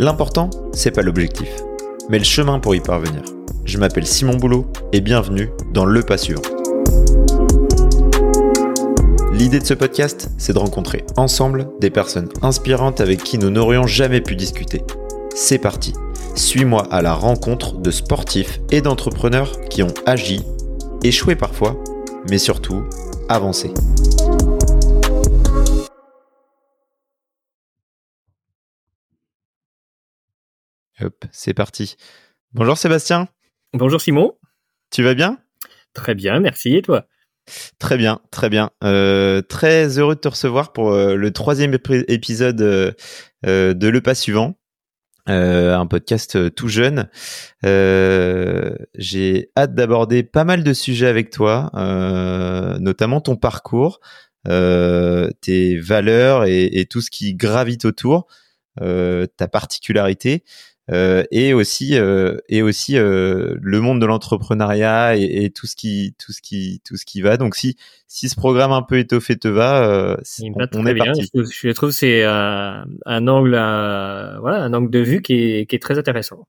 L'important, c'est pas l'objectif, mais le chemin pour y parvenir. Je m'appelle Simon Boulot et bienvenue dans Le Pas Suivant. L'idée de ce podcast, c'est de rencontrer ensemble des personnes inspirantes avec qui nous n'aurions jamais pu discuter. C'est parti, suis-moi à la rencontre de sportifs et d'entrepreneurs qui ont agi, échoué parfois, mais surtout avancé. Hop, c'est parti. Bonjour Sébastien. Bonjour Simon. Tu vas bien? Très bien, merci. Et toi? Très bien, très bien. Euh, très heureux de te recevoir pour euh, le troisième épisode euh, de Le Pas Suivant. un podcast tout jeune. J'ai hâte d'aborder pas mal de sujets avec toi, notamment ton parcours, tes valeurs et, et, tout ce qui gravite autour, ta particularité. Euh, et aussi euh, et aussi euh, le monde de l'entrepreneuriat et, et, tout ce qui tout ce qui tout ce qui va. Donc si si ce programme un peu étoffé te va, on, on est bien. parti. Je, je trouve c'est un, un angle voilà un angle de vue qui est qui est très intéressant.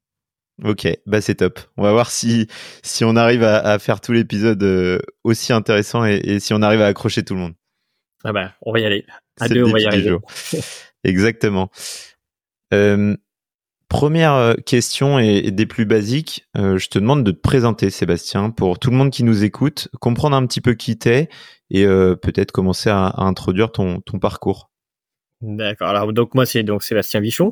Ok, bah c'est top. On va voir si si on arrive à, à faire tout l'épisode aussi intéressant et, et, si on arrive à accrocher tout le monde. Ah bah on va y aller. À deux, on va y arriver. Exactement. Euh, Première euh, question et, des plus basiques, euh, je te demande de te présenter Sébastien pour tout le monde qui nous écoute, comprendre un petit peu qui t'es et euh, peut-être commencer à, introduire ton, parcours. D'accord. Alors donc moi c'est donc Sébastien Bichon.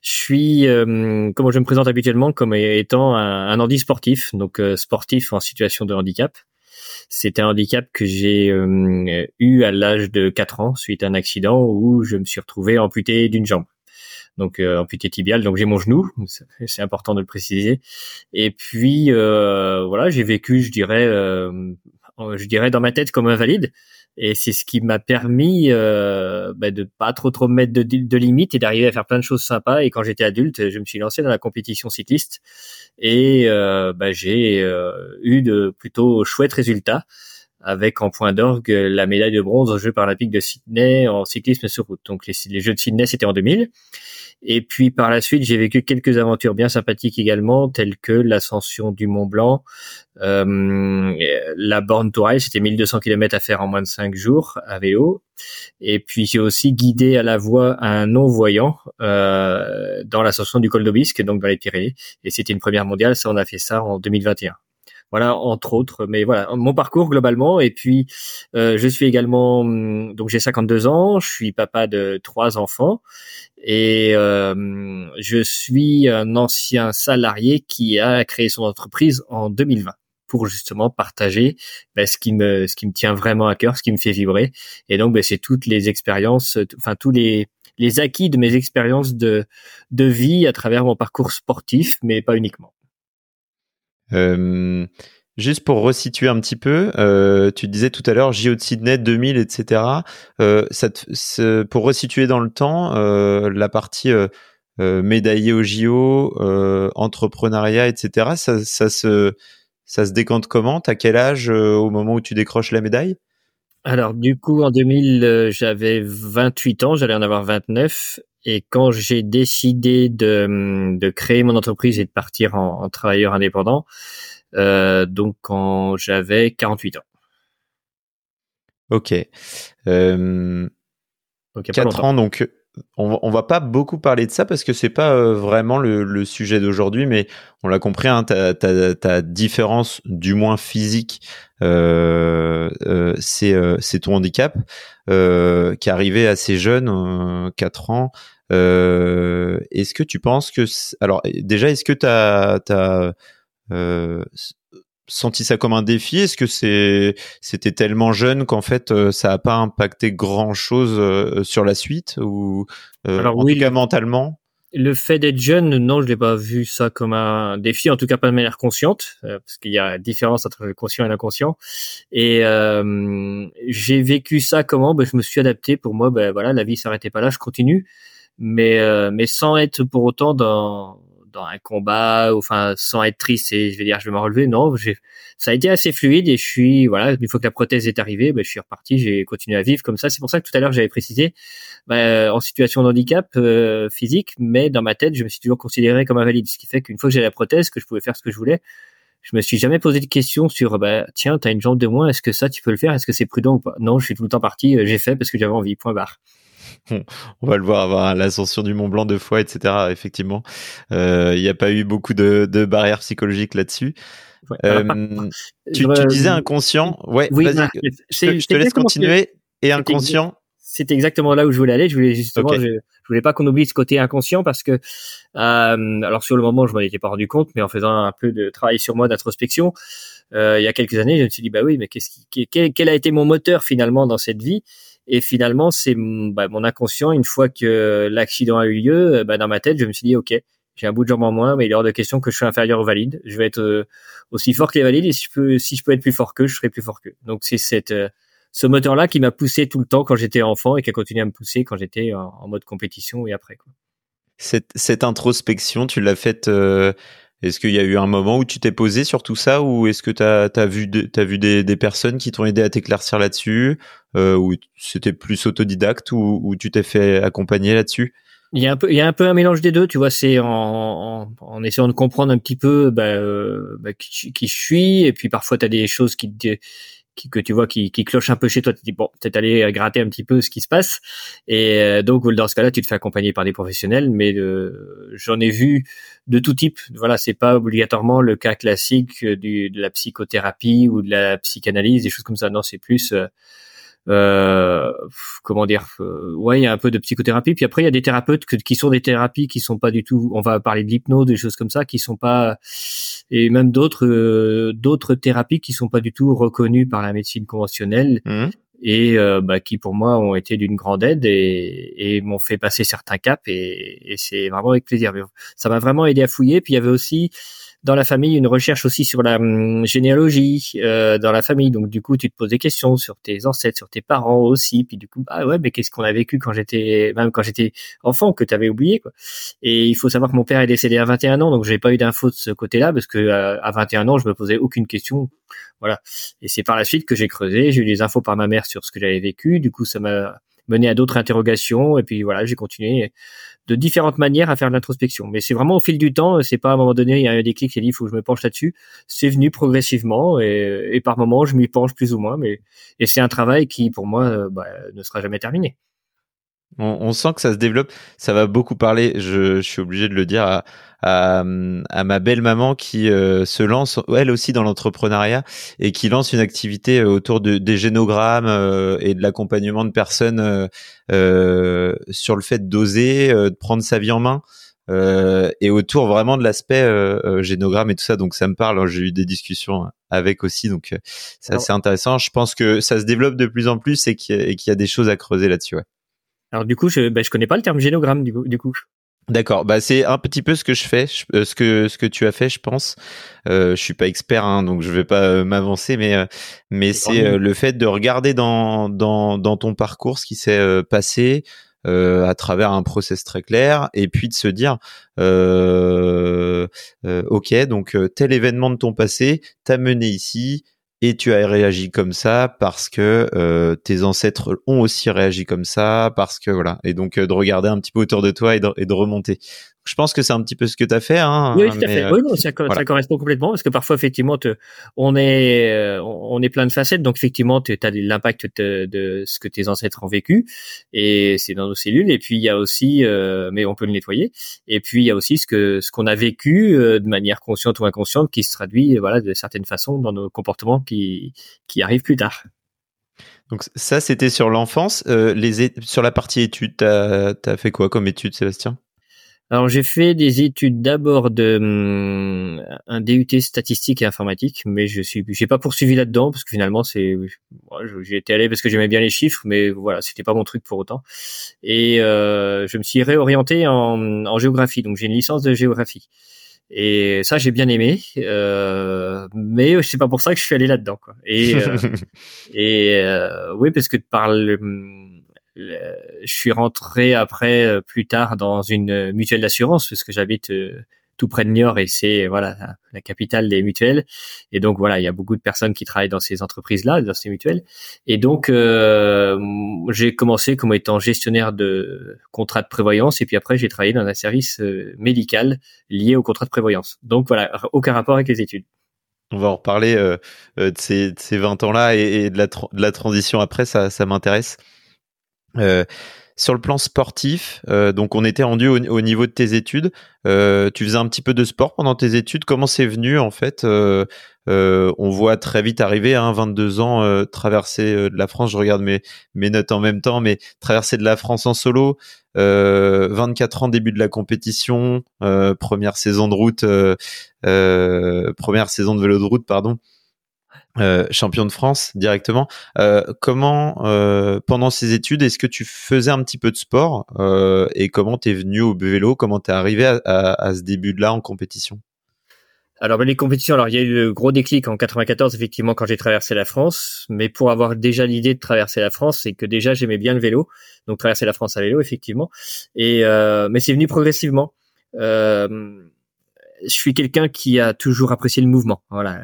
Je suis euh, comment je me présente habituellement comme étant un, un handi sportif, donc sportif en situation de handicap. C'est un handicap que j'ai eu à l'âge de 4 ans suite à un accident où je me suis retrouvé amputé d'une jambe donc euh, amputé tibial. Donc j'ai mon genou, c'est important de le préciser. Et puis euh, voilà, j'ai vécu, je dirais, euh, je dirais dans ma tête comme invalide. Et c'est ce qui m'a permis euh, bah, de pas trop trop me mettre de, de limites et d'arriver à faire plein de choses sympas. Et quand j'étais adulte, je me suis lancé dans la compétition cycliste et euh, bah, j'ai eu de plutôt chouettes résultats avec en point d'orgue la médaille de bronze aux Jeux paralympiques de Sydney en cyclisme sur route. Donc les, Jeux de Sydney c'était en 2000 et puis par la suite, j'ai vécu quelques aventures bien sympathiques également, telles que l'ascension du Mont Blanc, euh, la borne Tourelle, c'était 1200 km à faire en moins de 5 jours à vélo. Et puis j'ai aussi guidé à la voie un non-voyant euh, dans l'ascension du col d'Aubisque, donc dans les Pyrénées. Et c'était une première mondiale, ça on a fait ça en 2021 voilà entre autres mais voilà mon parcours globalement et puis euh, je suis également donc j'ai 52 ans je suis papa de trois enfants et euh, je suis un ancien salarié qui a créé son entreprise en 2020 pour justement partager ben, ce qui me ce qui me tient vraiment à cœur, ce qui me fait vibrer. Et donc ben, c'est toutes les expériences, enfin tous les les acquis de mes expériences de de vie à travers mon parcours sportif, mais pas uniquement. Euh, Juste pour resituer un petit peu, euh, tu disais tout à l'heure JO de Sydney 2000, etc. Euh, pour resituer dans le temps, la partie euh, euh médaillé au JO, entrepreneuriat, etc. Ça, se ça comment? T'as quel âge au moment où tu décroches la médaille? Alors du coup en 2000, j'avais 28 ans, j'allais en avoir 29. Et quand j'ai décidé de, de créer mon entreprise et de partir en, en travailleur indépendant, euh, donc quand j'avais 48 ans. Ok. Euh, 4 ans, donc on, on, va pas beaucoup parler de ça parce que c'est pas euh, vraiment le, le sujet d'aujourd'hui, mais on l'a compris, hein, ta, ta, ta, différence, du moins physique, euh, euh, c'est ton handicap qui est arrivé assez jeune, 4 ans. Est-ce que tu penses que alors déjà est-ce que tu as, euh, senti ça comme un défi? Est-ce que c'est c'était tellement jeune qu'en fait euh, ça a pas impacté grand chose euh, sur la suite? Ou Alors, en oui, tout cas mentalement? le fait d'être jeune, non, je l'ai pas vu ça comme un défi, en tout cas pas de manière consciente, parce qu'il y a une différence entre le conscient et l'inconscient. Et euh, j'ai vécu ça comment? Ben, Je me suis adapté. Pour moi, ben voilà, la vie s'arrêtait pas là, je continue, mais mais sans être pour autant dans dans un combat, ou, enfin sans être triste et je vais dire je vais m'en relever. Non, j'ai ça a été assez fluide et je suis voilà une fois que la prothèse est arrivée, ben, je suis reparti, j'ai continué à vivre comme ça. C'est pour ça que tout à l'heure j'avais précisé ben, en situation de handicap euh, physique, mais dans ma tête je me suis toujours considéré comme invalide, ce qui fait qu'une fois que j'ai la prothèse, que je pouvais faire ce que je voulais, je me suis jamais posé de questions sur bah tiens t'as une jambe de moins est-ce que ça tu peux le faire? Est-ce que c'est prudent ou pas? Non je suis tout le temps parti euh, j'ai fait parce que j'avais envie point barre on va le voir avoir l'ascension du Mont Blanc deux fois etc effectivement. Euh, il n'y a pas eu beaucoup de, de barrières psychologiques là-dessus. Euh, tu, tu, disais inconscient. Ouais oui, vas-y. je, te laisse continuer. Et inconscient? c'est exactement là où je voulais aller. Je voulais justement, je, je, voulais pas qu'on oublie ce côté inconscient parce que, euh, alors sur le moment, je m'en étais pas rendu compte, mais en faisant un peu de travail sur moi d'introspection, euh, il y a quelques années, je me suis dit bah oui, mais qu'est-ce qui, quel, quel, a été mon moteur finalement dans cette vie? Et finalement, c'est bah, mon inconscient. Une fois que l'accident a eu lieu, bah, dans ma tête, je me suis dit ok, j'ai un bout de jambe en moins, mais il est hors de question que je sois inférieur aux valides. Je vais être euh, aussi fort que les valides et si je peux, si je peux être plus fort qu'eux, je serai plus fort qu'eux. Donc c'est cette euh, ce moteur-là qui m'a poussé tout le temps quand j'étais enfant et qui a continué à me pousser quand j'étais en, mode compétition et après. Quoi. Cette, cette introspection, tu l'as faite. Euh, est-ce qu'il y a eu un moment où tu t'es posé sur tout ça ou est-ce que tu as, vu, vu des, personnes qui t'ont aidé à t'éclaircir là-dessus euh, ou c'était plus autodidacte ou, ou tu t'es fait accompagner là-dessus? Il y a un peu, il y a un peu un mélange des deux, tu vois. C'est en, en, essayant de comprendre un petit peu bah, euh, bah, qui, qui, je suis, et puis parfois tu as des choses qui te, qui, que tu vois qui, qui cloche un peu chez toi, tu te dis bon, peut-être aller gratter un petit peu ce qui se passe. Et euh, donc dans ce cas-là, tu te fais accompagner par des professionnels, mais euh, j'en ai vu de tout type. Voilà, c'est pas obligatoirement le cas classique du, de la psychothérapie ou de la psychanalyse, des choses comme ça. Non, c'est plus euh, euh, comment dire euh, ouais il y a un peu de psychothérapie puis après il y a des thérapeutes qui sont des thérapies qui sont pas du tout on va parler de l'hypnose des choses comme ça qui sont pas et même d'autres euh, d'autres thérapies qui sont pas du tout reconnues par la médecine conventionnelle mmh. et bah, qui pour moi ont été d'une grande aide et, et m'ont fait passer certains caps et, et c'est vraiment avec plaisir ça m'a vraiment aidé à fouiller puis il y avait aussi dans la famille une recherche aussi sur la hum, généalogie euh, dans la famille. Donc du coup, tu te poses des questions sur tes ancêtres, sur tes parents aussi. Puis du coup, ah ouais, mais qu'est-ce qu'on a vécu quand j'étais même quand j'étais enfant que tu avais oublié quoi. Et il faut savoir que mon père est décédé à 21 ans, donc j'ai pas eu d'infos de ce côté-là parce que euh, à 21 ans, je me posais aucune question. Voilà. Et c'est par la suite que j'ai creusé, j'ai eu des infos par ma mère sur ce que j'avais vécu. Du coup, ça m'a mené à d'autres interrogations et puis voilà, j'ai continué de différentes manières à faire de l'introspection. Mais c'est vraiment au fil du temps, c'est pas à un moment donné, il y a un déclic qui dit, il faut que je me penche là-dessus. C'est venu progressivement et, par moments, je m'y penche plus ou moins. Mais et c'est un travail qui, pour moi, euh, bah, ne sera jamais terminé. On, sent que ça se développe. Ça va beaucoup parler. Je, suis obligé de le dire à, à, ma belle maman qui euh, se lance elle aussi dans l'entrepreneuriat et qui lance une activité euh, autour de, des génogrammes euh, et de l'accompagnement de personnes sur le fait d'oser, de prendre sa vie en main. et autour vraiment de l'aspect génogramme et tout ça donc ça me parle hein. j'ai eu des discussions avec aussi donc c'est assez intéressant je pense que ça se développe de plus en plus et qu'il y, y, a des choses à creuser là-dessus ouais. Alors du coup, je, ben, je connais pas le terme génogramme du coup. Du coup. D'accord, bah c'est un petit peu ce que je fais, euh, ce que ce que tu as fait, je pense. Euh, je suis pas expert, hein, donc je vais pas euh, m'avancer, mais euh, mais c'est le fait de regarder dans dans dans ton parcours ce qui s'est passé à travers un process très clair, et puis de se dire, ok, donc tel événement de ton passé t'a mené ici, et tu as réagi comme ça parce que euh, tes ancêtres ont aussi réagi comme ça, parce que voilà, et donc euh, de regarder un petit peu autour de toi et de remonter je pense que c'est un petit peu ce que tu as fait. Hein, oui, tout à fait. Euh, oui, ça, ça, correspond complètement parce que parfois, effectivement, te, on est euh, on est plein de facettes. Donc, effectivement, tu as l'impact de, de, ce que tes ancêtres ont vécu et c'est dans nos cellules. Et puis, il y a aussi, euh, mais on peut le nettoyer. Et puis, il y a aussi ce que ce qu'on a vécu de manière consciente ou inconsciente qui se traduit, voilà, de certaines façons dans nos comportements qui qui arrivent plus tard. Donc ça, c'était sur l'enfance. Les sur la partie études, t'as as fait quoi comme études, Sébastien? Alors j'ai fait des études d'abord de hum, un DUT statistique et informatique, mais je suis j'ai pas poursuivi là-dedans parce que finalement c'est j'y étais allé parce que j'aimais bien les chiffres, mais voilà c'était pas mon truc pour autant. Et euh, je me suis réorienté en, en géographie, donc j'ai une licence de géographie. Et ça j'ai bien aimé, euh, mais c'est pas pour ça que je suis allé là-dedans quoi. Et euh, et euh, oui parce que par le je suis rentré après euh, plus tard dans une mutuelle d'assurance parce que j'habite euh, tout près de Niort et c'est voilà la capitale des mutuelles. Et donc voilà, il y a beaucoup de personnes qui travaillent dans ces entreprises-là, dans ces mutuelles. Et donc euh, j'ai commencé comme étant gestionnaire de contrat de prévoyance et puis après j'ai travaillé dans un service euh, médical lié au contrat de prévoyance. Donc voilà, aucun rapport avec les études. On va en reparler euh, de, ces, de, ces, 20 ans-là et, de, la de, la transition après, ça, ça m'intéresse. Euh, sur le plan sportif, euh, donc on était rendu au, niveau de tes études. Euh, tu faisais un petit peu de sport pendant tes études. Comment c'est venu en fait On voit très vite arriver, hein, 22 ans, traverser de la France. Je regarde mes, mes notes en même temps, mais traverser de la France en solo. 24 ans début de la compétition, première saison de route, première saison de vélo de route, pardon. Euh, champion de France directement. Euh, comment, euh, pendant ces études, est-ce que tu faisais un petit peu de sport et comment t'es venu au vélo? Comment t'es arrivé à, à, ce début-là en compétition? Alors ben, les compétitions, alors il y a eu le gros déclic en 94 effectivement quand j'ai traversé la France, mais pour avoir déjà l'idée de traverser la France, c'est que déjà j'aimais bien le vélo, donc traverser la France à vélo effectivement, et mais c'est venu progressivement. je suis quelqu'un qui a toujours apprécié le mouvement, voilà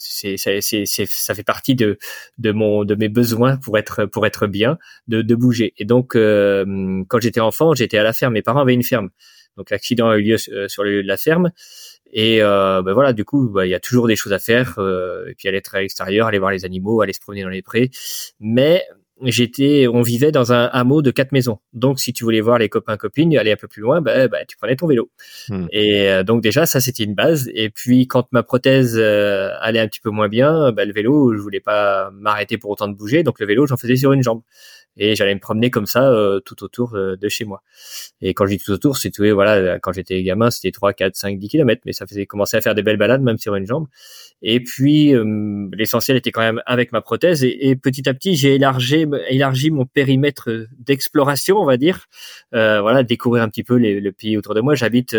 c'est c'est ça fait partie de de mon de mes besoins pour être pour être bien de de bouger. Et donc euh, quand j'étais enfant j'étais à la ferme. Mes parents avaient une ferme. Donc l'accident a eu lieu euh, sur le lieu de la ferme. Et euh, ben voilà du coup bah, il y a toujours des choses à faire euh, et puis aller être à l'extérieur aller voir les animaux aller se promener dans les prés. Mais j'étais, on vivait dans un hameau de quatre maisons. Donc, si tu voulais voir les copains copines, aller un peu plus loin, bah, bah tu prenais ton vélo. Hmm. Et euh, donc déjà, ça c'était une base. Et puis, quand ma prothèse euh, allait un petit peu moins bien, bah, le vélo, je voulais pas m'arrêter pour autant de bouger. Donc le vélo, j'en faisais sur une jambe et j'allais me promener comme ça euh, tout autour euh, de chez moi. Et quand je dis tout autour, c'était voilà, quand j'étais gamin, c'était 3, 4, 5, 10 kilomètres, mais ça faisait commencer à faire des belles balades même sur une jambe. Et puis euh, l'essentiel était quand même avec ma prothèse et, petit à petit j'ai élargi, élargi mon périmètre d'exploration, on va dire. voilà, découvrir un petit peu les, le pays autour de moi. J'habite,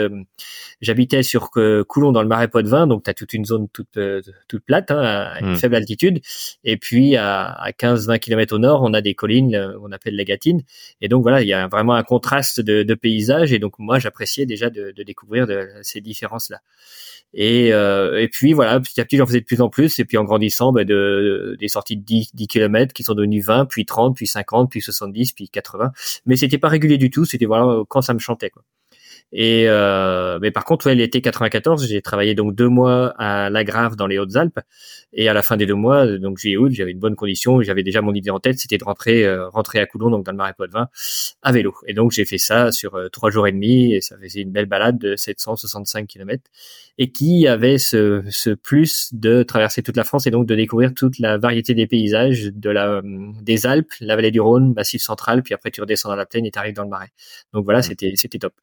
j'habitais sur Coulon dans le Marais Poitevin, donc tu as toute une zone toute toute plate, hein, à une mmh. faible altitude. Et puis à, à 15-20 kilomètres au nord, on a des collines euh, on appelle la Gatine. Et donc voilà, il y a vraiment un contraste de, de paysage. Et donc moi, j'appréciais déjà de, découvrir ces différences-là. Et, euh, et puis voilà, petit à petit, j'en faisais de plus en plus. Et puis en grandissant, bah, de, des sorties de 10, 10 km qui sont devenues 20, puis 30, puis 50, puis 70, puis 80. Mais c'était pas régulier du tout. C'était voilà quand ça me chantait. Quoi. Et euh, mais par contre, ouais, l'été 94, j'ai travaillé donc deux mois à La Grave dans les Hautes-Alpes. Et à la fin des deux mois, donc juillet août, j'avais une bonne condition. J'avais déjà mon idée en tête, c'était de rentrer euh, rentrer à Coulon, donc dans le Marais Poitevin, à vélo. Et donc j'ai fait ça sur euh, trois jours et demi, et ça faisait une belle balade de 765 km, et qui avait ce, ce plus de traverser toute la France et donc de découvrir toute la variété des paysages, de la des Alpes, la vallée du Rhône, Massif central, puis après tu redescends dans la plaine et tu arrives dans le Marais. Donc voilà, mmh. c'était c'était top.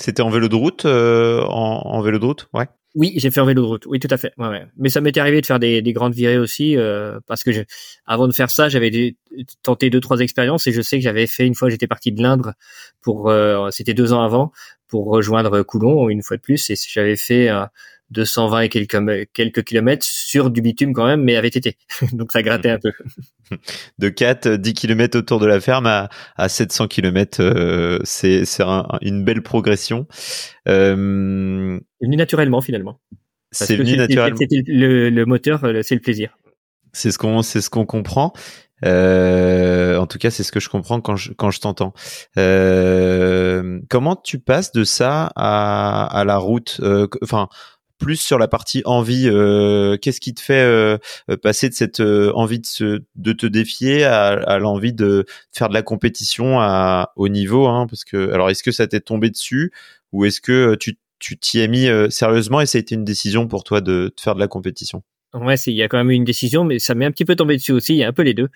C'était en vélo de route, euh, en, vélo de route, ouais. Oui, j'ai fait en vélo de route. Oui, tout à fait. Ouais, ouais. Mais ça m'était arrivé de faire des, grandes virées aussi, euh, parce que je, avant de faire ça, j'avais tenté deux trois expériences et je sais que j'avais fait une fois, j'étais parti de l'Indre pour, euh, c'était deux ans avant, pour rejoindre Coulon une fois de plus, et j'avais fait 220 et quelques, quelques kilomètres sur du bitume quand même, mais avec été. Donc ça grattait un peu. De 4, 10 kilomètres autour de la ferme à, à 700 kilomètres, euh, c'est une belle progression. Euh, c'est venu naturellement finalement. C'est venu naturellement. Le, le, moteur, euh, c'est le plaisir. C'est ce qu'on c'est ce qu'on comprend. Euh, en tout cas, c'est ce que je comprends quand je quand je t'entends. Euh, comment tu passes de ça à, à la route? Enfin, plus sur la partie envie. Euh, qu'est-ce qui te fait euh, passer de cette euh, envie de, se, de te défier à, l'envie de faire de la compétition à niveau hein, Parce que alors, est-ce que ça t'est tombé dessus ou est-ce que tu tu t'y es mis sérieusement et ça a été une décision pour toi de, de faire de la compétition? Ouais, il y a quand même eu une décision, mais ça m'est un petit peu tombé dessus aussi. Il y a un peu les deux.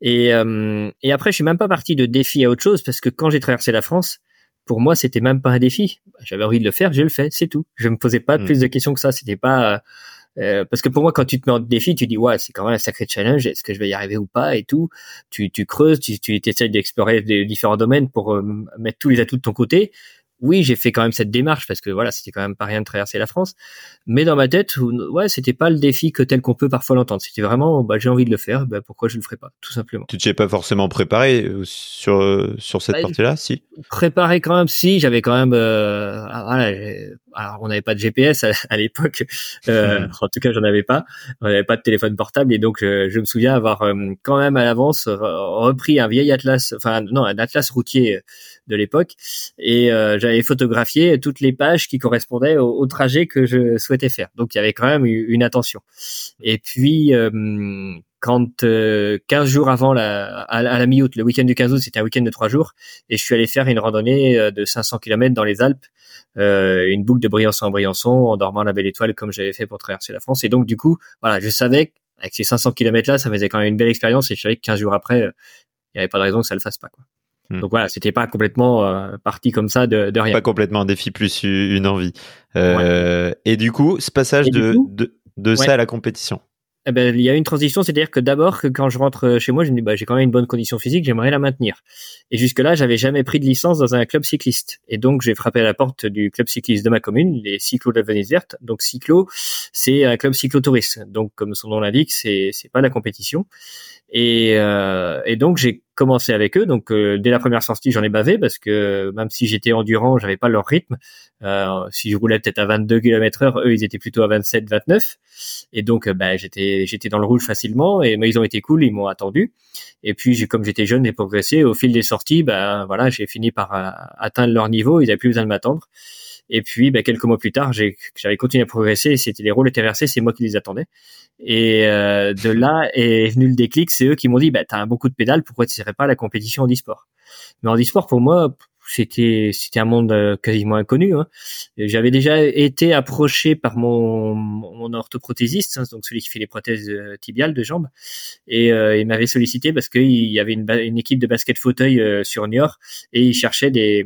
Et, et après, je suis même pas parti de défi à autre chose parce que quand j'ai traversé la France, pour moi, c'était même pas un défi. J'avais envie de le faire, je le fais, c'est tout. Je me posais pas hmm. plus de questions que ça. C'était pas euh, euh, parce que pour moi, quand tu te mets en défi, tu dis ouais, c'est quand même un sacré challenge. Est-ce que je vais y arriver ou pas et tout? Tu, tu creuses, tu, tu essaies d'explorer des différents domaines pour euh, mettre tous les atouts de ton côté. Oui, j'ai fait quand même cette démarche parce que voilà, c'était quand même pas rien de traverser la France. Mais dans ma tête, ouais, c'était pas le défi que tel qu'on peut parfois l'entendre. C'était vraiment, bah, j'ai envie de le faire, bah, pourquoi je le ferais pas, tout simplement. Tu t'y es pas forcément préparé euh, sur euh, sur cette bah, partie-là, si? Préparé quand même, si. J'avais quand même, euh, ah, voilà, alors on n'avait pas de GPS à, l'époque, euh, hmm. en tout cas j'en avais pas. On n'avait pas de téléphone portable et donc je me souviens avoir quand même à l'avance repris un vieil atlas, enfin non, un atlas routier de l'époque et euh, j'avais photographié toutes les pages qui correspondaient au, trajet que je souhaitais faire. Donc il y avait quand même une attention. Et puis euh, quand euh, 15 jours avant la, à, la mi-août, le week-end du 15 août, c'était un week-end de trois jours, et je suis allé faire une randonnée euh, de 500 km dans les Alpes, euh, une boucle de Briançon en Briançon, en dormant la Belle Étoile comme j'avais fait pour traverser la France. Et donc du coup, voilà, je savais avec ces 500 km là, ça faisait quand même une belle expérience, et je savais que 15 jours après, il n'y avait pas de raison que ça le fasse pas. Quoi. Hmm. Donc voilà, c'était pas complètement euh, parti comme ça de, de, rien. Pas complètement un défi plus une envie. Euh, Et du coup, ce passage de, de, de ça à la compétition. Eh ben, il y a une transition, c'est-à-dire que d'abord, que quand je rentre chez moi, je me dis, bah, j'ai quand même une bonne condition physique, j'aimerais la maintenir. Et jusque-là, j'avais jamais pris de licence dans un club cycliste. Et donc, j'ai frappé à la porte du club cycliste de ma commune, les Cyclos de la Venise Verte. Donc, Cyclo, c'est un club cyclotourisme. Donc, comme son nom l'indique, c'est, c'est pas la compétition. Et, euh, et donc j'ai commencé avec eux. Donc euh, dès la première sortie, j'en ai bavé parce que même si j'étais endurant, j'avais pas leur rythme. Euh, si je roulais peut-être à 22 km heure, eux ils étaient plutôt à 27, 29. Et donc bah, j'étais j'étais dans le rouge facilement. Et mais ils ont été cool, ils m'ont attendu. Et puis comme j'étais jeune et progressé, au fil des sorties, bah voilà, j'ai fini par euh, atteindre leur niveau. Ils n'avaient plus besoin de m'attendre. Et puis, bah, quelques mois plus tard, j'avais continué à progresser. C'était les rôles étaient versés, c'est moi qui les attendais. Et euh, de là est venu le déclic. C'est eux qui m'ont dit, bah, t'as beaucoup de pédales, pourquoi tu serais pas à la compétition en e-sport? Mais en e-sport, pour moi, c'était c'était un monde euh, quasiment inconnu. Hein. J'avais déjà été approché par mon, mon orthoprothésiste, hein, donc celui qui fait les prothèses euh, tibiales de jambes, et euh, il m'avait sollicité parce qu'il y avait une, une, équipe de basket fauteuil sur Niort et il cherchait des,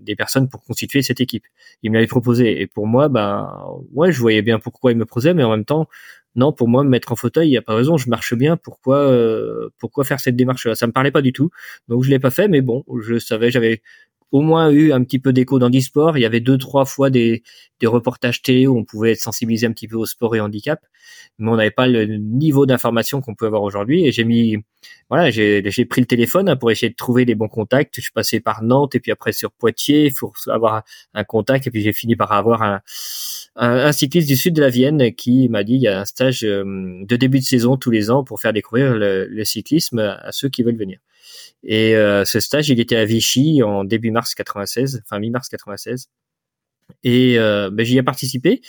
des personnes pour constituer cette équipe. Il me l'avait proposé et pour moi, ben ouais, je voyais bien pourquoi il me proposait, mais en même temps, non, pour moi, me mettre en fauteuil, il n'y a pas raison, je marche bien. Pourquoi, pourquoi faire cette démarche-là? Ça me parlait pas du tout, donc je l'ai pas fait. Mais bon, je savais, j'avais au moins eu un petit peu d'écho dans l'e-sport. Il y avait deux, trois fois des, des reportages télé où on pouvait être sensibilisé un petit peu au sport et handicap, mais on n'avait pas le niveau d'information qu'on peut avoir aujourd'hui. Et j'ai mis, voilà, j'ai pris le téléphone hein, pour essayer de trouver les bons contacts. Je suis passé par Nantes et puis après sur Poitiers pour avoir un contact. Et puis j'ai fini par avoir un, un, cycliste du sud de la Vienne qui m'a dit il y a un stage euh, de début de saison tous les ans pour faire découvrir le, le cyclisme à ceux qui veulent venir. Et euh, ce stage, il était à Vichy en début mars 96, enfin mi-mars 96. Et euh, ben, j'y ai participé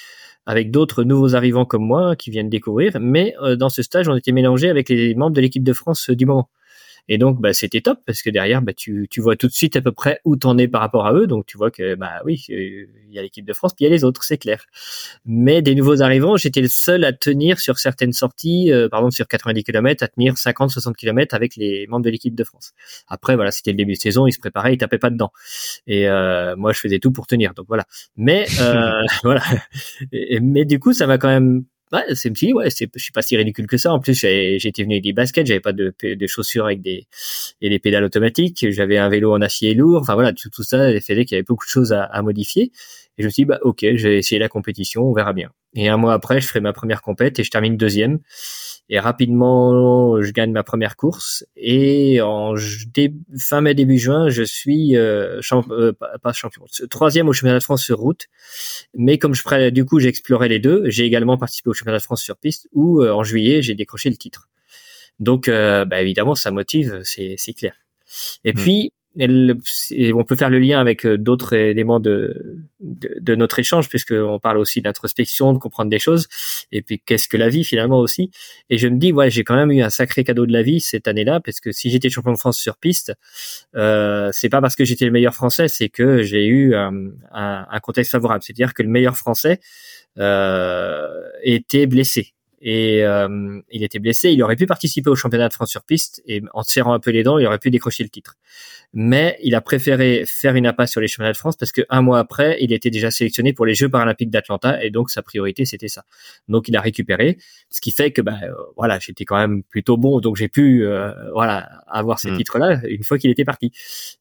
avec d'autres nouveaux arrivants comme moi qui viennent découvrir. Mais euh, dans ce stage, on était mélangé avec les membres de l'équipe de France du moment. Et donc, bah, c'était top parce que derrière, bah, tu, tu vois tout de suite à peu près où t'en es par rapport à eux. Donc, tu vois que, bah oui, il y a l'équipe de France, puis il y a les autres, c'est clair. Mais des nouveaux arrivants, j'étais le seul à tenir sur certaines sorties, euh, par exemple sur 90 km, à tenir 50, 60 km avec les membres de l'équipe de France. Après, voilà, c'était le début de saison, ils se préparaient, ils tapaient pas dedans. Et euh, moi, je faisais tout pour tenir. Donc voilà. Mais euh, voilà. mais du coup, ça m'a quand même ouais, c'est petit, ouais, c'est, je suis pas si ridicule que ça. En plus, j'étais venu avec des baskets, j'avais pas de, chaussures avec des, et des pédales automatiques, j'avais un vélo en acier lourd. Enfin voilà, tout, tout ça faisait qu'il y avait beaucoup de choses à modifier. Et je me suis dit, bah, ok, je vais essayer la compétition, on verra bien. Et un mois après, je ferai ma première compète et je termine deuxième. Et rapidement, je gagne ma première course. Et en fin mai, début juin, je suis euh, euh pas champion, troisième au championnat de France sur route. Mais comme je du coup, j'explorais les deux. J'ai également participé au championnat de France sur piste où euh, en juillet, j'ai décroché le titre. Donc, euh, bah, évidemment, ça motive, c'est clair. Et mmh. puis, on peut faire le lien avec euh, d'autres éléments de, de, notre échange, puisqu'on parle aussi d'introspection, de comprendre des choses, et puis qu'est-ce que la vie finalement aussi. Et je me dis, ouais, j'ai quand même eu un sacré cadeau de la vie cette année-là, parce que si j'étais champion de France sur piste, euh, c'est pas parce que j'étais le meilleur français, c'est que j'ai eu un, un, contexte favorable. C'est-à-dire que le meilleur français euh, était blessé et euh, il était blessé. Il aurait pu participer au championnat de France sur piste et en serrant un peu les dents, il aurait pu décrocher le titre. Mais il a préféré faire une impasse sur les championnats de France parce que un mois après, il était déjà sélectionné pour les Jeux paralympiques d'Atlanta et donc sa priorité c'était ça. Donc il a récupéré, ce qui fait que bah euh, voilà, j'étais quand même plutôt bon, donc j'ai pu euh, voilà avoir ces mm. titres-là une fois qu'il était parti.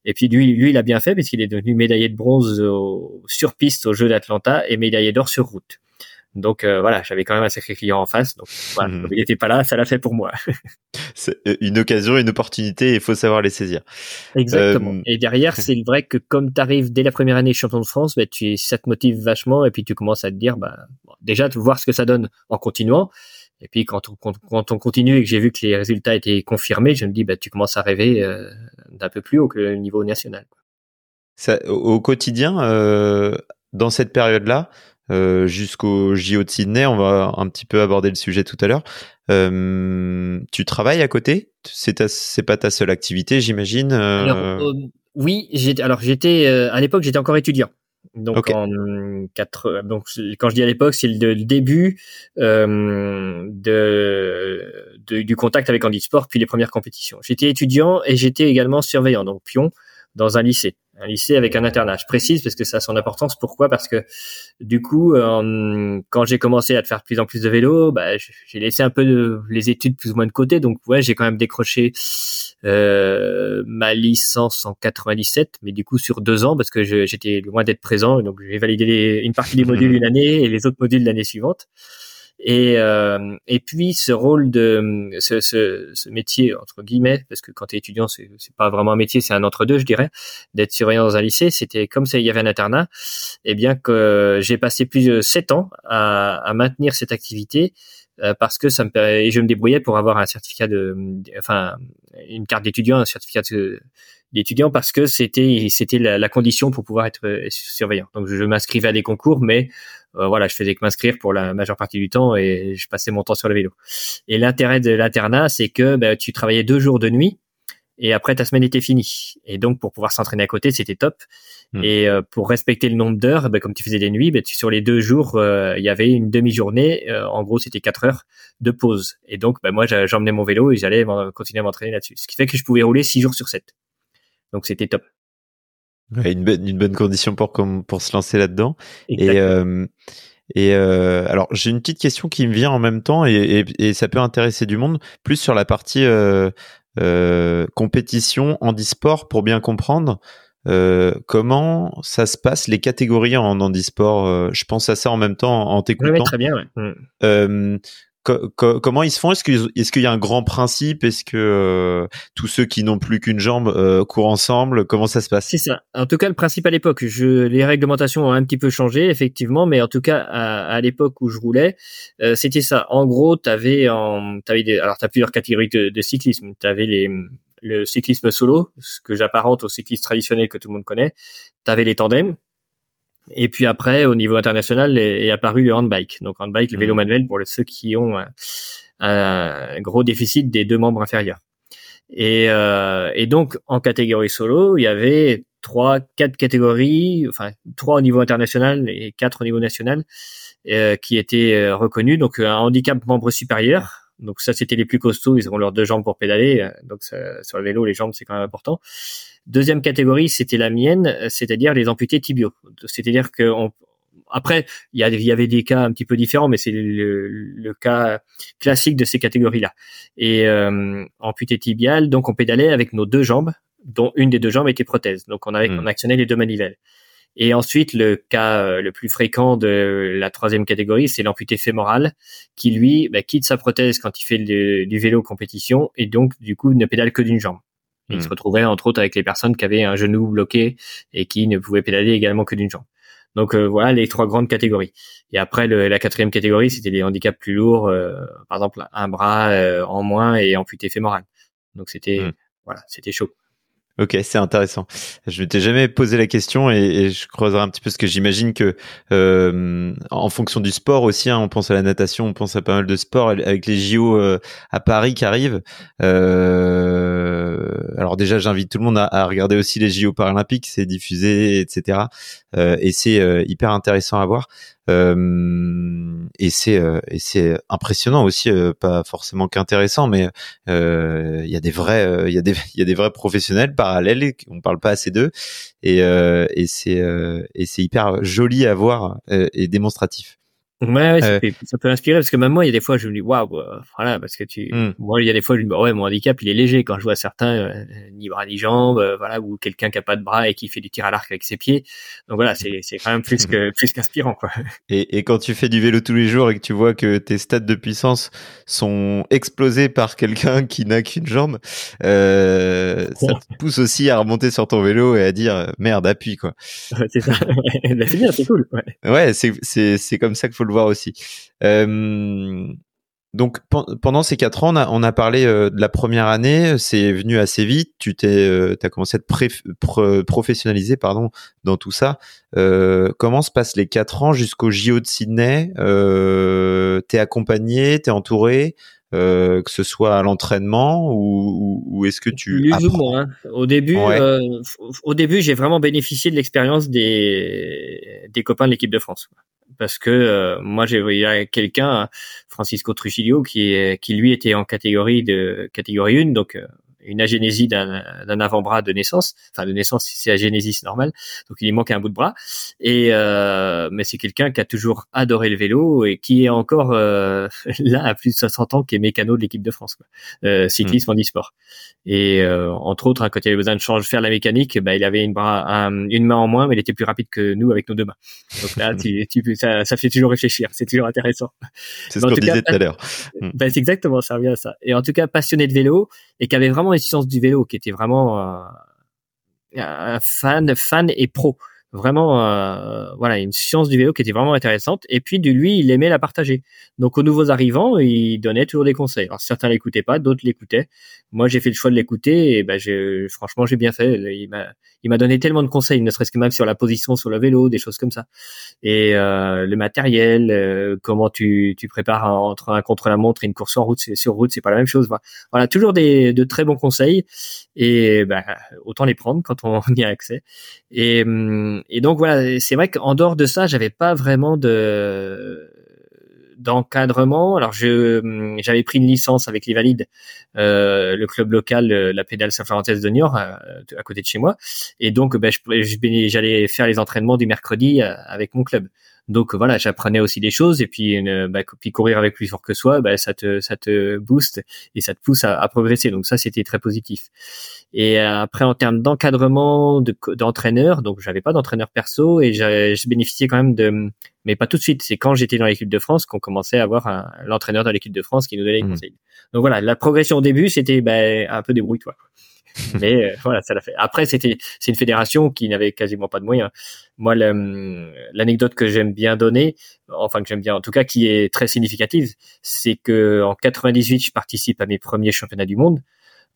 Et puis lui, lui il a bien fait parce qu'il est devenu médaillé de bronze sur piste aux Jeux d'Atlanta et médaillé d'or sur route. Donc euh, voilà, j'avais quand même un sacré client en face. Donc voilà, mhm. il n'était pas là, ça l'a fait pour moi. c'est euh, une occasion, une opportunité, il faut savoir les saisir. Exactement. Euh, et derrière, c'est vrai que comme tu arrives dès la première année champion de France, bah, tu, ça te motive vachement et puis tu commences à te dire, bah, déjà, de voir ce que ça donne en continuant. Et puis quand on, quand on continue et que j'ai vu que les résultats étaient confirmés, je me dis, bah, tu commences à rêver d'un peu plus haut que le niveau national. Ça, au quotidien, dans cette période-là, euh, jusqu'au JO de Sydney. On va un petit peu aborder le sujet tout à l'heure. Euh, tu travailles à côté? C'est pas ta seule activité, j'imagine. Euh... oui. Alors j'étais à l'époque, j'étais encore étudiant. Donc en quatre, donc quand je dis à l'époque, c'est le, début euh, de, de, du contact avec Handisport, puis les premières compétitions. J'étais étudiant et j'étais également surveillant, donc pion dans un lycée un lycée avec un internat. Je précise parce que ça a son importance. Pourquoi? Parce que du coup, euh, quand j'ai commencé à faire de plus en plus de vélo, bah, j'ai laissé un peu les études plus ou moins de côté. Donc ouais, j'ai quand même décroché euh, ma licence en 97, mais du coup sur deux ans parce que j'étais loin d'être présent. Donc j'ai validé une partie des modules une année et les autres modules l'année suivante. Et, euh, et puis ce rôle de ce, ce, ce, métier entre guillemets, parce que quand tu es étudiant, c'est, c'est pas vraiment un métier, c'est un entre deux, je dirais, d'être surveillant dans un lycée. C'était comme ça, il y avait un internat. Et bien que j'ai passé plus de sept ans à, à maintenir cette activité euh, parce que ça me et je me débrouillais pour avoir un certificat de, enfin une carte d'étudiant, un certificat d'étudiant parce que c'était c'était la, condition pour pouvoir être surveillant. Donc je m'inscrivais à des concours, mais euh, voilà, je faisais que m'inscrire pour la majeure partie du temps et je passais mon temps sur le vélo. Et l'intérêt de l'internat, c'est que bah, tu travaillais deux jours de nuit et après ta semaine était finie. Et donc pour pouvoir s'entraîner à côté, c'était top. Hmm. Et euh, pour respecter le nombre d'heures, bah, comme tu faisais des nuits, bah, sur les deux jours, euh, il y avait une demi-journée. en gros, c'était quatre heures de pause. Et donc moi, j'emmenais mon vélo et j'allais continuer à m'entraîner là-dessus. Ce qui fait que je pouvais rouler six jours sur sept. Donc c'était top une, bonne, une bonne condition pour, pour se lancer là-dedans. Et, euh, et euh, alors, j'ai une petite question qui me vient en même temps et, et, ça peut intéresser du monde, plus sur la partie euh, compétition, handisport, pour bien comprendre. Euh, comment ça se passe les catégories en handisport Je pense à ça en même temps en t'écoutant. Oui, très bien. Ouais. Euh, comment ils se font? Est-ce qu'il est y a un grand principe? Est-ce que euh, tous ceux qui n'ont plus qu'une jambe euh, courent ensemble? Comment ça se passe? C'est ça. En tout cas, le principe à l'époque, les réglementations ont un petit peu changé, effectivement, mais en tout cas, à, l'époque où je roulais, euh, c'était ça. En gros, t'avais en, t'avais des, alors t'as plusieurs catégories de, de cyclisme. T'avais les le cyclisme solo, ce que j'apparente au cyclisme traditionnel que tout le monde connaît. T'avais les tandems, et puis après, au niveau international, est, apparu le handbike. Donc handbike, le vélo mmh. manuel pour ceux qui ont un, gros déficit des deux membres inférieurs. Et, euh, et, donc en catégorie solo, il y avait trois, quatre catégories, enfin trois au niveau international et quatre au niveau national, euh, qui étaient euh, reconnus. Donc un handicap membre supérieur. Donc ça, c'était les plus costauds. Ils ont leurs deux jambes pour pédaler. Donc sur le vélo, les jambes, c'est quand même important. Deuxième catégorie, c'était la mienne, c'est-à-dire les amputés tibiaux. C'est-à-dire que après, il y, avait des cas un petit peu différents, mais c'est le, cas classique de ces catégories-là. Et euh, amputé tibial, donc on pédalait avec nos deux jambes, dont une des deux jambes était prothèse. Donc on, avait, hmm. on actionnait les deux manivelles. Et ensuite, le cas euh, le plus fréquent de la troisième catégorie, c'est l'amputé fémoral, qui lui bah, quitte sa prothèse quand il fait du vélo compétition et donc du coup ne pédale que d'une jambe. Il se hmm. retrouvait entre autres avec les personnes qui avaient un genou bloqué et qui ne pouvaient pédaler également que d'une jambe. Donc euh, voilà les trois grandes catégories. Et après la quatrième catégorie, c'était les handicaps plus lourds, euh, par exemple un bras euh, en moins et amputé fémoral. Donc c'était hmm. voilà, c'était chaud. Ok, c'est intéressant. Je ne t'ai jamais posé la question et, je creuserai un petit peu ce que j'imagine que euh, en fonction du sport aussi, hein, on pense à la natation, on pense à pas mal de sports avec les JO euh, à Paris qui arrivent. Euh, alors déjà, j'invite tout le monde à, regarder aussi les JO paralympiques, c'est diffusé, etc. et c'est hyper intéressant à voir. Et c'est et c'est impressionnant aussi, pas forcément qu'intéressant, mais il y a des vrais il y a des il y a des vrais professionnels parallèles, on parle pas assez d'eux, et et c'est et c'est hyper joli à voir et démonstratif. Ouais, ouais euh, ça peut inspirer parce que même moi, il y a des fois, je me dis waouh, euh, voilà, parce que tu, hmm. moi, il y a des fois, je me dis bah ouais, mon handicap, il est léger quand je vois certains euh, ni bras ni jambes, euh, voilà, ou quelqu'un qui a pas de bras et qui fait du tir à l'arc avec ses pieds. Donc voilà, c'est c'est quand même plus que plus qu'inspirant quoi. Et, et quand tu fais du vélo tous les jours et que tu vois que tes stats de puissance sont explosés par quelqu'un qui n'a qu'une jambe, euh, ça te pousse aussi à remonter sur ton vélo et à dire merde, appuie quoi. c'est ça. Bah, c'est bien, c'est cool. Ouais, ouais c'est c'est c'est comme ça qu'il faut le voir aussi. Euh, donc pendant ces quatre ans, on a, parlé euh, de la première année, c'est venu assez vite. Tu t'es, euh, as commencé à te professionnaliser, pardon, dans tout ça. comment se passent les quatre ans jusqu'au JO de Sydney? T'es accompagné, t'es entouré, que ce soit à l'entraînement ou, est-ce que tu hein. Au début, au début, j'ai vraiment bénéficié de l'expérience des des copains de l'équipe de France parce que euh, moi j'ai vu quelqu'un Francisco Trujillo qui qui lui était en catégorie de catégorie 1 donc euh, une agénésie d'un avant-bras de naissance, enfin de naissance c'est agénésie normal, donc il lui manque un bout de bras. Et euh, mais c'est quelqu'un qui a toujours adoré le vélo et qui est encore euh, là à plus de 60 ans, qui est mécano de l'équipe de France, quoi. Euh, cyclisme en e-sport. Et euh, entre autres, hein, quand il avait besoin de changer, faire la mécanique, bah, il avait une bras, une main en moins, mais il était plus rapide que nous avec nos deux mains. Donc là, tu, tu, ça, ça fait toujours réfléchir, c'est toujours intéressant. C'est ce qu'on disait tout à l'heure. Bah, c'est exactement, ça revient à ça. Et en tout cas, passionné de vélo et qui avait vraiment vraiment du vélo, qui était vraiment euh, un fan, fan et pro. Vraiment, euh, voilà, une science du vélo qui était vraiment intéressante. Et puis, de lui, il aimait la partager. Donc, aux nouveaux arrivants, il donnait toujours des conseils. Alors, certains l'écoutaient pas, d'autres l'écoutaient. Moi, j'ai fait le choix de l'écouter et ben, franchement, j'ai bien fait. Il m'a, il m'a donné tellement de conseils, ne serait-ce que même sur la position sur le vélo, des choses comme ça. Et euh, le matériel, euh, comment tu, tu prépares entre un contre-la-montre et une course en route, sur route, c'est pas la même chose. Voilà, toujours des, de très bons conseils. Et ben, autant les prendre quand on y a accès. Et, et donc voilà, c'est vrai qu'en dehors de ça, j'avais pas vraiment de d'encadrement. Alors je j'avais pris une licence avec les valides, euh, le club local, euh, la pédale Saint-Florentès de Niort, à, côté de chez moi, et donc ben, j'allais faire les entraînements du mercredi euh, avec mon club. Donc voilà, j'apprenais aussi des choses et puis, une, bah, puis courir avec plus fort que soi, bah, ça te ça te booste et ça te pousse à, à progresser. Donc ça c'était très positif. Et après en termes d'encadrement d'entraîneur, donc j'avais pas d'entraîneur perso et j'ai bénéficié quand même de mais pas tout de suite. C'est quand j'étais dans l'équipe de France qu'on commençait à avoir l'entraîneur dans l'équipe de France qui nous donnait des mmh. conseils. Donc voilà, la progression au début c'était bah, un peu débrouille-toi. Mais euh, voilà, ça l'a fait. Après, c'était c'est une fédération qui n'avait quasiment pas de moyens. Moi, l'anecdote que j'aime bien donner, enfin que j'aime bien, en tout cas, qui est très significative, c'est que en 98, je participe à mes premiers championnats du monde.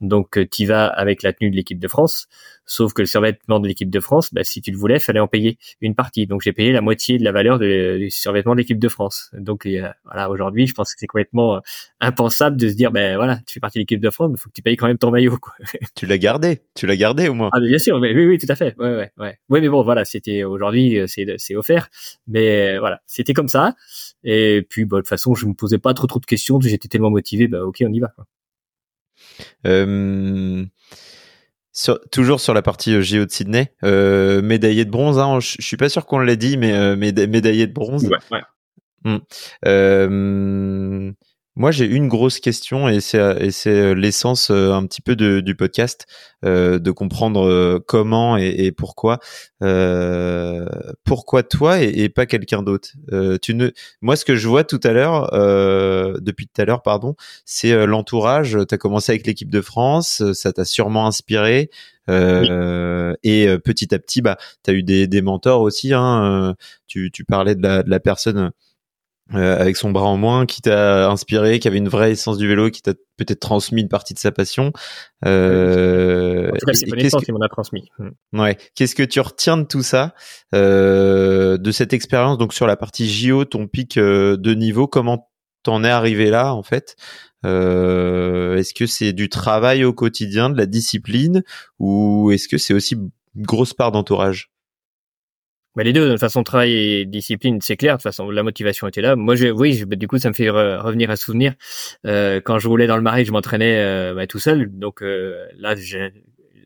Donc, euh, tu vas avec la tenue de l'équipe de France. Sauf que le survêtement de l'équipe de France, bah, si tu le voulais, fallait en payer une partie. Donc, j'ai payé la moitié de la valeur du survêtement de l'équipe de France. Donc, voilà, aujourd'hui, je pense que c'est complètement euh, impensable de se dire, ben voilà, tu fais partie de l'équipe de France, mais faut que tu payes quand même ton maillot. Quoi. Tu l'as gardé, tu l'as gardé au moins. Ah, bien sûr, mais oui, oui, tout à fait. Ouais, ouais, ouais. Oui, mais bon, voilà, c'était aujourd'hui, euh, c'est c'est offert, mais voilà, c'était comme ça. Et puis, bah, de toute façon, je me posais pas trop trop de questions. J'étais tellement motivé, bah ok, on y va. Quoi. Euh, toujours sur la partie euh, JO de Sydney, euh, médaillé de bronze. Hein, je, suis pas sûr qu'on l'ait dit, mais médaillé de bronze. Ouais, ouais. Hum. Moi, j'ai une grosse question et c'est euh, l'essence euh, un petit peu de, du podcast, euh, de comprendre euh, comment et, et pourquoi, euh, pourquoi toi et, et pas quelqu'un d'autre. tu ne, moi, ce que je vois tout à l'heure, depuis tout à l'heure, pardon, c'est l'entourage. Tu as commencé avec l'équipe de France, ça t'a sûrement inspiré. Et petit à petit, bah, tu as eu des, des mentors aussi. Hein, tu, tu parlais de la, de la personne euh, avec son bras en moins, qui t'a inspiré, qui avait une vraie essence du vélo, qui t'a peut-être transmis une partie de sa passion. Euh, en tout cas, c'est qui m'en a transmis. Ouais. Qu'est-ce que tu retiens de tout ça, euh, de cette expérience Donc sur la partie JO, ton pic euh, de niveau, comment t'en es arrivé là en fait? Est-ce que c'est du travail au quotidien, de la discipline, ou est-ce que c'est aussi une grosse part d'entourage? Bah les deux, de toute façon, travail et discipline, c'est clair. De toute façon, la motivation était là. Moi, je, oui, bah, du coup, ça me fait revenir à souvenir. Euh, quand je roulais dans le marais, je m'entraînais euh, bah, tout seul. Donc euh, là,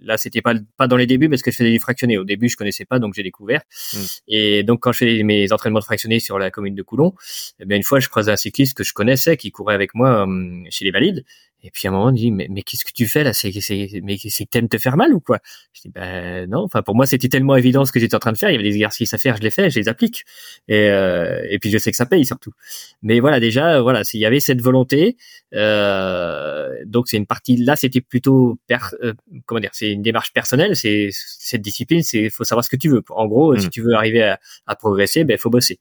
là, c'était pas pas dans les débuts parce que je faisais du fractionné. Au début, je connaissais pas, donc j'ai découvert. Mmh. Et donc, quand je faisais mes entraînements de fractionné sur la commune de Coulon, eh bien une fois, je croisais un cycliste que je connaissais qui courait avec moi hum, chez les Valides. Et puis à un moment, il dit mais, mais qu'est-ce que tu fais là? C'est mais c'est que t'aimes te faire mal ou quoi? Je dis ben non. Enfin pour moi c'était tellement évident ce que j'étais en train de faire. Il y avait des exercices à faire, je les fais, je les applique. Et euh, et puis je sais que ça paye surtout. Mais voilà déjà voilà s'il y avait cette volonté. Euh, donc c'est une partie là c'était plutôt per, euh, comment dire c'est une démarche personnelle. C'est cette discipline c'est faut savoir ce que tu veux. En gros si mmh. tu veux arriver à, à progresser ben faut bosser.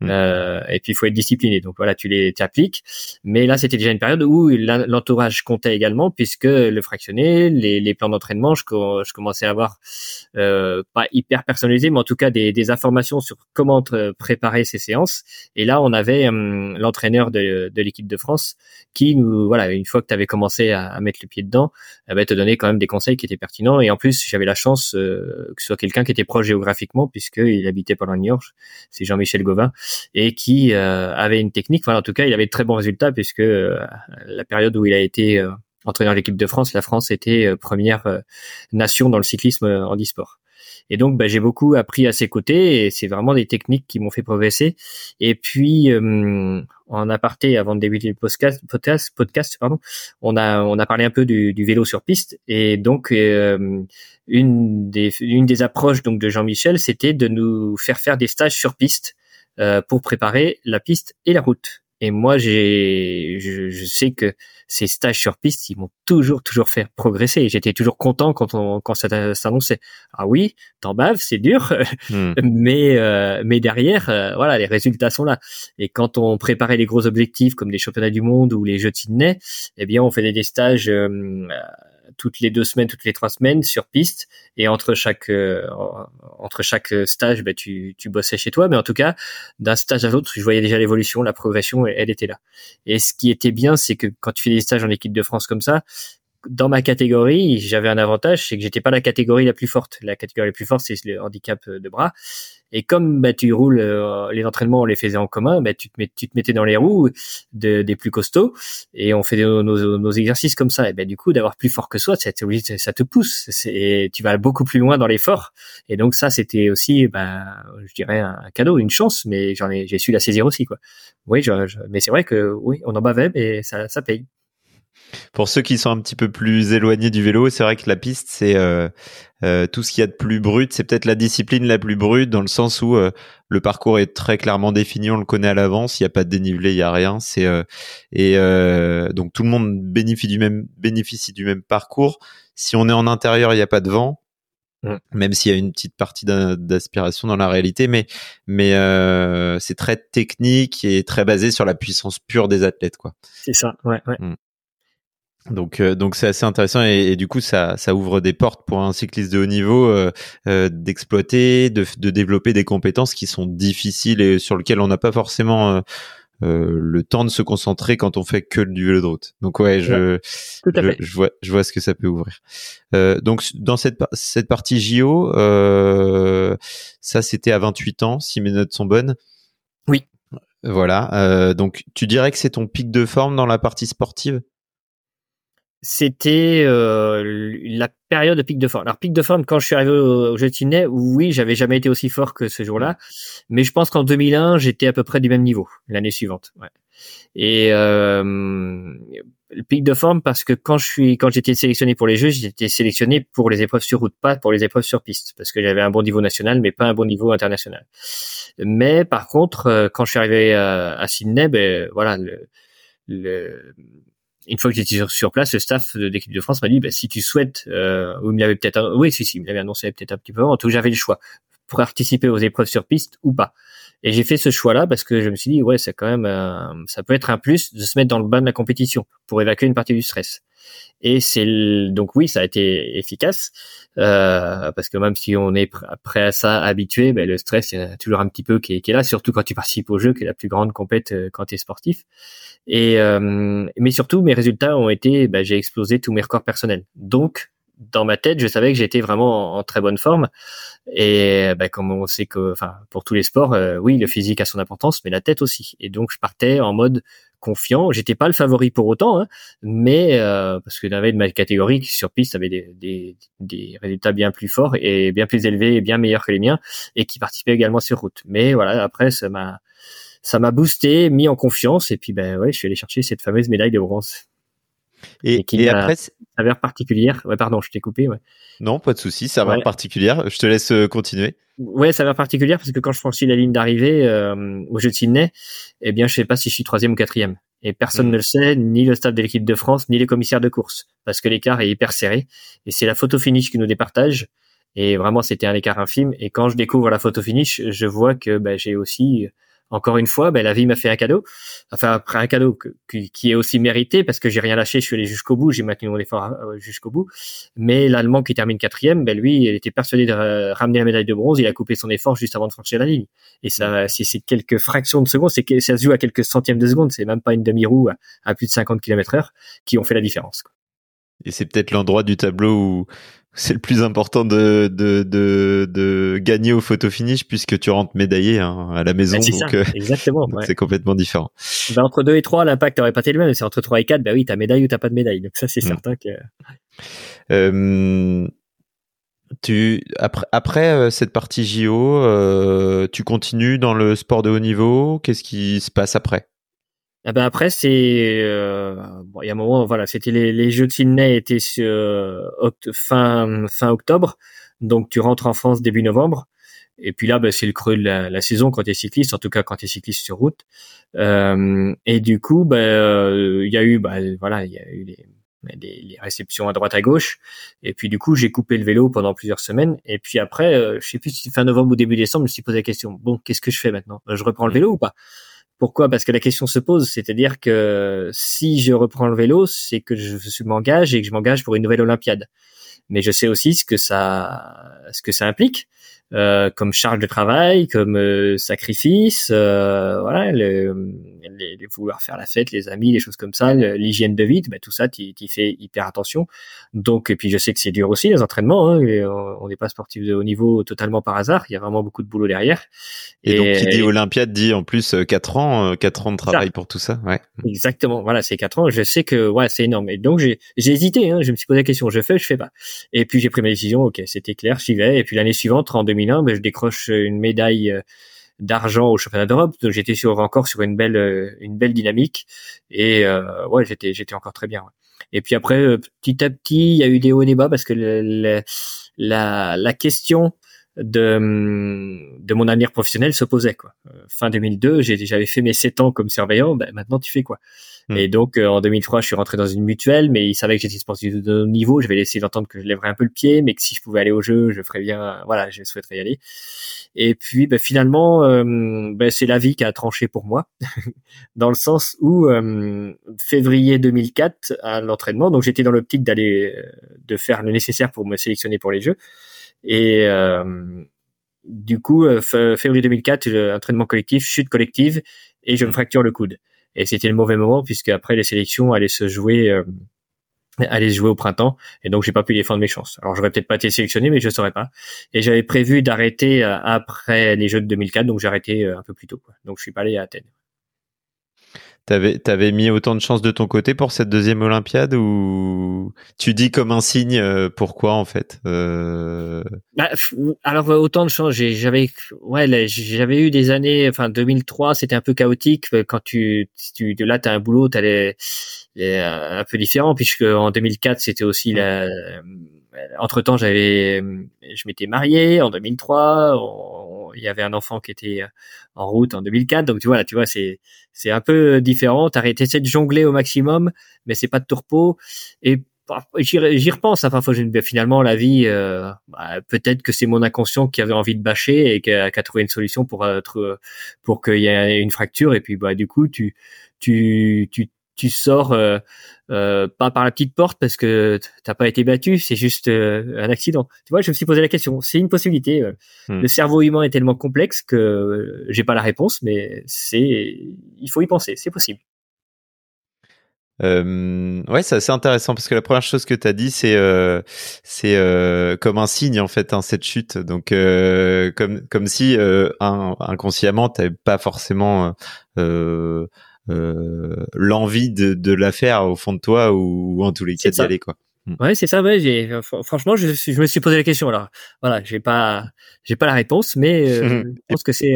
Mmh. Euh, et puis il faut être discipliné. Donc voilà tu les appliques. Mais là c'était déjà une période où l'entourage je comptait également puisque le fractionné, les, plans d'entraînement, je, je, commençais à avoir euh, pas hyper personnalisé, mais en tout cas des, informations sur comment préparer ces séances. Et là, on avait hum, l'entraîneur de, l'équipe de France qui nous, voilà, une fois que tu avais commencé à, mettre le pied dedans, eh ben, te donnait quand même des conseils qui étaient pertinents. Et en plus, j'avais la chance euh, que ce soit quelqu'un qui était proche géographiquement puisqu'il habitait pendant New York, c'est Jean-Michel Gauvin, et qui euh, avait une technique. Enfin, en tout cas, il avait de très bons résultats puisque la période où il a été euh, entraîneur de l'équipe de France, la France était euh, première euh, nation dans le cyclisme en e-sport. Et donc, bah, j'ai beaucoup appris à ses côtés et c'est vraiment des techniques qui m'ont fait progresser. Et puis, en aparté, avant de débuter le podcast, podcast, podcast pardon, on a on a parlé un peu du, vélo sur piste. Et donc, une des une des approches donc de Jean-Michel, c'était de nous faire faire des stages sur piste pour préparer la piste et la route. Et moi, j'ai, je, sais que ces stages sur piste, ils m'ont toujours, toujours fait progresser. J'étais toujours content quand on, quand ça s'annonçait. Ah oui, t'en baves, c'est dur, hmm. mais, euh, mais derrière, euh, voilà, les résultats sont là. Et quand on préparait les gros objectifs comme les championnats du monde ou les Jeux de Sydney, eh bien, on faisait des stages euh, toutes les deux semaines, toutes les trois semaines sur piste. Et entre chaque euh, entre chaque stage, bah, tu, tu bossais chez toi. Mais en tout cas, d'un stage à l'autre, je voyais déjà l'évolution, la progression, elle, elle était là. Et ce qui était bien, c'est que quand tu fais des stages en équipe de France comme ça, dans ma catégorie, j'avais un avantage, c'est que j'étais pas la catégorie la plus forte. La catégorie la plus forte, c'est le handicap de bras. Et comme bah, tu roules, euh, les entraînements, on les faisait en commun, bah, tu, te mets, tu te mettais dans les roues des plus costauds et on fait nos, nos, exercices comme ça. Et ben du coup, d'avoir plus fort que soi, ça, ça te pousse. Et tu vas beaucoup plus loin dans l'effort. Et donc ça, c'était aussi, bah, je dirais, un cadeau, une chance, mais j'en ai, j'ai su la saisir aussi, quoi. Oui, je, mais c'est vrai que oui, on en bavait, mais ça, ça paye. Pour ceux qui sont un petit peu plus éloignés du vélo, c'est vrai que la piste, c'est euh, euh, tout ce qu'il y a de plus brut. C'est peut-être la discipline la plus brute dans le sens où euh, le parcours est très clairement défini, on le connaît à l'avance. Il n'y a pas de dénivelé, il n'y a rien. C'est et donc tout le monde bénéficie du même bénéficie du même parcours. Si on est en intérieur, il n'y a pas de vent. Même s'il y a une petite partie d'aspiration dans la réalité, mais mais c'est très technique et très basé sur la puissance pure des athlètes, quoi. C'est ça, ouais, ouais. Mm. Donc, euh, donc c'est assez intéressant et, du coup, ça, ça ouvre des portes pour un cycliste de haut niveau euh, euh, d'exploiter, de, de, développer des compétences qui sont difficiles et sur lesquelles on n'a pas forcément le temps de se concentrer quand on fait que du vélo de route. Donc ouais, je, je, vois, je vois ce que ça peut ouvrir. donc dans cette cette partie JO, ça c'était à 28 ans, si mes notes sont bonnes. Oui. Voilà. donc tu dirais que c'est ton pic de forme dans la partie sportive? C'était euh, la période de pic de forme. Alors pic de forme quand je suis arrivé au, jeu de oui, j'avais jamais été aussi fort que ce jour-là, mais je pense qu'en 2001, j'étais à peu près du même niveau l'année suivante. Ouais. Et euh, le pic de forme parce que quand je suis quand j'étais sélectionné pour les jeux, j'étais sélectionné pour les épreuves sur route, pas pour les épreuves sur piste, parce que j'avais un bon niveau national, mais pas un bon niveau international. Mais par contre, euh, quand je suis arrivé à, à Sydney, ben voilà le, le une fois que j'étais sur, place, le staff de l'équipe de France m'a dit, bah, si tu souhaites, euh, ou il me l'avait peut-être, oui, si, si, il me l'avait annoncé peut-être un petit peu avant, en tout j'avais le choix pour participer aux épreuves sur piste ou pas. Et j'ai fait ce choix-là parce que je me suis dit, ouais, c'est quand même, euh, ça peut être un plus de se mettre dans le bain de la compétition pour évacuer une partie du stress. Et c'est donc oui, ça a été efficace euh, parce que même si on est prêt à ça, habitué, ben, le stress il toujours un petit peu qui est, qui est, là, surtout quand tu participes au jeu, qui est la plus grande compète euh, quand tu es sportif. Et euh, mais surtout, mes résultats ont été, ben, j'ai explosé tous mes records personnels. Donc dans ma tête, je savais que j'étais vraiment en, très bonne forme. Et ben, comme on sait que, enfin, pour tous les sports, euh, oui, le physique a son importance, mais la tête aussi. Et donc, je partais en mode confiant. J'étais pas le favori pour autant, hein, mais euh, parce que avait de ma catégorie sur piste avait des, des, des, résultats bien plus forts et bien plus élevés et bien meilleurs que les miens, et qui participaient également sur route. Mais voilà, après, ça m'a ça m'a boosté, mis en confiance, et puis ben ouais, je suis allé chercher cette fameuse médaille de bronze. Et, et, après, saveur particulière. Ouais, pardon, je t'ai coupé. Ouais. Non, pas de souci. Saveur ouais. particulière. Je te laisse euh, continuer. Ouais, saveur particulière parce que quand je franchis la ligne d'arrivée euh, au jeu de Sydney, eh bien, je sais pas si je suis troisième ou quatrième. Et personne mm. ne le sait, ni le staff de l'équipe de France, ni les commissaires de course, parce que l'écart est hyper serré. Et c'est la photo finish qui nous départage. Et vraiment, c'était un écart infime. Et quand je découvre la photo finish, je vois que bah, j'ai aussi encore une fois, ben, la vie m'a fait un cadeau. Enfin, après un cadeau qui est aussi mérité parce que j'ai rien lâché, je suis allé jusqu'au bout, j'ai maintenu mon effort euh, jusqu'au bout. Mais l'Allemand qui termine quatrième, ben, lui, il était persuadé de ramener la médaille de bronze, il a coupé son effort juste avant de franchir la ligne. Et ça, si c'est quelques fractions de secondes, c'est que ça se joue à quelques centièmes de secondes, c'est même pas une demi-roue à, plus de 50 km heure qui ont fait la différence. Et c'est peut-être l'endroit du tableau où c'est le plus important de, de, de, de, gagner au photo finish puisque tu rentres médaillé hein, à la maison. Ben, donc, euh, exactement. C'est complètement différent. Ben, entre 2 et 3, l'impact n'aurait pas été le même. C'est entre 3 et 4, bah oui, t'as médaille ou t'as pas de médaille. Donc ça, c'est mm. certain que. Euh, tu après, après euh, cette partie JO, euh, tu continues dans le sport de haut niveau. Qu'est-ce qui se passe après? Ah ben après c'est euh, bon il y a un moment voilà c'était les, les Jeux de Sydney étaient sur, euh, fin fin octobre. Donc tu rentres en France début novembre. Et puis là ben, c'est le creux de la, la saison quand tu es cycliste en tout cas quand tu es cycliste sur route. Euh, et du coup ben euh, il y a eu ben, voilà il y a eu les, les, réceptions à droite à gauche. Et puis du coup j'ai coupé le vélo pendant plusieurs semaines. Et puis après euh, je sais plus si fin novembre ou début décembre je me suis posé la question bon qu'est-ce que je fais maintenant? Je reprends le vélo ou pas? Pourquoi? Parce que la question se pose, c'est-à-dire que si je reprends le vélo, c'est que je m'engage et que je m'engage pour une nouvelle Olympiade. Mais je sais aussi ce que ça, ce que ça implique. Euh, comme charge de travail, comme euh, sacrifice, euh, voilà, le, les, vouloir faire la fête, les amis, les choses comme ça, l'hygiène de vie, bah, tout ça, tu y fais hyper attention. Donc, et puis je sais que c'est dur aussi les entraînements. Hein, on n'est pas sportif de haut niveau totalement par hasard. Il y a vraiment beaucoup de boulot derrière. Et, donc, qui dit Olympiade dit en plus 4 ans, 4 ans de travail pour tout ça. Ouais. Exactement. Voilà, c'est 4 ans. Je sais que ouais, c'est énorme. Et donc j'ai hésité. Hein, je me suis posé la question. Je fais, je fais pas. Et puis j'ai pris ma décision. Ok, c'était clair, j'y vais. Et puis l'année suivante, en 2000 ben, je décroche une médaille euh, d'argent au championnat d'Europe. Donc j'étais sur encore sur une belle euh, une belle dynamique et euh, ouais j'étais j'étais encore très bien. Et puis après petit à petit il y a eu des hauts et des bas parce que la la question de de mon avenir professionnel se posait quoi. Fin 2002 j'avais fait mes 7 ans comme surveillant. Ben, maintenant tu fais quoi? Hmm. Et donc euh, en 2003, je suis rentré dans une mutuelle, mais il savait que j'étais sportif de haut niveau. Je vais laisser d'entendre que je lèverais un peu le pied, mais que si je pouvais aller au jeu, je ferais bien. Voilà, je souhaiterais y aller. Et puis bah, finalement, euh, bah, c'est la vie qui a tranché pour moi, dans le sens où euh, février 2004 à l'entraînement, donc j'étais dans l'optique d'aller de faire le nécessaire pour me sélectionner pour les Jeux. Et du coup, février 2004, entraînement collectif, chute collective, et je me fracture le coude. Et c'était le mauvais moment puisque après les sélections allaient se jouer euh, se jouer au printemps et donc j'ai pas pu défendre mes chances. Alors j'aurais peut-être pas été sélectionné mais je saurais pas. Et j'avais prévu d'arrêter euh, après les Jeux de 2004 donc j'ai arrêté euh, un peu plus tôt. Donc je suis pas allé à Athènes. T'avais, t'avais mis autant de chances de ton côté pour cette deuxième Olympiade ou tu dis comme un signe euh, pourquoi en fait euh... bah, Alors autant de chances, j'avais ouais j'avais eu des années, enfin 2003 c'était un peu chaotique euh, quand tu, tu là t'as un boulot t'as les, un peu différent puisque en 2004 c'était aussi la entre temps j'avais je m'étais marié en 2003 il y avait un enfant qui était en route en 2004 donc tu vois là tu vois c'est c'est un peu différent. T'essaies de jongler au maximum, mais c'est pas de tourpeau. Et j'y repense. Enfin, finalement, la vie, euh, bah, peut-être que c'est mon inconscient qui avait envie de bâcher et qui a, trouvé une solution pour être, pour qu'il y ait une fracture. Et puis, bah, du coup, tu, tu, tu, tu sors euh, euh, pas par la petite porte parce que t'as pas été battu, c'est juste un accident. Tu vois, je me suis posé la question. C'est une possibilité. Hmm. Le cerveau humain est tellement complexe que j'ai pas la réponse, mais c'est, il faut y penser. C'est possible. Euh, ouais, c'est assez intéressant parce que la première chose que tu as dit, c'est euh, c'est euh, comme un signe en fait, hein, cette chute. Donc euh, comme comme si euh, inconsciemment, tu pas forcément euh, l'envie de, de la faire au fond de toi ou, en tous les cas d'y aller quoi. Hmm. Ouais, c'est ça. Ouais, franchement, je, je, me suis posé la question. Alors, voilà, j'ai pas, j'ai pas la réponse, mais je pense que c'est,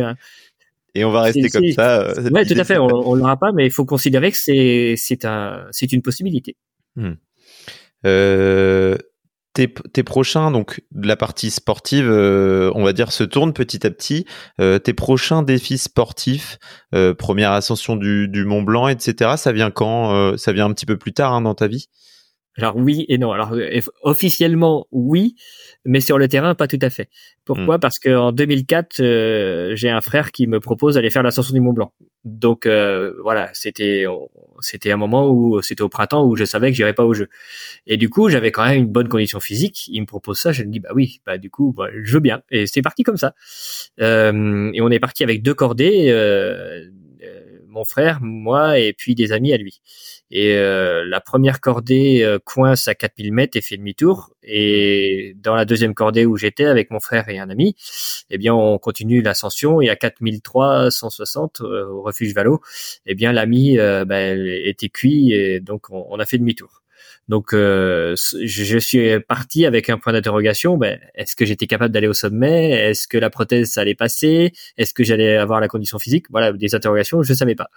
et on va rester comme ça. Euh, ouais, tout à fait. On, on l'aura pas, mais il faut considérer que c'est c'est un c'est une possibilité. Hmm. Tes, tes, prochains, donc de la partie sportive, euh, on va dire, se tournent petit à petit. Euh, tes prochains défis sportifs, euh, première ascension du, du, Mont Blanc, etc. Ça vient quand Ça vient un petit peu plus tard hein, dans ta vie? Alors oui et non. Alors officiellement oui, mais sur le terrain pas tout à fait. Pourquoi? Hmm. Parce qu'en 2004, euh, j'ai un frère qui me propose d'aller faire l'ascension du Mont Blanc. Donc euh, voilà, c'était c'était un moment où c'était au printemps où je savais que j'irais pas au jeu. Et du coup, j'avais quand même une bonne condition physique. Il me propose ça, je me dis bah oui, bah du coup, bah, je veux bien. Et c'est parti comme ça. Euh, et on est parti avec deux cordées, mon frère, moi et puis des amis à lui. Et euh, la première cordée euh, coince à 4000 mètres et fait demi-tour. Et dans la deuxième cordée où j'étais avec mon frère et un ami, eh bien, on continue l'ascension et à 4360 euh, au refuge Valo, eh bien, l'ami ben, était cuit et donc on, on a fait demi-tour. Donc, euh, je suis parti avec un point d'interrogation. Ben, est-ce que j'étais capable d'aller au sommet? Est-ce que la prothèse allait passer? Est-ce que j'allais avoir la condition physique? Voilà, des interrogations, je savais pas.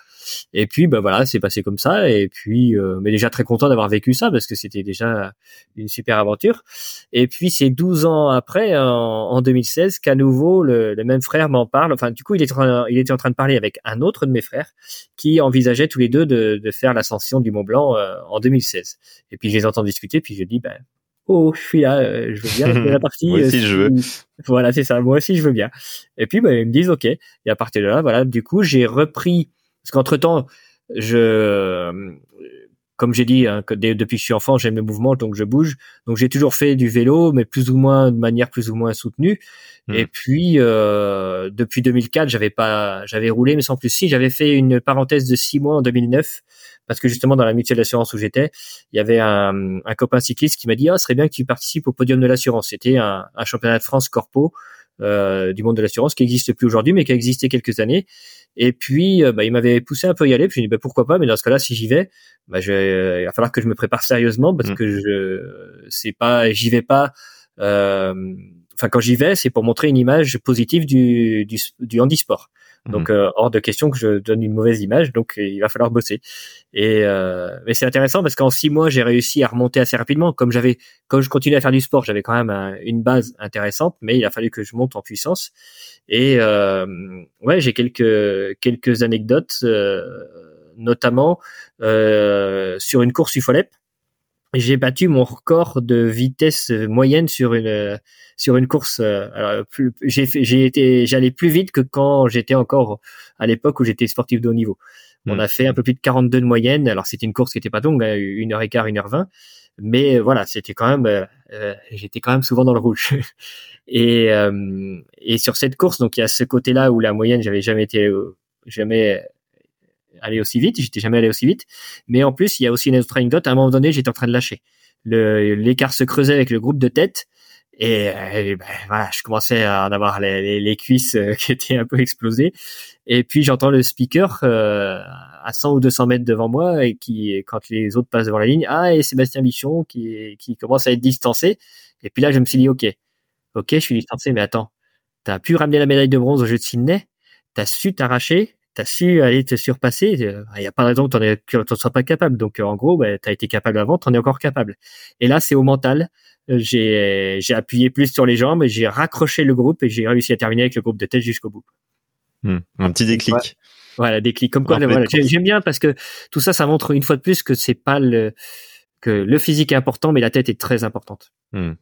Et puis, ben voilà, c'est passé comme ça. Et puis, euh, mais déjà très content d'avoir vécu ça parce que c'était déjà une super aventure. Et puis, c'est 12 ans après, en, 2016, qu'à nouveau le, le, même frère m'en parle. Enfin, du coup, il était, en, il était en train de parler avec un autre de mes frères qui envisageait tous les deux de, de faire l'ascension du Mont Blanc euh, en 2016. Et puis je les entends discuter, puis je dis, ben, oh, je suis là, euh, je veux bien je la partie. moi aussi, je veux. Voilà, c'est ça, moi aussi, je veux bien. Et puis, ben, ils me disent, OK. Et à partir de là, voilà, du coup, j'ai repris, parce qu'entre temps, je, comme j'ai dit, hein, que depuis que je suis enfant, j'aime le mouvement, donc je bouge. Donc j'ai toujours fait du vélo, mais plus ou moins de manière plus ou moins soutenue. Hmm. Et puis euh, depuis 2004, j'avais pas, j'avais roulé, mais sans plus. Si j'avais fait une parenthèse de six mois en 2009, parce que justement dans la mutuelle d'assurance où j'étais, il y avait un, un copain cycliste qui m'a dit ah, ce serait bien que tu participes au podium de l'assurance. C'était un, un championnat de France corpo euh, du monde de l'assurance qui n'existe plus aujourd'hui, mais qui a existé quelques années. Et puis, euh, bah, il m'avait poussé un peu à y aller. Puis je dit bah, pourquoi pas, mais dans ce cas-là, si j'y vais, bah, je, il va falloir que je me prépare sérieusement parce mmh. que je, c'est pas, j'y vais pas. Euh, enfin, quand j'y vais, c'est pour montrer une image positive du, du, du handisport. Donc, mmh. euh, hors de question que je donne une mauvaise image. Donc, il va falloir bosser. Et euh, mais c'est intéressant parce qu'en six mois, j'ai réussi à remonter assez rapidement. Comme j'avais, comme je continuais à faire du sport, j'avais quand même une base intéressante, mais il a fallu que je monte en puissance. Et euh, ouais, j'ai quelques quelques anecdotes, euh, notamment euh, sur une course UFOLEP j'ai battu mon record de vitesse moyenne sur une sur une course. Euh, j'ai j'ai été j'allais plus vite que quand j'étais encore à l'époque où j'étais sportif de haut niveau. On hmm. a fait un peu plus de 42 de moyenne. Alors c'était une course qui était pas longue, hein, une heure et quart, une heure vingt. Mais voilà, c'était quand même, euh, euh, j'étais quand même souvent dans le rouge. et et sur cette course, donc il y a ce côté-là où la moyenne, j'avais jamais été jamais aller aussi vite, j'étais jamais allé aussi vite. Mais en plus, il y a aussi une autre anecdote. À un moment donné, j'étais en train de lâcher. L'écart se creusait avec le groupe de tête. Et, euh, ben, voilà, je commençais à en avoir les, cuisses euh, qui étaient un peu explosées. Et puis j'entends le speaker euh, à 100 ou 200 mètres devant moi et qui, quand les autres passent devant la ligne, ah et Sébastien Bichon qui, qui commence à être distancé. Et puis là, je me suis dit, ok, ok, je suis distancé, mais attends, t'as pu ramener la médaille de bronze au jeu de Sydney, t'as su t'arracher, t'as su aller te surpasser. Il euh, n'y a pas de raison que tu n'en sois pas capable. Donc, euh, en gros, bah, tu as été capable avant, tu en es encore capable. Et là, c'est au mental. Euh, j'ai, appuyé plus sur les jambes et j'ai raccroché le groupe et j'ai réussi à terminer avec le groupe de tête jusqu'au bout. Hmm. un petit déclic. Voilà, déclic. Comme quoi, voilà, j'aime bien parce que tout ça, ça montre une fois de plus que c'est pas le, que le physique est important, mais la tête est très importante. Hmm.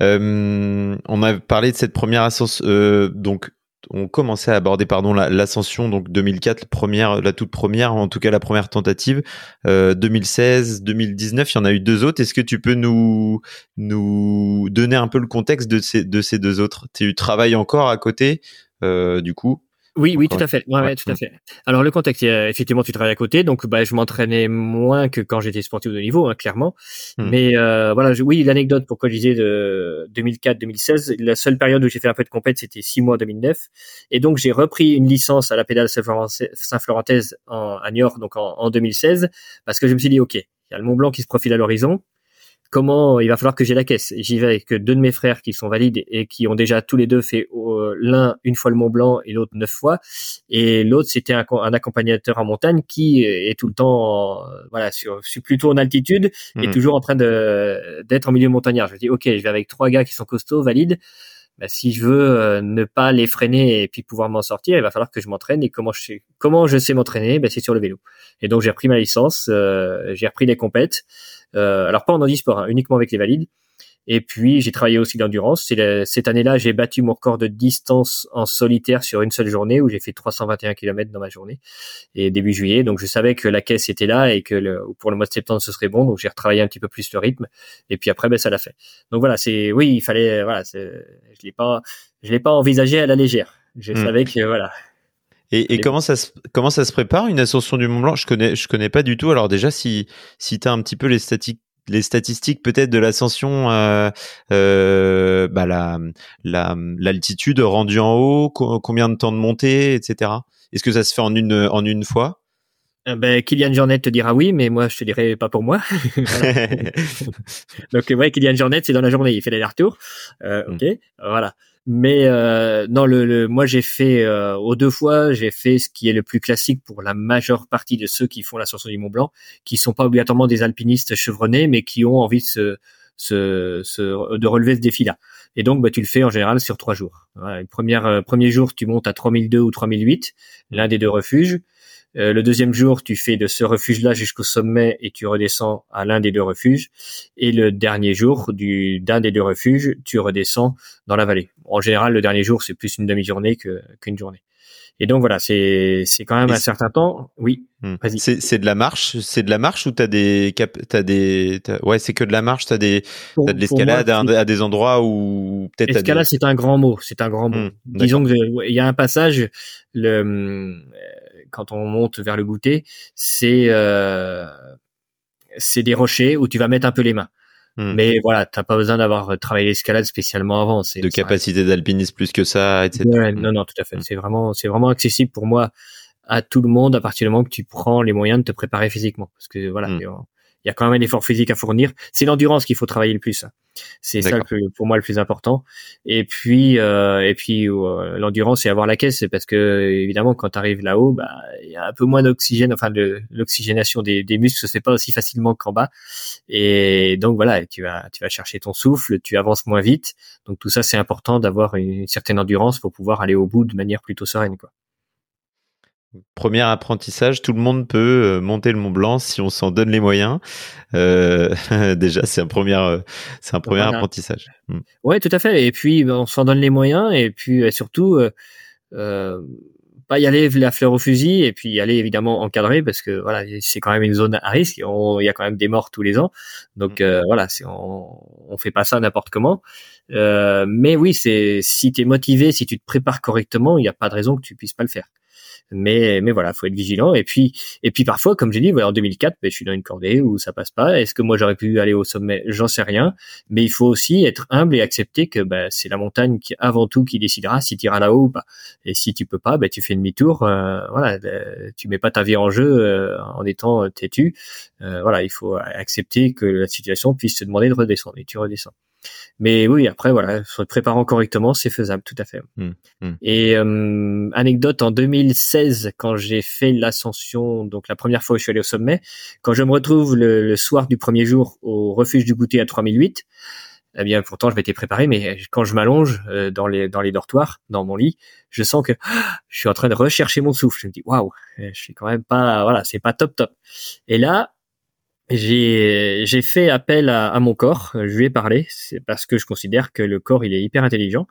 Euh, on a parlé de cette première ascension, euh, donc on commençait à aborder pardon l'ascension donc 2004 première la toute première en tout cas la première tentative 2016 2019 il y en a eu deux autres. Est-ce que tu peux nous nous donner un peu le contexte de ces de ces deux autres? Tu travailles encore à côté du coup? Oui, oui, tout à fait. Ouais, tout à fait. Alors le contexte, effectivement, tu travailles à côté, donc bah, je m'entraînais moins que quand j'étais sportif de niveau, hein, clairement. Hmm. Mais euh, voilà, oui, l'anecdote pourquoi je disais de 2004-2016, la seule période où j'ai fait un peu de compète, c'était six mois 2009, et donc j'ai repris une licence à la pédale Saint-Florentaise à Niort, donc en, en 2016, parce que je me suis dit, ok, il y a le Mont Blanc qui se profile à l'horizon comment il va falloir que j'ai la caisse. J'y vais avec deux de mes frères qui sont valides et qui ont déjà tous les deux fait euh, l'un une fois le Mont Blanc et l'autre neuf fois. Et l'autre c'était un, accompagnateur en montagne qui est tout le temps, voilà, sur, plutôt en altitude et hmm. toujours en train de d'être en milieu montagnard. Je dis ok, je vais avec trois gars qui sont costauds, valides. Bah, si je veux euh, ne pas les freiner et puis pouvoir m'en sortir, il va falloir que je m'entraîne. Et comment je sais, comment je sais m'entraîner? Bah, C'est sur le vélo. Et donc j'ai repris ma licence, euh, j'ai repris les compètes. Euh, alors pas en handisport, hein, uniquement avec les valides. Et puis j'ai travaillé aussi d'endurance. Cette année-là, j'ai battu mon record de distance en solitaire sur une seule journée où j'ai fait 321 km dans ma journée et début juillet. Donc je savais que la caisse était là et que le, pour le mois de septembre ce serait bon. Donc j'ai retravaillé un petit peu plus le rythme et puis après ben ça l'a fait. Donc voilà, c'est oui, il fallait voilà, je l'ai pas je l'ai pas envisagé à la légère. Je hmm. savais que voilà. Et, et comment ça se comment ça se prépare une ascension du Mont Blanc Je connais je connais pas du tout. Alors déjà si si tu as un petit peu les statistiques les statistiques peut-être de l'ascension, euh, euh, bah la, l'altitude rendue en haut, combien de temps de montée, etc. Est-ce que ça se fait en une en une fois? Euh, ben, Kylian Jornet te dira oui, mais moi je te dirais pas pour moi. Donc ouais, Kylian Jornet c'est dans la journée, il fait l'aller-retour. Euh, ok, voilà. Mais euh, non, le, le, moi j'ai fait euh, aux deux fois, j'ai fait ce qui est le plus classique pour la majeure partie de ceux qui font l'ascension du Mont Blanc, qui sont pas obligatoirement des alpinistes chevronnés, mais qui ont envie de se, de relever ce défi-là. Et donc, bah, tu le fais en général sur trois jours. Le premier, euh, premier jour, tu montes à 3002 ou 3008, l'un des deux refuges. Euh, le deuxième jour, tu fais de ce refuge-là jusqu'au sommet et tu redescends à l'un des deux refuges. Et le dernier jour, du d'un des deux refuges, tu redescends dans la vallée. En général, le dernier jour, c'est plus une demi-journée qu'une journée. Et donc voilà, c'est c'est quand même un certain temps. Oui. Hmm. C'est c'est de la marche, c'est de la marche ou t'as des cap, t'as des ouais, c'est que de la marche, t'as des t'as de l'escalade à, des endroits où peut-être. L'escalade, c'est un grand mot, c'est un grand mot. Hmm, Disons qu'il y a un passage le quand on monte vers le goûter, c'est euh, c'est des rochers où tu vas mettre un peu les mains. Hmm. Mais voilà, t'as pas besoin d'avoir travaillé l'escalade spécialement avant. C'est de capacité d'alpinisme plus que ça, etc. non, non, tout à fait. Hmm. C'est vraiment, c'est vraiment accessible pour moi à tout le monde à partir du moment que tu prends les moyens de te préparer physiquement. Parce que voilà, hmm il y a quand même un effort physique à fournir. C'est l'endurance qu'il faut travailler le plus. C'est ça pour moi le plus important. Et puis euh, et puis euh, l'endurance c'est avoir la caisse, c'est parce que évidemment quand tu arrives là-haut, bah il y a un peu moins d'oxygène, enfin de l'oxygénation des, des muscles se fait pas aussi facilement qu'en bas. Et donc voilà, tu vas tu vas chercher ton souffle, tu avances moins vite. Donc tout ça c'est important d'avoir une certaine endurance pour pouvoir aller au bout de manière plutôt sereine quoi. Premier apprentissage, tout le monde peut euh, monter le Mont Blanc si on s'en donne les moyens. Euh, déjà, c'est un premier, euh, c'est un premier apprentissage. Hmm. Ouais, tout à fait. Et puis, ben, on s'en donne les moyens. Et puis, surtout, euh, pas y aller la fleur au fusil. Et puis, y aller évidemment encadré parce que voilà, c'est quand même une zone à risque. Il y a quand même des morts tous les ans. Donc hmm. voilà, on, on fait pas ça n'importe comment. mais oui, c'est si tu es motivé, si tu te prépares correctement, il n'y a pas de raison que tu puisses pas le faire mais mais voilà faut être vigilant. Et puis et puis parfois comme j'ai dit voilà, en 2004 ben, je suis dans une cordée où ça passe pas. Est-ce que moi j'aurais pu aller au sommet? J'en sais rien. Mais il faut aussi être humble et accepter que ben, c'est la montagne qui avant tout qui décidera. Si tu iras là-haut ou pas et si tu peux pas ben, tu fais demi-tour. Euh, voilà euh, tu mets pas ta vie en jeu euh, en étant têtu. Voilà il faut accepter que la situation puisse te demander de redescendre. Et tu redescends mais oui, après, voilà, se préparant correctement, c'est faisable, tout à fait. Mmh, mmh. Et euh, anecdote, en 2016, quand j'ai fait l'ascension, donc la première fois où je suis allé au sommet, quand je me retrouve le, soir du premier jour au refuge du goûter à 3008, eh bien, pourtant, je m'étais préparé, mais quand je m'allonge euh, dans les dans les dortoirs, dans mon lit, je sens que je suis en train de rechercher mon souffle. Je me dis, waouh, je suis quand même pas, voilà, c'est pas top top. Et là, j'ai fait appel à, à, mon corps. Je lui ai parlé. C'est parce que je considère que le corps il est hyper intelligent.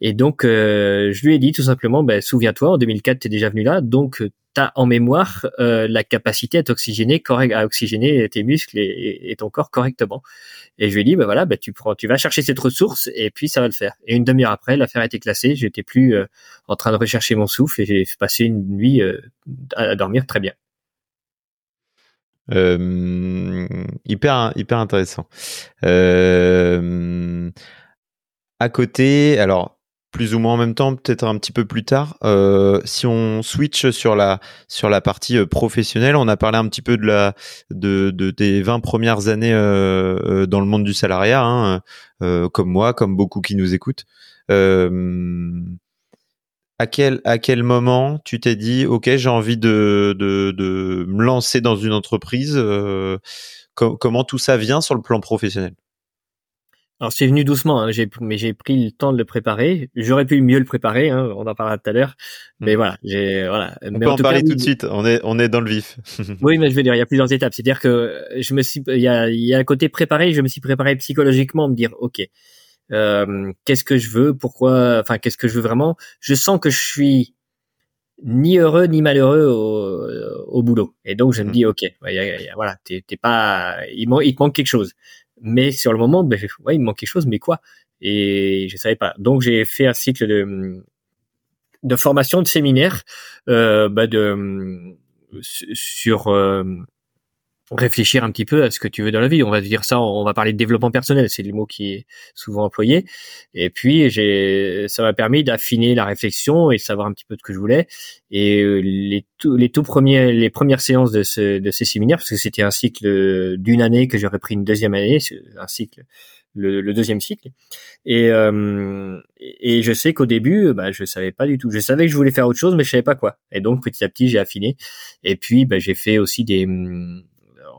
Et donc euh, je lui ai dit tout simplement, ben, souviens-toi, en 2004 tu es déjà venu là, donc tu as en mémoire euh, la capacité à t'oxygéner, à oxygéner tes muscles et, et, ton corps correctement. Et je lui ai dit, ben voilà, ben tu prends, tu vas chercher cette ressource et puis ça va le faire. Et une demi-heure après, l'affaire a été classée. J'étais plus euh, en train de rechercher mon souffle et j'ai passé une nuit à dormir très bien. Euh, hyper hyper intéressant. Euh, à côté, alors plus ou moins en même temps, peut-être un petit peu plus tard. Euh, si on switch sur la sur la partie euh, professionnelle, on a parlé un petit peu de la de, de tes 20 premières années euh, dans le monde du salariat, hein, comme moi, comme beaucoup qui nous écoutent à quel, à quel moment tu t'es dit, OK, j'ai envie de, de, de, me lancer dans une entreprise euh, Comment tout ça vient sur le plan professionnel? Alors c'est venu doucement, hein, mais j'ai pris le temps de le préparer. J'aurais pu mieux le préparer, hein, on en parlera tout à l'heure. Mais hmm. voilà, j'ai voilà. On peut en, parler tout de suite. On est on est dans le vif. oui, mais je veux dire, il y a plusieurs étapes. C'est-à-dire que je me suis, il y a il y a un côté préparé. Je me suis préparé psychologiquement, me dire, ok, euh, qu'est-ce que je veux, pourquoi, enfin qu'est-ce que je veux vraiment? Je sens que je suis ni heureux ni malheureux au, au boulot. Et donc je me mmh. dis ok, voilà, t'es, pas, il, il te manque quelque chose. Mais sur le moment, ben, ouais, il me manque quelque chose, mais quoi? Et je savais pas. Donc j'ai fait un cycle de de formation, de séminaire, euh, bah de sur euh, réfléchir un petit peu à ce que tu veux dans la vie. On va dire ça, on va parler de développement personnel, c'est le mot qui est souvent employé. Et puis j'ai, ça m'a permis d'affiner la réflexion et savoir un petit peu ce que je voulais. Et euh, les tout, les tout premiers, les premières séances de, ce, de ces séminaires, parce que c'était un cycle d'une année que j'aurais pris une deuxième année, un cycle. Le, le deuxième cycle et euh, et je sais qu'au début bah je savais pas du tout je savais que je voulais faire autre chose mais je savais pas quoi et donc petit à petit j'ai affiné et puis bah, j'ai fait aussi des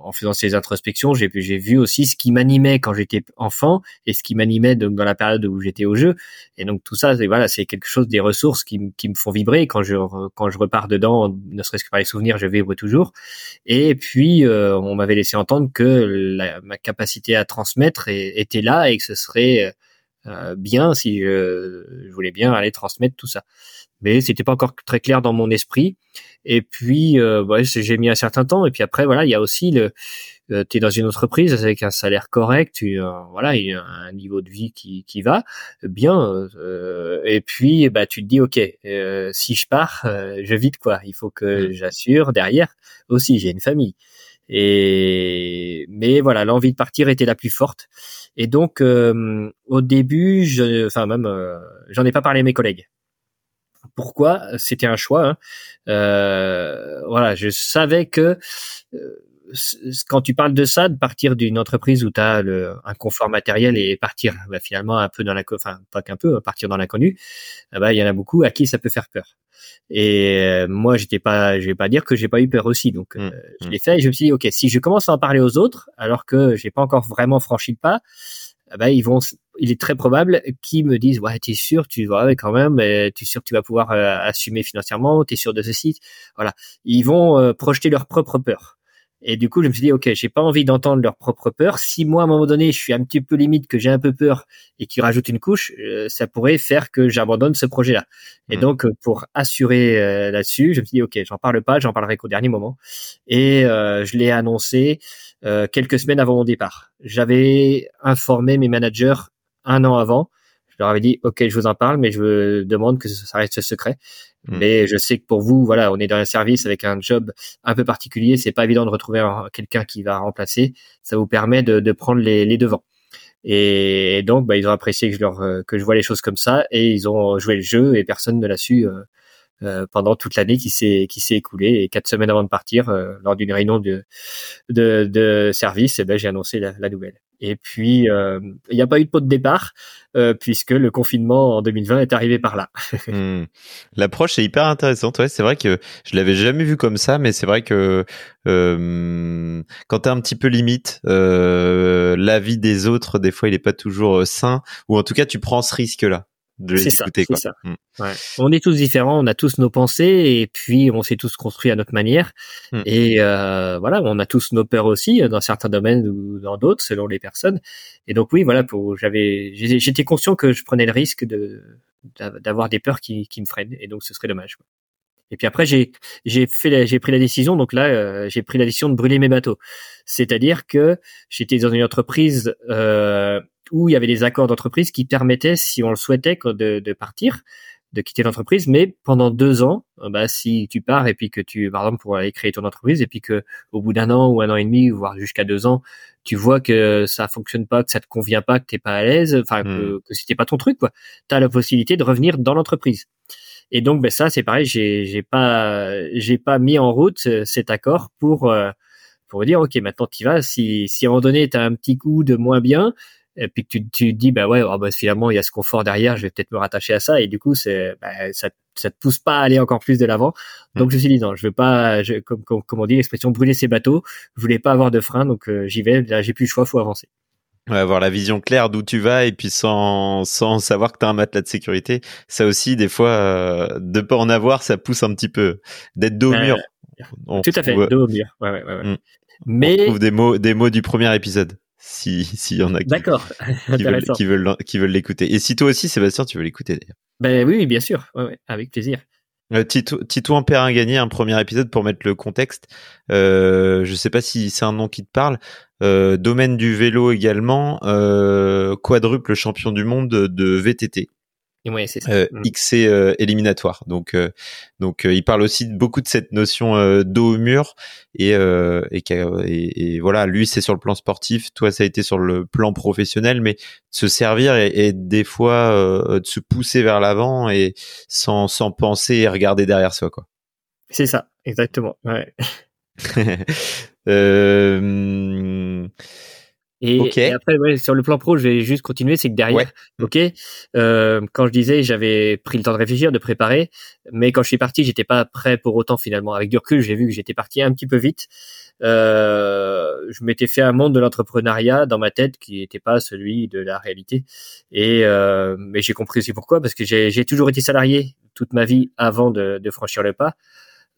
en faisant ces introspections, j'ai vu aussi ce qui m'animait quand j'étais enfant et ce qui m'animait dans la période où j'étais au jeu. Et donc tout ça, voilà, c'est quelque chose des ressources qui, me font vibrer quand je quand je repars dedans, ne serait-ce que par les souvenirs, je vibre toujours. Et puis euh, on m'avait laissé entendre que ma capacité à transmettre était là et que ce serait euh, bien si je, je voulais bien aller transmettre tout ça mais c'était pas encore très clair dans mon esprit. Et puis, euh, ouais, j'ai mis un certain temps. Et puis après, voilà, il y a aussi le, euh, tu es dans une entreprise avec un salaire correct, tu, euh, voilà, il y a un niveau de vie qui, qui va bien. Euh, et puis, bah, tu te dis, ok, si je pars, je vide quoi. Il faut que mmh. j'assure derrière aussi. J'ai une famille. Et mais voilà, l'envie de partir était la plus forte. Et donc, au début, je, enfin même, j'en ai pas parlé à mes collègues pourquoi? C'était un choix. Hein. Euh, voilà, je savais que euh, quand tu parles de ça, de partir d'une entreprise où tu as le, un confort matériel et partir bah, finalement un peu dans la, enfin pas qu'un peu, partir dans l'inconnu, eh ben, il y en a beaucoup à qui ça peut faire peur. Et euh, moi, j'étais pas, je vais pas dire que j'ai pas eu peur aussi. Donc, mmh, je mmh. l'ai fait et je me suis dit, ok, si je commence à en parler aux autres, alors que j'ai pas encore vraiment franchi le pas, eh ben, ils vont, il est très probable qu'ils me disent, ouais, t'es sûr, tu vas quand même, tu es sûr que tu vas pouvoir euh, assumer financièrement, t'es sûr de ceci. Voilà. Ils vont euh, projeter leur propre peur. Et du coup, je me suis dit, ok, j'ai pas envie d'entendre leur propre peur. Si moi, à un moment donné, je suis un petit peu limite, que j'ai un peu peur et qu'ils rajoutent une couche, euh, ça pourrait faire que j'abandonne ce projet-là. Et mmh. donc, pour assurer là-dessus, je me suis dit, ok, j'en parle pas, j'en parlerai qu'au dernier moment. Et je l'ai annoncé euh, quelques semaines avant mon départ. J'avais informé mes managers un an avant. Je leur avais dit, OK, je vous en parle, mais je demande que ça reste secret. Hmm. Mais je sais que pour vous, voilà, on est dans un service avec un job un peu particulier. C'est pas évident de retrouver quelqu'un qui va remplacer. Ça vous permet de, de prendre les, les devants. Et, donc, bah, ils ont apprécié que je leur euh, que je vois les choses comme ça, et ils ont joué le jeu, et personne ne l'a su euh, euh, pendant toute l'année qui s'est qui s'est écoulée et quatre semaines avant de partir euh, lors d'une réunion de de, de service eh ben j'ai annoncé la, la, nouvelle et puis euh, il n'y a pas eu de pot de départ puisque le confinement en 2020 est arrivé par là. Hmm. l'approche est hyper intéressante. Ouais c'est vrai que je l'avais jamais vu comme ça mais c'est vrai que euh, quand t'es un petit peu limite euh, l'avis des autres des fois il est pas toujours sain ou en tout cas tu prends ce risque là de les écouter. Quoi. Ça. Mm. Ouais. On est tous différents, on a tous nos pensées et puis on s'est tous construits à notre manière. Mm. Et euh, voilà, on a tous nos peurs aussi dans certains domaines ou dans d'autres selon les personnes. Et donc oui, voilà, pour j'avais j'étais conscient que je prenais le risque de d'avoir des peurs qui, qui me freinent et donc ce serait dommage. Quoi. Et puis après, j'ai j'ai fait j'ai pris la décision. Donc là, euh, j'ai pris la décision de brûler mes bateaux. C'est-à-dire que j'étais dans une entreprise euh, où il y avait des accords d'entreprise qui permettaient, si on le souhaitait, de, de partir, de quitter l'entreprise, mais pendant deux ans, euh, bah, si tu pars et puis que tu, par exemple, pour aller créer ton entreprise et puis que au bout d'un an ou un an et demi, voire jusqu'à deux ans, tu vois que ça fonctionne pas, que ça te convient pas, que t'es pas à l'aise, enfin que, hmm. que c'était pas ton truc, quoi, t'as la possibilité de revenir dans l'entreprise. Et donc, ben ça, c'est pareil, j'ai, j'ai pas, j'ai pas mis en route euh, cet accord pour euh, pour dire, ok, maintenant tu vas. Si si à un moment donné t'as un petit coup de moins bien, et puis que tu, tu dis, bah ouais, oh, bah, finalement il y a ce confort derrière, je vais peut-être me rattacher à ça. Et du coup, c'est, bah, ça, ça te pousse pas à aller encore plus de l'avant. Donc mmh. je me suis dit non, je veux pas, je, comme, comme, on dit l'expression, brûler ses bateaux. Je voulais pas avoir de frein, donc euh, j'y vais. Là, j'ai plus le choix, faut avancer. Ouais, avoir la vision claire d'où tu vas et puis sans, sans savoir que tu as un matelas de sécurité. Ça aussi, des fois, euh, de pas en avoir, ça pousse un petit peu. D'être dos au mur. tout à fait, dos au mur. Ouais, ouais, ouais. Mm. Mais... On trouve des mots, des mots du premier épisode. Si, s'il y en a qui, qui, veulent, qui, veulent, qui veulent l'écouter. Et si toi aussi, Sébastien, tu veux l'écouter d'ailleurs. Ben oui, bien sûr. Ouais, ouais, avec plaisir. Euh, Tito, Tito un gagné, un premier épisode pour mettre le contexte. Euh, je sais pas si c'est un nom qui te parle. Euh, domaine du vélo également, euh, quadruple champion du monde de VTT. Ouais, c'est ça. Euh, mm. XC euh, éliminatoire. Donc, euh, donc il parle aussi beaucoup de cette notion d'eau au mur et, et, et, voilà, lui c'est sur le plan sportif, toi ça a été sur le plan professionnel, mais se servir et, et des fois de se pousser vers l'avant et sans, sans penser et regarder derrière soi quoi. C'est ça, exactement. Ouais. euh, et, après, ouais, sur le plan pro, je vais juste continuer, c'est que derrière, ok, euh, quand je disais, j'avais pris le temps de réfléchir, de préparer, mais quand je suis parti, j'étais pas prêt pour autant finalement. Avec du recul, j'ai vu que j'étais parti un petit peu vite. Euh, je m'étais fait un monde de l'entrepreneuriat dans ma tête qui n'était pas celui de la réalité. Et euh, mais j'ai compris aussi pourquoi, parce que j'ai toujours été salarié toute ma vie avant de, de franchir le pas.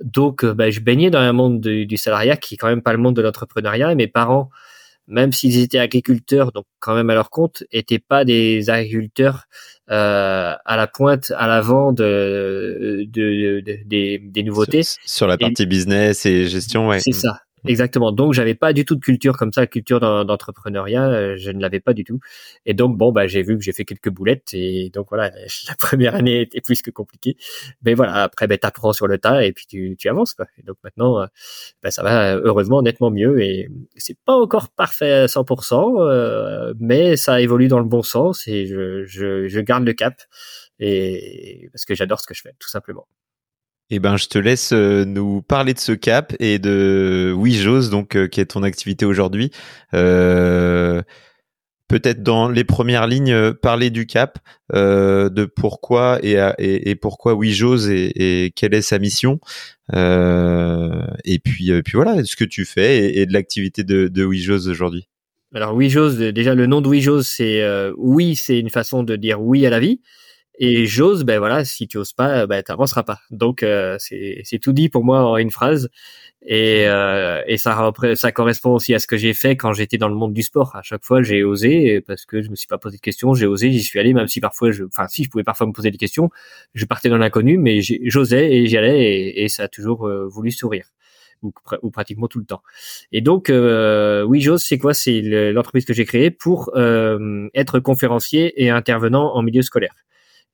Donc, euh, bah, je baignais dans un monde du, du salariat qui est quand même pas le monde de l'entrepreneuriat. Et mes parents même s'ils étaient agriculteurs, donc quand même à leur compte, étaient pas des agriculteurs euh, à la pointe, à l'avant de, de, des, des, nouveautés. Sur, la partie business et gestion, ouais. C'est ça. Exactement. Donc j'avais pas du tout de culture comme ça, culture d'entrepreneuriat, euh, je ne l'avais pas du tout. Et donc bon bah j'ai vu que j'ai fait quelques boulettes et donc voilà la première année était plus que compliquée. Mais voilà après ben t'apprends sur le tas et puis tu, tu avances quoi. Et donc maintenant euh, ben, ça va heureusement nettement mieux et c'est pas encore parfait à 100%, euh, mais ça évolue dans le bon sens et je, je, je garde le cap et parce que j'adore ce que je fais tout simplement. Eh ben, je te laisse euh, nous parler de ce cap et de Oui donc euh, qui est ton activité aujourd'hui. Euh, peut-être dans les premières lignes, parler du cap, de pourquoi et, et, pourquoi Oui et, quelle est sa mission. et puis, puis voilà, ce que tu fais et, de l'activité de, de aujourd'hui. Alors Oui déjà le nom de Oui c'est oui, c'est une façon de dire oui à la vie. Et j'ose, ben voilà, si tu oses pas, ben t'avanceras pas. Donc euh, c'est tout dit pour moi en une phrase. Et, euh, et ça, ça correspond aussi à ce que j'ai fait quand j'étais dans le monde du sport. À chaque fois, j'ai osé parce que je me suis pas posé de questions. J'ai osé, j'y suis allé, même si parfois, je, enfin si je pouvais parfois me poser des questions, je partais dans l'inconnu, mais j'osais et j'y allais et, ça a toujours euh, voulu sourire. Ou, ou, pratiquement tout le temps. Et donc, euh, oui, j'ose, c'est quoi? C'est l'entreprise que j'ai créée pour euh, être conférencier et intervenant en milieu scolaire.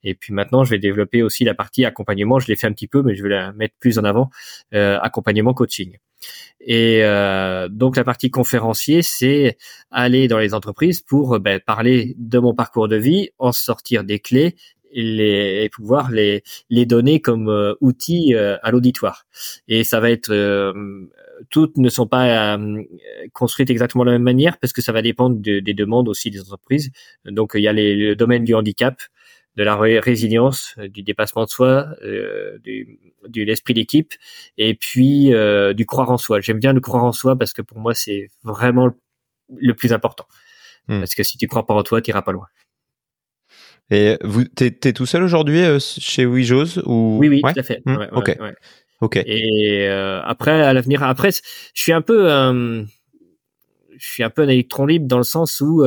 Et puis maintenant, je vais développer aussi la partie accompagnement. Je l'ai fait un petit peu, mais je vais la mettre plus en avant. Euh, accompagnement coaching. Et euh, donc la partie conférencier, c'est aller dans les entreprises pour ben, parler de mon parcours de vie, en sortir des clés les, et pouvoir les, les donner comme euh, outils euh, à l'auditoire. Et ça va être euh, toutes ne sont pas construites exactement de la même manière parce que ça va dépendre des demandes aussi des entreprises. Donc il y a les, le domaine du handicap de la résilience, euh, du dépassement de soi, euh, du, de l'esprit d'équipe, et puis euh, du croire en soi. J'aime bien le croire en soi parce que pour moi c'est vraiment le plus important. Hmm. Parce que si tu crois pas en toi, tu iras pas loin. Et vous, t'es, es tout seul aujourd'hui chez Wijos ou Oui, oui, tout à fait. Mmh. ok. Ok. Et après, à l'avenir, après, je suis un peu, je suis un peu un électron libre dans le sens où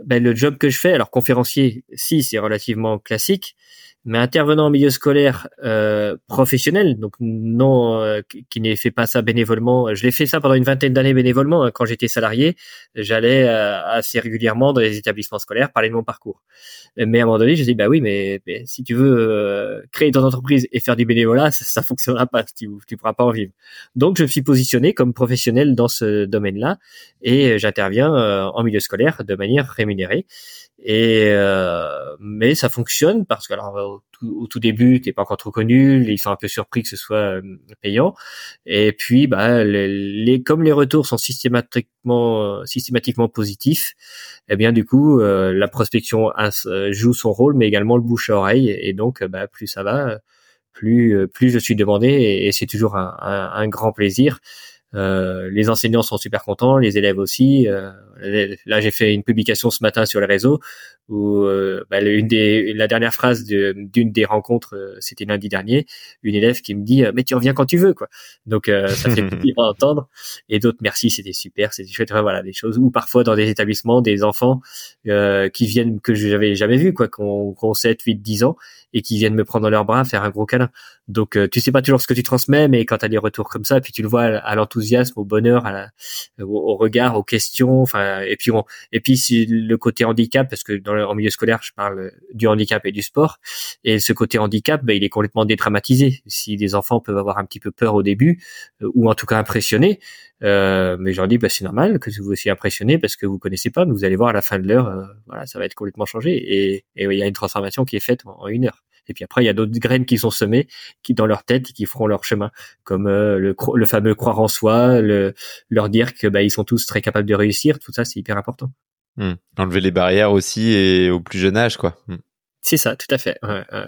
ben, le job que je fais, alors conférencier, si c'est relativement classique, mais intervenant en milieu scolaire euh, professionnel, donc non euh, qui n'ait fait pas ça bénévolement. Je l'ai fait ça pendant une vingtaine d'années bénévolement. Hein, quand j'étais salarié, j'allais euh, assez régulièrement dans les établissements scolaires parler de mon parcours. Mais à un moment donné, je dis bah oui, mais, si tu veux euh, créer ton entreprise et faire du bénévolat, ça, ça fonctionnera pas. Tu, tu pourras pas en vivre. Donc je me suis positionné comme professionnel dans ce domaine-là et j'interviens en milieu scolaire de manière rémunérée. Et euh, mais ça fonctionne parce que alors au tout, au tout début t'es pas encore trop connu, ils sont un peu surpris que ce soit euh, payant. Et puis bah les, comme les retours sont systématiquement euh, systématiquement positifs, eh bien du coup la prospection joue son rôle, mais également le bouche à oreille. Et donc bah plus ça va, plus plus je suis demandé et, c'est toujours un, un grand plaisir. Euh, les enseignants sont super contents, les élèves aussi. Euh, là, j'ai fait une publication ce matin sur les réseaux où euh, bah, une des, la dernière phrase d'une des rencontres, euh, c'était lundi dernier, une élève qui me dit mais tu reviens quand tu veux quoi. Donc ça fait plaisir à entendre. Et d'autres merci, c'était super, c'était chouette. voilà des choses. Ou parfois dans des établissements, des enfants qui viennent que je n'avais jamais vu quoi, qu'on ont 7, 8, 10 ans et qui viennent me prendre dans leurs bras, faire un gros câlin. Donc tu sais pas toujours ce que tu transmets, mais quand tu as des retours comme ça, puis tu le vois à l'enthousiasme au bonheur, à au, regard, aux questions. Enfin, et puis bon, et puis le côté handicap, parce que dans le en milieu scolaire, je parle du handicap et du sport, et ce côté handicap, ben, il est complètement dédramatisé. Si des enfants peuvent avoir un petit peu peur au début, euh, ou en tout cas impressionnés, euh, mais j'en dis, bah, c'est normal que vous aussi impressionné parce que vous connaissez pas, mais vous allez voir à la fin de l'heure, euh, voilà, ça va être complètement changé et, il y a une transformation qui est faite en une heure. Et puis après, il y a d'autres graines qui sont semées, qui dans leur tête, qui feront leur chemin, comme euh, le, le, fameux croire en soi, le, leur dire que bah, ils sont tous très capables de réussir. Tout ça, c'est hyper important. Mmh. Enlever les barrières aussi et au plus jeune âge, quoi. Mmh. C'est ça, tout à fait. Ouais, ouais.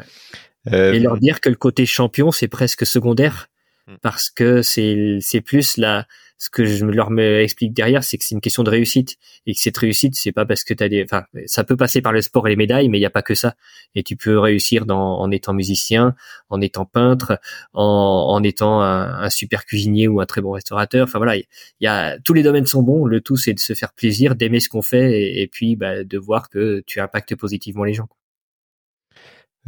Euh... Et leur dire que le côté champion, c'est presque secondaire mmh. parce que c'est c'est plus la ce que je leur explique derrière, c'est que c'est une question de réussite et que cette réussite, c'est pas parce que tu as des, enfin, ça peut passer par le sport et les médailles, mais il n'y a pas que ça. Et tu peux réussir dans, en étant musicien, en étant peintre, en, en étant un, super cuisinier ou un très bon restaurateur. Enfin voilà, il y, a tous les domaines sont bons. Le tout, c'est de se faire plaisir, d'aimer ce qu'on fait et, puis bah, de voir que tu impactes positivement les gens.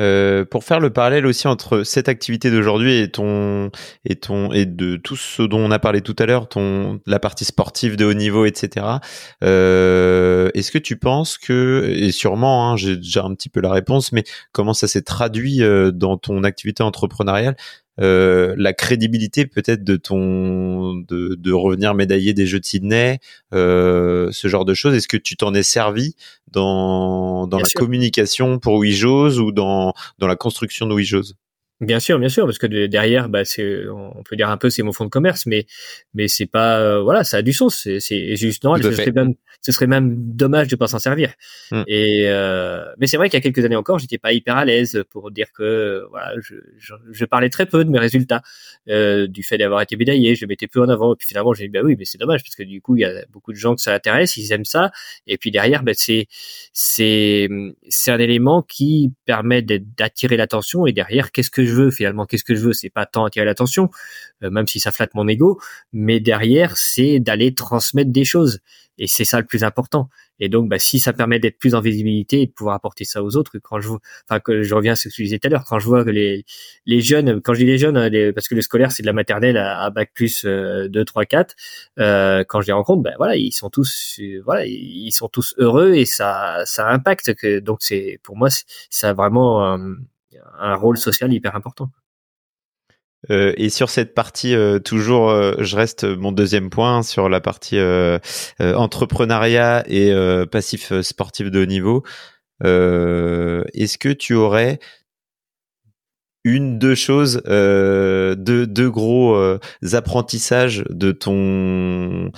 Euh, pour faire le parallèle aussi entre cette activité d'aujourd'hui et ton et ton et de tout ce dont on a parlé tout à l'heure, ton la partie sportive de haut niveau, etc. Euh, Est-ce que tu penses que et sûrement, hein, j'ai déjà un petit peu la réponse, mais comment ça s'est traduit euh, dans ton activité entrepreneuriale euh, la crédibilité peut-être de ton de, de, revenir médaillé des Jeux de Sydney, euh, ce genre de choses. Est-ce que tu t'en es servi dans, dans la communication pour Wijos ou dans, dans la construction de Wijos Bien sûr, bien sûr, parce que derrière, bah, c'est, on peut dire un peu, c'est mon fonds de commerce, mais, mais c'est pas, euh, voilà, ça a du sens. C'est, c'est juste normal. Ce serait, même, ce serait même dommage de pas s'en servir. Mm. Et, euh, mais c'est vrai qu'il y a quelques années encore, j'étais pas hyper à l'aise pour dire que, voilà, je, je, je parlais très peu de mes résultats, euh, du fait d'avoir été médaillé. Je mettais peu en avant. Et puis finalement, j'ai dit, bah oui, mais c'est dommage parce que du coup, il y a beaucoup de gens que ça intéresse, ils aiment ça. Et puis derrière, bah, c'est, c'est, c'est un élément qui permet d'attirer l'attention. Et derrière, qu'est-ce que je veux finalement Qu'est-ce que je veux C'est pas tant attirer l'attention, euh, même si ça flatte mon ego, mais derrière c'est d'aller transmettre des choses et c'est ça le plus important. Et donc, bah, si ça permet d'être plus en visibilité et de pouvoir apporter ça aux autres, quand je, enfin, que je reviens à ce que je disais tout à l'heure, quand je vois que les, jeunes, quand je dis les jeunes, hein, parce que le scolaire c'est de la maternelle à, bac plus euh, 2, 3, 4, euh, quand je les rencontre, ben voilà, ils sont tous, voilà, ils sont tous heureux et ça, ça impacte. Que, donc c'est, pour moi, ça a vraiment euh, un rôle social hyper important. Euh, et sur cette partie, euh, toujours, euh, je reste mon deuxième point sur la partie entrepreneuriat et passif sportif de haut niveau. Est-ce que tu aurais une, deux choses, deux, deux gros apprentissages de ton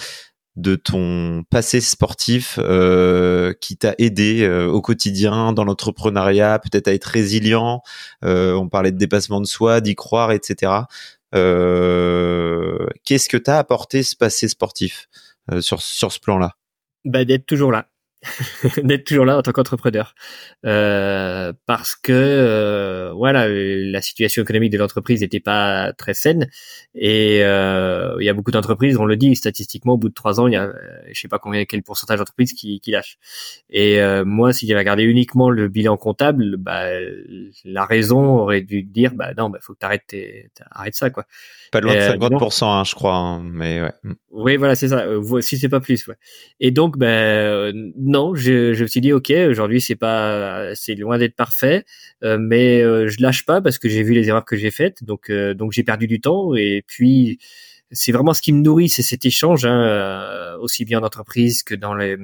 de ton passé sportif euh, qui t'a aidé euh, au quotidien dans l'entrepreneuriat, peut-être à être résilient. Euh, on parlait de dépassement de soi, d'y croire, etc. Qu'est-ce que t'as apporté ce passé sportif sur sur ce plan-là? Bah, d'être toujours là d'être toujours là en tant qu'entrepreneur. Euh, parce que euh, voilà la situation économique de l'entreprise n'était pas très saine. Et euh, il y a beaucoup d'entreprises on le dit statistiquement au bout de trois ans il y a je sais pas combien quel pourcentage d'entreprises qui, qui lâchent. Et moi si j'avais regardé uniquement le bilan comptable bah la raison aurait dû dire bah non bah faut que t'arrêtes arrête ça quoi. Pas loin de 50% hein, je crois hein, mais ouais. Oui voilà c'est ça. Si c'est pas plus ouais. et donc ben non, je, me suis dit ok, aujourd'hui c'est pas, c'est loin d'être parfait, euh, mais euh, je lâche pas parce que j'ai vu les erreurs que j'ai faites, donc euh, donc j'ai perdu du temps et puis c'est vraiment ce qui me nourrit, c'est cet échange, hein, aussi bien en entreprise que dans les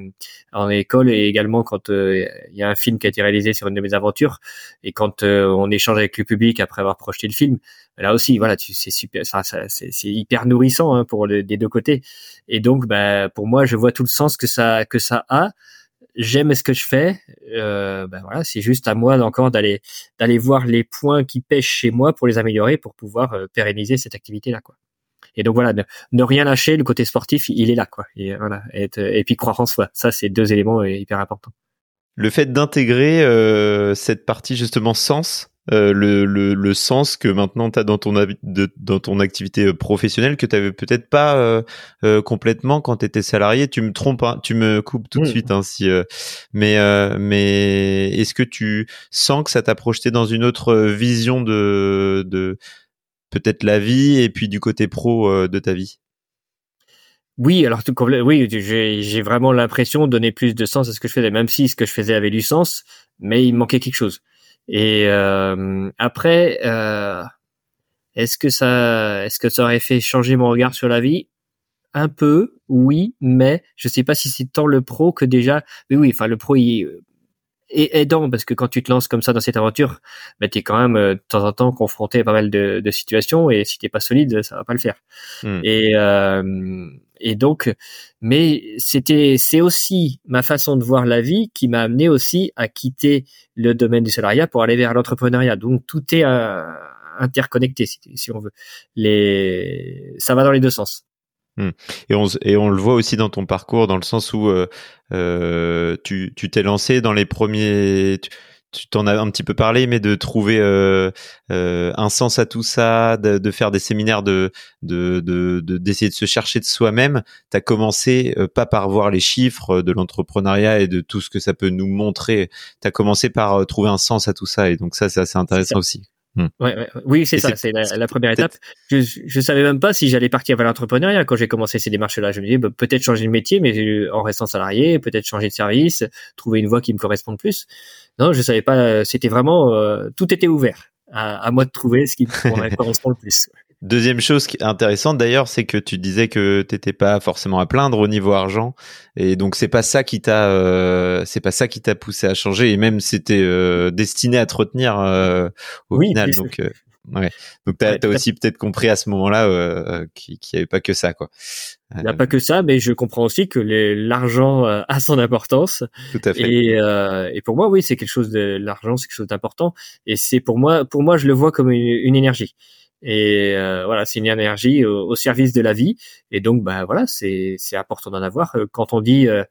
en école et également quand il y a un film qui a été réalisé sur une de mes aventures et quand on échange avec le public après avoir projeté le film, là aussi, voilà, c'est super, ça, c'est hyper nourrissant hein, pour les des deux côtés. Et donc, bah, pour moi, je vois tout le sens que ça que ça a j'aime ce que je fais. Euh, ben voilà, c'est juste à moi encore d'aller d'aller voir les points qui pêchent chez moi pour les améliorer, pour pouvoir euh, pérenniser cette activité là, quoi. Et donc voilà, ne, rien lâcher, le côté sportif, il est là, quoi. Et voilà, et, et puis croire en soi, ça c'est deux éléments euh, hyper importants. Le fait d'intégrer euh, cette partie justement sens euh, le, le, le, sens que maintenant tu as dans ton, de, dans ton activité euh, professionnelle que tu avais peut-être pas euh, euh, complètement quand tu étais salarié. Tu me trompes, hein, tu me coupes tout de mmh. suite. Hein, si, mais mais est-ce que tu sens que ça t'a projeté dans une autre vision de, de peut-être la vie et puis du côté pro de ta vie oui, alors tout oui, j'ai vraiment l'impression de donner plus de sens à ce que je faisais, même si ce que je faisais avait du sens, mais il manquait quelque chose. Et euh, après, euh, est-ce que ça, est-ce que ça aurait fait changer mon regard sur la vie? Un peu, oui, mais je sais pas si c'est tant le pro que déjà. Mais oui, enfin le pro il est aidant parce que quand tu te lances comme ça dans cette aventure, bah, tu es quand même euh, de temps en temps confronté à pas mal de, de situations et si t'es pas solide, ça va pas le faire. Hmm. Et euh, et donc, mais c'était, c'est aussi ma façon de voir la vie qui m'a amené aussi à quitter le domaine du salariat pour aller vers l'entrepreneuriat. Donc tout est euh, interconnecté, si, si, on veut. Les, ça va dans les deux sens. Hmm. Et, on, et on le voit aussi dans ton parcours, dans le sens où euh, euh tu t'es lancé dans les premiers tu t'en as un petit peu parlé, mais de trouver euh, euh, un sens à tout ça, de, faire des séminaires, de d'essayer de, de, se chercher de soi-même. Tu as commencé euh, pas par voir les chiffres de l'entrepreneuriat et de tout ce que ça peut nous montrer. Tu as commencé par trouver un sens à tout ça, et donc ça, c'est assez intéressant aussi. Hmm. Ouais, Oui, c'est ça, c'est la, première étape. Je, je savais même pas si j'allais partir vers l'entrepreneuriat quand j'ai commencé ces démarches-là. Je me disais bah, peut-être changer de métier, mais en restant salarié, peut-être changer de service, trouver une voie qui me corresponde plus. Non, je savais pas. C'était vraiment euh, tout était ouvert. À, à, moi de trouver ce qui me correspond le plus. Deuxième chose intéressante d'ailleurs, c'est que tu disais que t'étais pas forcément à plaindre au niveau argent, et donc c'est pas ça qui t'a, euh, c'est pas ça qui t'a poussé à changer, et même c'était euh, destiné à te retenir euh, au final. Donc, ouais. Donc t'as as aussi peut-être compris à ce moment-là qu'il n'y avait pas que ça, quoi. Il n'y a pas que ça, mais je comprends aussi que l'argent a son importance. Tout à fait. Et, et pour moi, oui, c'est quelque chose de l'argent, c'est quelque chose d'important. Et c'est pour moi, pour moi, je le vois comme une, une énergie. Et euh, voilà, c'est une énergie au, service de la vie. Et donc, bah voilà, c'est c'est important d'en avoir. Euh, quand on dit, euh,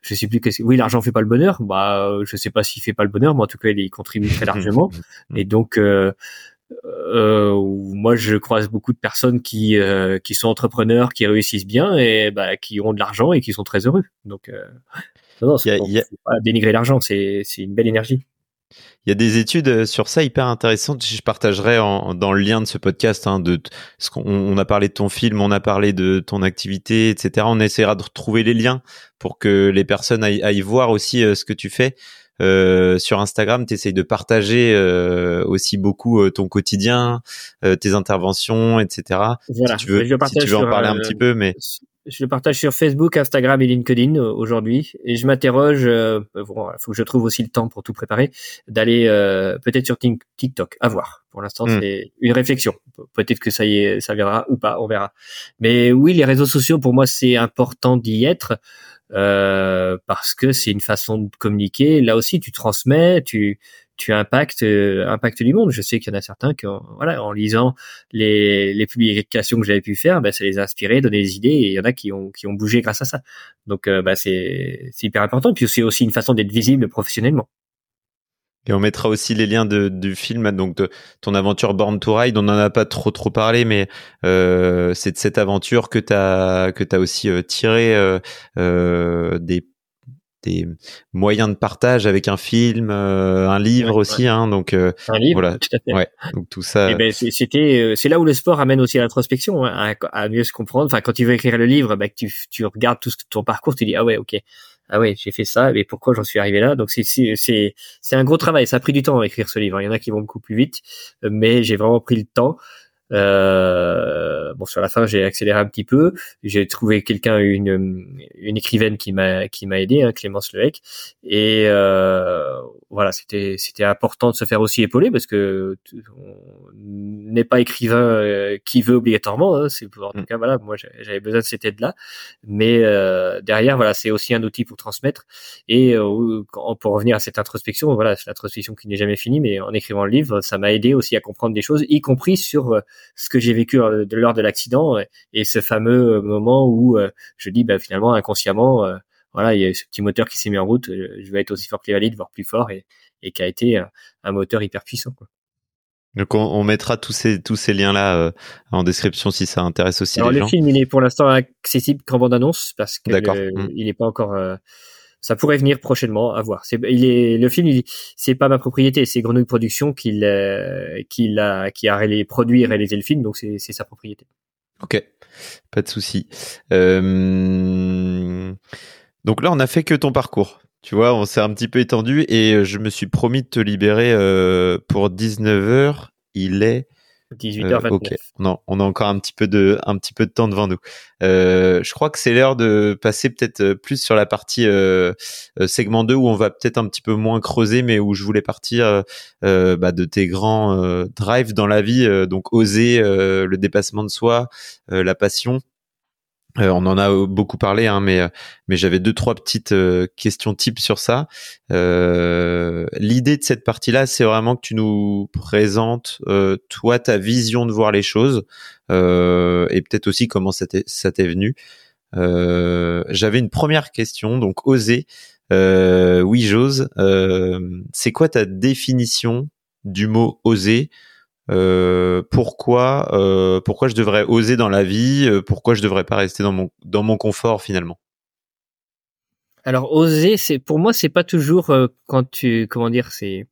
je sais plus que oui, l'argent fait pas le bonheur. Bah, je sais pas s'il fait pas le bonheur, mais en tout cas, il y contribue très largement. Et donc, euh, moi, je croise beaucoup de personnes qui qui sont entrepreneurs, qui réussissent bien et bah, qui ont de l'argent et qui sont très heureux. Donc, non, c'est pas dénigrer l'argent, c'est c'est une belle énergie. Il y a des études euh, sur ça hyper intéressantes. Je partagerai en, dans le lien de ce podcast. Hein, de ce qu'on on a parlé de ton film, on a parlé de ton activité, etc. On essaiera de retrouver les liens pour que les personnes aillent, voir aussi euh, ce que tu fais. Euh, sur Instagram, tu essayes de partager euh, aussi beaucoup euh, ton quotidien, euh, tes interventions, etc. Voilà, si tu veux, si tu veux en parler un petit peu, mais je le partage sur Facebook, Instagram et LinkedIn euh, aujourd'hui, et je m'interroge. Euh, bon, faut que je trouve aussi le temps pour tout préparer, d'aller euh, peut-être sur TikTok. À voir. Pour l'instant, hmm. c'est une réflexion. Peut-être que ça y est, ça viendra ou pas, on verra. Mais oui, les réseaux sociaux, pour moi, c'est important d'y être parce que c'est une façon de communiquer. Là aussi, tu transmets, tu tu impactes impactes du monde. Je sais qu'il y en a certains qui, voilà, en lisant les, les publications que j'avais pu faire, bah, ça les a inspirés, donné des idées, et il y en a qui ont qui ont bougé grâce à ça. Donc c'est c'est hyper important. Puis c'est aussi une façon d'être visible professionnellement. Et on mettra aussi les liens de, du film, donc de ton aventure Born to Ride. On n'en a pas trop trop parlé, mais euh, c'est de cette aventure que tu as que as aussi euh, tiré euh, euh, des des moyens de partage avec un film, euh, un livre aussi, hein, donc un livre, voilà, tout à fait. Ouais, donc tout ça. Eh ben c'était, c'est là où le sport amène aussi à l'introspection, hein, à, mieux se comprendre. Enfin, quand tu veux écrire le livre, bah, tu tu regardes tout ton parcours, tu dis ah ouais, ok, ah ouais, j'ai fait ça, mais pourquoi j'en suis arrivé là? Donc c'est c'est c'est un gros travail. Ça a pris du temps à écrire ce livre. Il y en a qui vont beaucoup plus vite, mais j'ai vraiment pris le temps. Euh, bon, sur la fin, j'ai accéléré un petit peu. J'ai trouvé quelqu'un, une, une écrivaine qui m'a qui m'a aidé, hein, Clémence Lehec. Et euh, voilà, c'était c'était important de se faire aussi épauler parce que on n'est pas écrivain euh, qui veut obligatoirement. Hein, c'est en tout mm. cas voilà, moi j'avais besoin de cette aide-là. Mais euh, derrière, voilà, c'est aussi un outil pour transmettre. Et euh, pour revenir à cette introspection, voilà, c'est l'introspection qui n'est jamais finie, mais en écrivant le livre, ça m'a aidé aussi à comprendre des choses, y compris sur euh, ce que j'ai vécu euh, lors de l'accident et ce fameux moment où je dis bah, finalement inconsciemment voilà, il y a ce petit moteur qui s'est mis en route, je vais être aussi fort que les valides, voire plus fort, et, et qui a été un, moteur hyper puissant. Quoi. Donc on, mettra tous ces tous ces liens là en description si ça intéresse aussi Alors, les le film il est pour l'instant accessible qu'en bande annonce parce que mmh. il n'est pas encore ça pourrait venir prochainement à voir. Il est, le film, c'est pas ma propriété, c'est Grenouille Production qui a, produit réalisé le film, donc c'est, sa propriété. Ok, pas de souci. Euh... Donc là, on a fait que ton parcours. Tu vois, on s'est un petit peu étendu et je me suis promis de te libérer euh, pour 19h. Il est 18h29. Euh, ok, non, on a encore un petit peu de, un petit peu de temps devant nous. Euh, je crois que c'est l'heure de passer peut-être euh, plus sur la partie euh, euh, segment 2 où on va peut-être un petit peu moins creuser, mais où je voulais partir euh, bah, de tes grands drives dans la vie, donc oser le dépassement de soi, la passion. Euh, on en a beaucoup parlé, hein, mais mais j'avais deux trois petites euh, questions types sur ça. Euh, l'idée de cette partie-là, c'est vraiment que tu nous présentes toi ta vision de voir les choses et peut-être aussi comment ça t'est venu. j'avais une première question, donc oser. oui, j'ose. c'est quoi ta définition du mot oser? Euh, pourquoi euh, pourquoi je devrais oser dans la vie euh, pourquoi je devrais pas rester dans mon dans mon confort finalement? Alors oser c'est pour moi c'est pas toujours quand tu comment dire c'est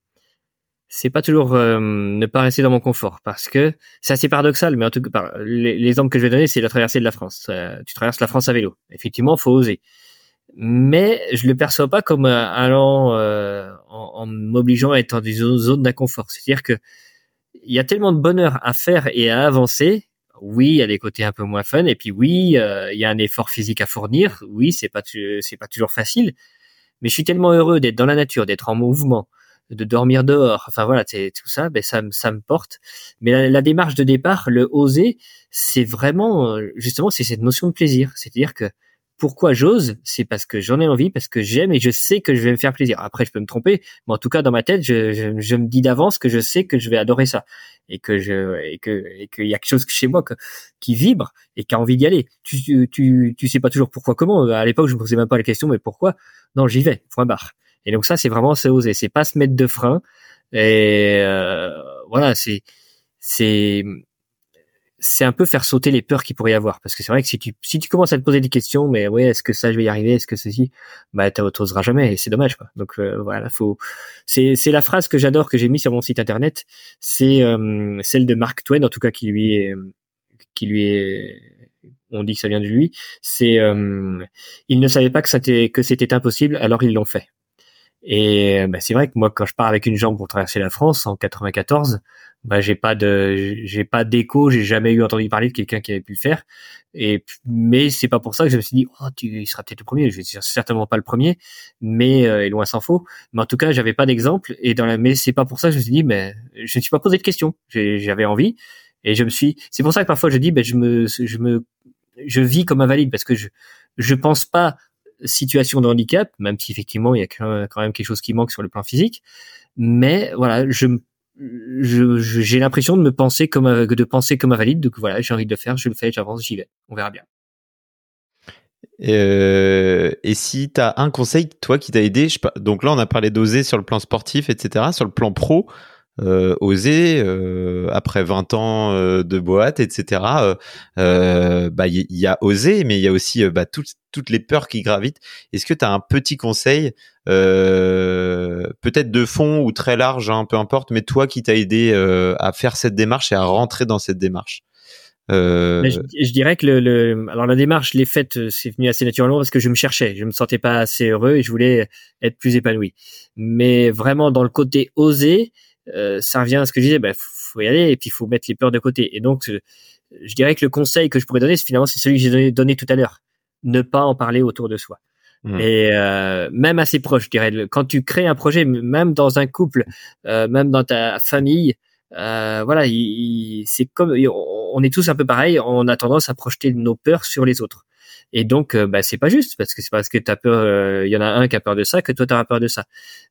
c'est pas toujours ne pas rester dans mon confort parce que c'est assez paradoxal mais en tout cas l'exemple que je vais donner c'est la traversée de la France. Tu traverses la France à vélo. Effectivement faut oser. Mais je le perçois pas comme allant en, en m'obligeant à être dans des zones d'inconfort. C'est-à-dire que il y a tellement de bonheur à faire et à avancer. Oui, il y a des côtés un peu moins fun, et puis oui, euh, il y a un effort physique à fournir. Oui, c'est pas c'est pas toujours facile, mais je suis tellement heureux d'être dans la nature, d'être en mouvement, de dormir dehors. Enfin voilà, c'est tout ça, ben ça, ça me porte. Mais la, la démarche de départ, le oser, c'est vraiment euh, justement c'est cette notion de plaisir, c'est-à-dire que pourquoi j'ose C'est parce que j'en ai envie, parce que j'aime et je sais que je vais me faire plaisir. Après, je peux me tromper, mais en tout cas, dans ma tête, je, me dis d'avance que je sais que je vais adorer ça et que je qu'il y a quelque chose chez moi qui vibre et qui a envie d'y aller. Tu, tu tu sais pas toujours pourquoi comment. À l'époque, je me posais même pas la question, mais pourquoi? Non, j'y vais. Point barre. Et donc ça, c'est vraiment c'est oser. C'est pas se mettre de frein. Et euh, voilà, c'est c'est c'est un peu faire sauter les peurs qu'il pourrait y avoir. Parce que c'est vrai que si tu si tu commences à te poser des questions mais ouais est-ce que ça je vais y arriver est-ce que ceci bah t'oseras jamais et c'est dommage quoi. Donc euh, voilà faut c'est c'est la phrase que j'adore que j'ai mis sur mon site internet. C'est euh, celle de Mark Twain en tout cas qui lui est qui lui est on dit que ça vient de lui. C'est euh, il ne savait pas que c'était que c'était impossible alors ils l'ont fait. Et bah, c'est vrai que moi quand je pars avec une jambe pour traverser la France en 94 bah j'ai pas de j'ai pas d'écho, j'ai jamais eu entendu parler de quelqu'un qui avait pu le faire. Et mais c'est pas pour ça que je me suis dit oh tu seras peut-être le premier. Je suis certainement pas le premier, mais euh, et loin s'en faut. Mais en tout cas j'avais pas d'exemple et dans la mais c'est pas pour ça que je me suis dit mais je ne suis pas posé de questions. J'avais envie et je me suis. C'est pour ça que parfois je dis ben je me je me je vis comme invalide parce que je je pense pas situation de handicap, même si effectivement il y a quand même quelque chose qui manque sur le plan physique mais voilà, je j'ai l'impression de me penser comme de penser comme un valide. Donc voilà, j'ai envie de le faire, je le fais, j'avance, j'y vais. On verra bien. Euh, et si tu as un conseil, toi, qui t'a aidé, je, donc là, on a parlé d'oser sur le plan sportif, etc. Sur le plan pro, euh, oser, euh, après 20 ans euh, de boîte, etc., euh, bah, il y, a oser, mais il y a aussi bah, toutes les peurs qui gravitent. Est-ce que tu as un petit conseil, peut-être de fond ou très large, hein, peu importe, mais toi qui t'a aidé à faire cette démarche et à rentrer dans cette démarche euh... Je, dirais que le, le, alors la démarche, faite, euh, c'est venu assez naturellement parce que je me cherchais, je me sentais pas assez heureux et je voulais être plus épanoui. Mais vraiment dans le côté oser, euh, ça revient à ce que je disais, bah, faut y aller et puis il faut mettre les peurs de côté. Et donc, je dirais que le conseil que je pourrais donner, finalement, c'est celui que j'ai donné, tout à l'heure, ne pas en parler autour de soi. Mmh. Et euh, même assez proche, je dirais. Quand tu crées un projet, même dans un couple, euh, même dans ta famille, euh, voilà, c'est comme on est tous un peu pareil. On a tendance à projeter nos peurs sur les autres. Et donc, euh, bah, c'est pas juste parce que c'est parce que t'as peur. Euh, il y en a un qui a peur de ça que toi t'auras peur de ça.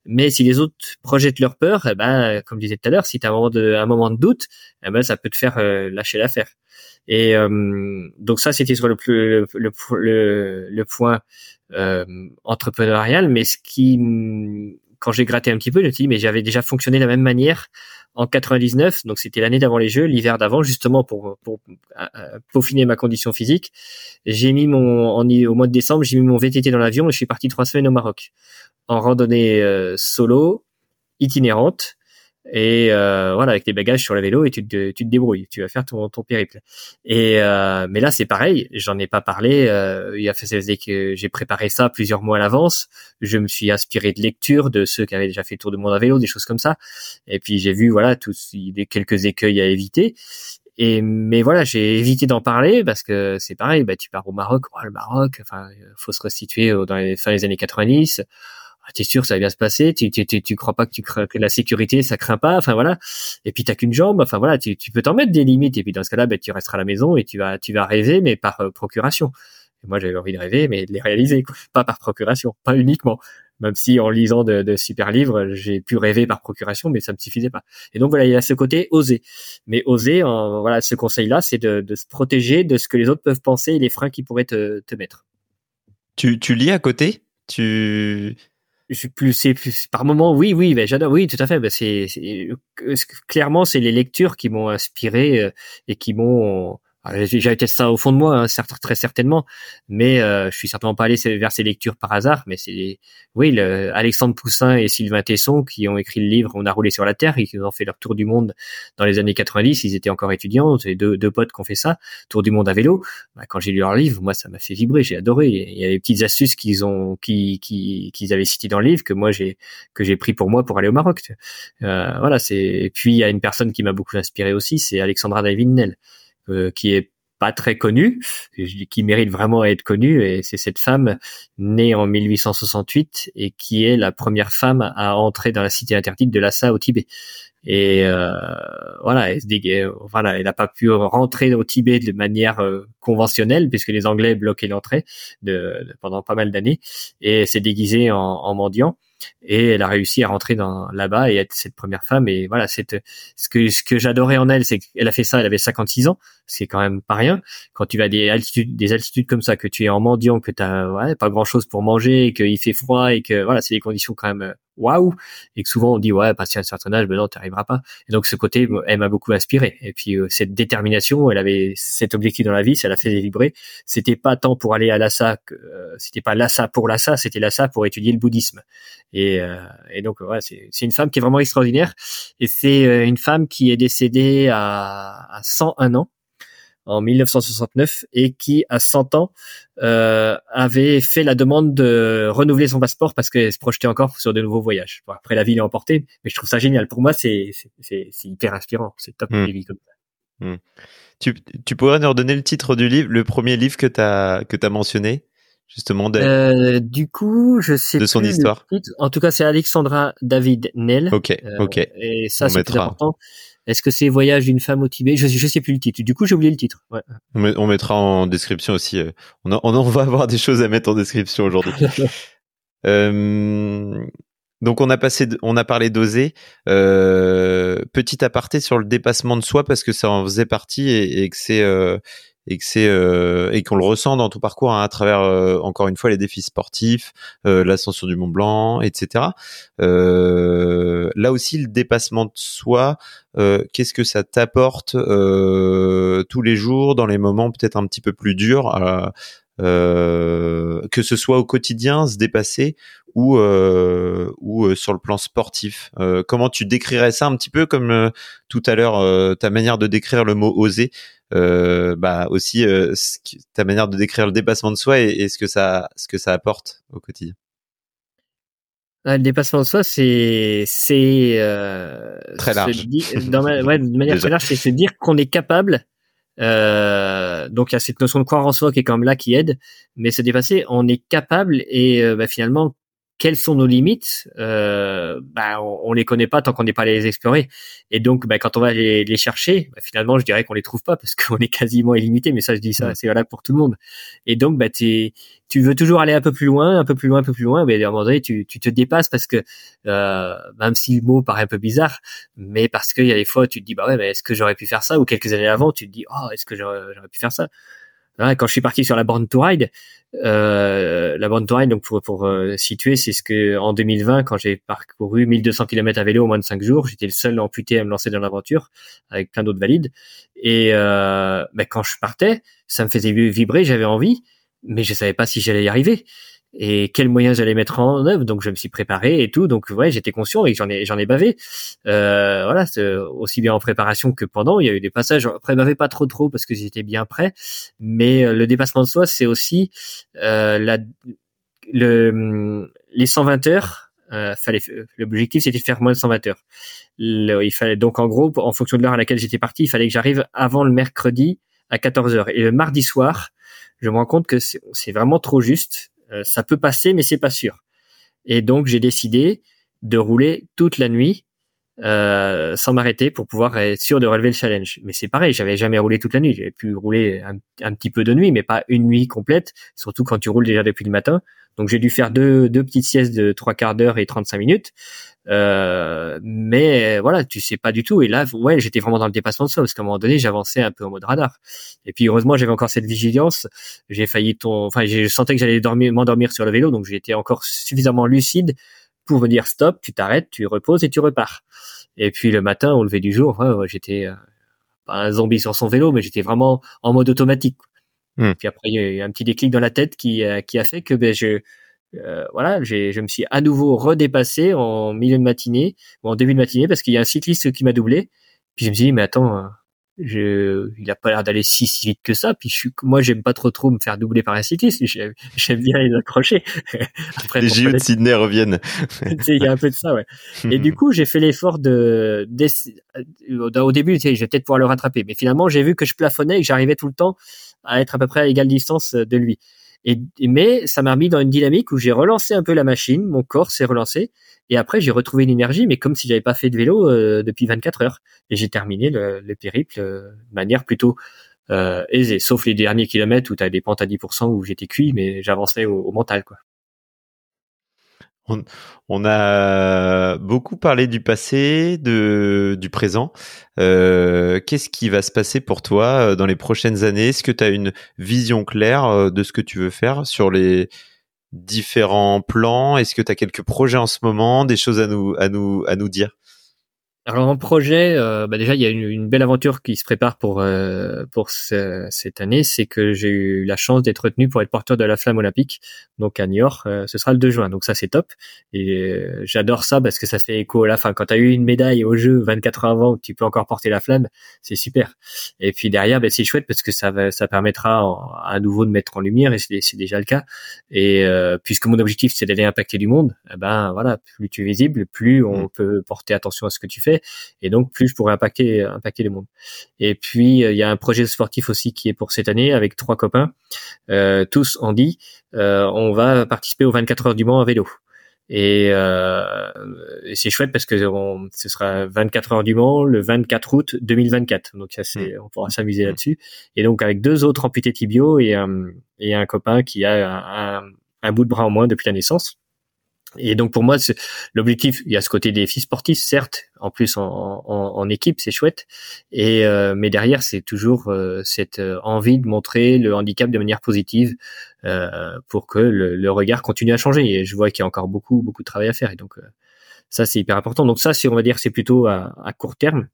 Mais si les autres projettent leur peur, eh ben, comme je disais tout à l'heure, si t'as un moment de un moment de doute, eh ben, ça peut te faire lâcher l'affaire. Et donc ça, c'était sur le, le point entrepreneurial. Mais ce qui quand j'ai gratté un petit peu, je me suis dit, mais j'avais déjà fonctionné de la même manière en 99, donc c'était l'année d'avant les Jeux, l'hiver d'avant, justement pour, pour, euh, peaufiner ma condition physique. J'ai mis mon, au mois de décembre, j'ai mis mon VTT dans l'avion et je suis parti trois semaines au Maroc en randonnée euh, solo, itinérante et euh, voilà avec les bagages sur le vélo et tu te, tu te débrouilles tu vas faire ton, ton périple. Et euh, mais là c'est pareil j'en ai pas parlé euh, il a fait que j'ai préparé ça plusieurs mois à l'avance. Je me suis inspiré de lectures de ceux qui avaient déjà fait le tour du monde à vélo des choses comme ça. Et puis j'ai vu voilà tous quelques écueils à éviter. Et mais voilà, j'ai évité d'en parler parce que c'est pareil, bah tu pars au Maroc, oh, le Maroc, enfin faut se restituer dans les fin des années 90 ah, t'es sûr que ça va bien se passer, tu, tu, tu, crois pas que tu crains, que la sécurité ça craint pas, enfin voilà. Et puis t'as qu'une jambe, enfin voilà, tu, tu peux t'en mettre des limites. Et puis dans ce cas-là, ben, tu resteras à la maison et tu vas, tu vas rêver, mais par euh, procuration. Moi j'avais envie de rêver, mais de les réaliser, quoi. pas par procuration, pas uniquement. Même si en lisant de, de super livres, j'ai pu rêver par procuration, mais ça me suffisait pas. Et donc voilà, il y a ce côté oser. Mais oser, en, voilà, ce conseil-là, c'est de, de, se protéger de ce que les autres peuvent penser et les freins qui pourraient te, te mettre. Tu, tu lis à côté? Tu je plus c'est par moment oui oui ben j'adore oui tout à fait ben c'est clairement c'est les lectures qui m'ont inspiré euh, et qui m'ont ah, j'ai peut-être ça au fond de moi, hein, très certainement, mais euh, je suis certainement pas allé vers ces lectures par hasard. Mais c'est oui, le, Alexandre Poussin et Sylvain Tesson qui ont écrit le livre On a roulé sur la terre et qui ont fait leur tour du monde dans les années 90. Ils étaient encore étudiants, c'est deux, deux potes qui ont fait ça, tour du monde à vélo. Bah, quand j'ai lu leur livre, moi ça m'a fait vibrer, j'ai adoré. Il y a des petites astuces qu'ils ont, qui, qui, qu'ils avaient citées dans le livre que moi j'ai que j'ai pris pour moi pour aller au Maroc. Euh, voilà, c'est. Et puis il y a une personne qui m'a beaucoup inspiré aussi, c'est Alexandra David-Nel qui est pas très connue, qui mérite vraiment à être connue, et c'est cette femme née en 1868 et qui est la première femme à entrer dans la cité interdite de Lhasa au Tibet. Et euh, voilà, elle, voilà, elle n'a pas pu rentrer au Tibet de manière euh, conventionnelle puisque les Anglais bloquaient l'entrée de, pendant pas mal d'années, et s'est déguisée en, en mendiant et elle a réussi à rentrer dans là-bas et être cette première femme. Et voilà c'est ce que ce que j'adorais en elle c'est qu'elle a fait ça elle avait 56 ans. C'est quand même pas rien. Quand tu vas des altitudes des altitudes comme ça que tu es en mendiant que tu ouais, pas grand chose pour manger qu'il fait froid et que voilà c'est des conditions quand même waouh. Et que souvent on dit ouais passer à un certain âge ben non t'arriveras pas. Et donc ce côté elle m'a beaucoup inspiré. Et puis euh, cette détermination elle avait cet objectif dans la vie ça l'a fait vibrer. C'était pas tant pour aller à Lhasa euh, c'était pas Lhasa pour Lhasa c'était Lhasa pour étudier le bouddhisme. Et, euh, et donc ouais c'est c'est une femme qui est vraiment extraordinaire. Et c'est euh, une femme qui est décédée à, à 101 ans en 1969 et qui, à 100 ans, euh, avait fait la demande de renouveler son passeport parce qu'elle se projetait encore sur de nouveaux voyages. Bon, après, la vie l'a emporté, mais je trouve ça génial. Pour moi, c'est hyper inspirant. C'est top mmh. comme ça. Mmh. Tu, tu, pourrais nous redonner le titre du livre, le premier livre que tu as, que as mentionné justement euh, du coup je sais de son histoire en tout cas c'est Alexandra David Nell ok euh, ok et ça c'est important est-ce que c'est Voyage d'une femme au Tibet? Je, je sais plus le titre. Du coup, j'ai oublié le titre. Ouais. On, mettra en description aussi. Euh, on, on, va avoir des choses à mettre en description aujourd'hui. euh, donc on a passé, on a parlé d'oser. Euh, petit aparté sur le dépassement de soi parce que ça en faisait partie et, que c'est euh, et que c'est euh, et qu'on le ressent dans tout parcours hein, à travers encore une fois les défis sportifs, l'ascension du Mont Blanc, etc. là aussi le dépassement de soi, qu'est-ce que ça t'apporte tous les jours dans les moments peut-être un petit peu plus durs euh, que ce soit au quotidien, se dépasser ou euh, ou euh, sur le plan sportif? comment tu décrirais ça un petit peu comme tout à l'heure ta manière de décrire le mot oser, bah aussi ta manière de décrire le dépassement de soi et, ce que ça ce que ça apporte au quotidien. Ah, le dépassement de soi, c'est c'est très large. dans ouais, de manière très large, c'est se dire qu'on est capable euh, donc il y a cette notion de croire en soi qui est quand même là qui aide, mais se dépasser, on est capable et euh, bah, finalement quelles sont nos limites euh, bah, on, on, les connaît pas tant qu'on n'est pas allé les explorer. Et donc, bah, quand on va les, les chercher, bah, finalement, je dirais qu'on les trouve pas parce qu'on est quasiment illimité. Mais ça, je dis ça, c'est valable pour tout le monde. Et donc, bah, tu veux toujours aller un peu plus loin, un peu plus loin, un peu plus loin. Mais à un moment donné, tu, tu te dépasses parce que euh, même si le mot paraît un peu bizarre, mais parce qu'il y a des fois, tu te dis, bah ouais, mais est-ce que j'aurais pu faire ça? Ou quelques années avant, tu te dis, oh, est-ce que j'aurais pu faire ça? Quand je suis parti sur la borne to ride, euh, la borne to ride, donc pour, pour euh, situer, c'est ce que en 2020, quand j'ai parcouru 1200 km à vélo en moins de 5 jours, j'étais le seul amputé à me lancer dans l'aventure avec plein d'autres valides. Et euh, ben, quand je partais, ça me faisait vibrer, j'avais envie, mais je savais pas si j'allais y arriver et quels moyens j'allais mettre en œuvre. Donc je me suis préparé et tout. Donc ouais, j'étais conscient et j'en ai j'en ai bavé. Euh, voilà, aussi bien en préparation que pendant. Il y a eu des passages. Après, bavé pas trop trop parce que j'étais bien prêt. Mais euh, le dépassement de soi, c'est aussi euh, la le les 120 heures. Euh, fallait l'objectif c'était de faire moins de 120 heures. il fallait donc en gros en fonction de l'heure à laquelle j'étais parti, il fallait que j'arrive avant le mercredi à 14 heures. Et le mardi soir, je me rends compte que c'est vraiment trop juste ça peut passer, mais c'est pas sûr. Et donc j'ai décidé de rouler toute la nuit euh, sans m'arrêter pour pouvoir être sûr de relever le challenge. Mais c'est pareil, j'avais jamais roulé toute la nuit. J'avais pu rouler un, petit peu de nuit, mais pas une nuit complète, surtout quand tu roules déjà depuis le matin. Donc j'ai dû faire deux, deux petites siestes de trois quarts d'heure et 35 minutes. Euh, mais voilà, tu sais pas du tout. Et là, ouais, j'étais vraiment dans le dépassement de soi parce qu'à un moment donné, j'avançais un peu en mode radar. Et puis heureusement, j'avais encore cette vigilance. J'ai failli ton, enfin, je sentais que j'allais dormir, m'endormir sur le vélo, donc j'étais encore suffisamment lucide pour me dire stop, tu t'arrêtes, tu reposes et tu repars. Et puis le matin, au lever du jour, j'étais euh, pas un zombie sur son vélo, mais j'étais vraiment en mode automatique. Hmm. Puis après, il y a eu un petit déclic dans la tête qui, euh, qui a fait que ben, je, euh, voilà, je me suis à nouveau redépassé en milieu de matinée ou en début de matinée parce qu'il y a un cycliste qui m'a doublé. Puis je me suis dit, mais attends, euh, je, il a pas l'air d'aller si, si vite que ça. Puis je suis, moi, j'aime pas trop trop me faire doubler par un cycliste. J'aime bien les accrocher. Après, les JO de Sydney reviennent. il y a un peu de ça, ouais. Et du coup, j'ai fait l'effort de, au début, tu sais, je vais peut-être pouvoir le rattraper. Mais finalement, j'ai vu que je plafonnais et que j'arrivais tout le temps à être à peu près à égale distance de lui. Et, mais ça m'a mis dans une dynamique où j'ai relancé un peu la machine, mon corps s'est relancé, et après j'ai retrouvé l'énergie, mais comme si j'avais pas fait de vélo euh, depuis 24 heures. Et j'ai terminé le, le périple euh, de manière plutôt euh, aisée, sauf les derniers kilomètres où tu des pentes à 10% où j'étais cuit, mais j'avançais au, au mental, quoi. On, a beaucoup parlé du passé, de, du présent. Euh, qu'est-ce qui va se passer pour toi euh, dans les prochaines années? Est-ce que tu as une vision claire euh, de ce que tu veux faire sur les différents plans? Est-ce que tu as quelques projets en ce moment, des choses à nous, à nous, à nous dire? Alors en projet, euh, bah déjà il y a une, une, belle aventure qui se prépare pour euh, pour cette année, c'est que j'ai eu la chance d'être retenu pour être porteur de la flamme olympique, donc à Niort. Euh, ce sera le 2 juin, donc ça c'est top. Et j'adore ça parce que ça fait écho à la fin. Quand tu as eu une médaille au jeu 24 heures avant, tu peux encore porter la flamme, c'est super. Et puis derrière, bah, c'est chouette parce que ça va, ça permettra à nouveau de mettre en lumière et c'est déjà le cas. Et puisque mon objectif c'est d'aller impacter du monde, eh ben voilà, plus tu es visible, plus on mmh. peut porter attention à ce que tu fais et donc plus je pourrais impacter impacter le monde. Et puis euh, il y a un projet sportif aussi qui est pour cette année avec trois copains, euh, tous dit, euh, on va participer aux 24 heures du Mans à vélo. Et, euh, c'est chouette parce que ce sera 24 heures du Mans le 24 août 2024. Donc ça c'est, mmh. on pourra s'amuser mmh. là-dessus. Et donc avec deux autres amputés tibiaux et un, et un copain qui a un, un bout de bras en moins depuis la naissance. Et donc pour moi, l'objectif, il y a ce côté défi sportif, certes, en plus en, équipe, c'est chouette. Et euh, mais derrière, c'est toujours euh, cette euh, envie de montrer le handicap de manière positive pour que le, le, regard continue à changer. Et je vois qu'il y a encore beaucoup beaucoup de travail à faire. Et donc ça, c'est hyper important. Donc ça, c'est on va dire, c'est plutôt à, à, court terme.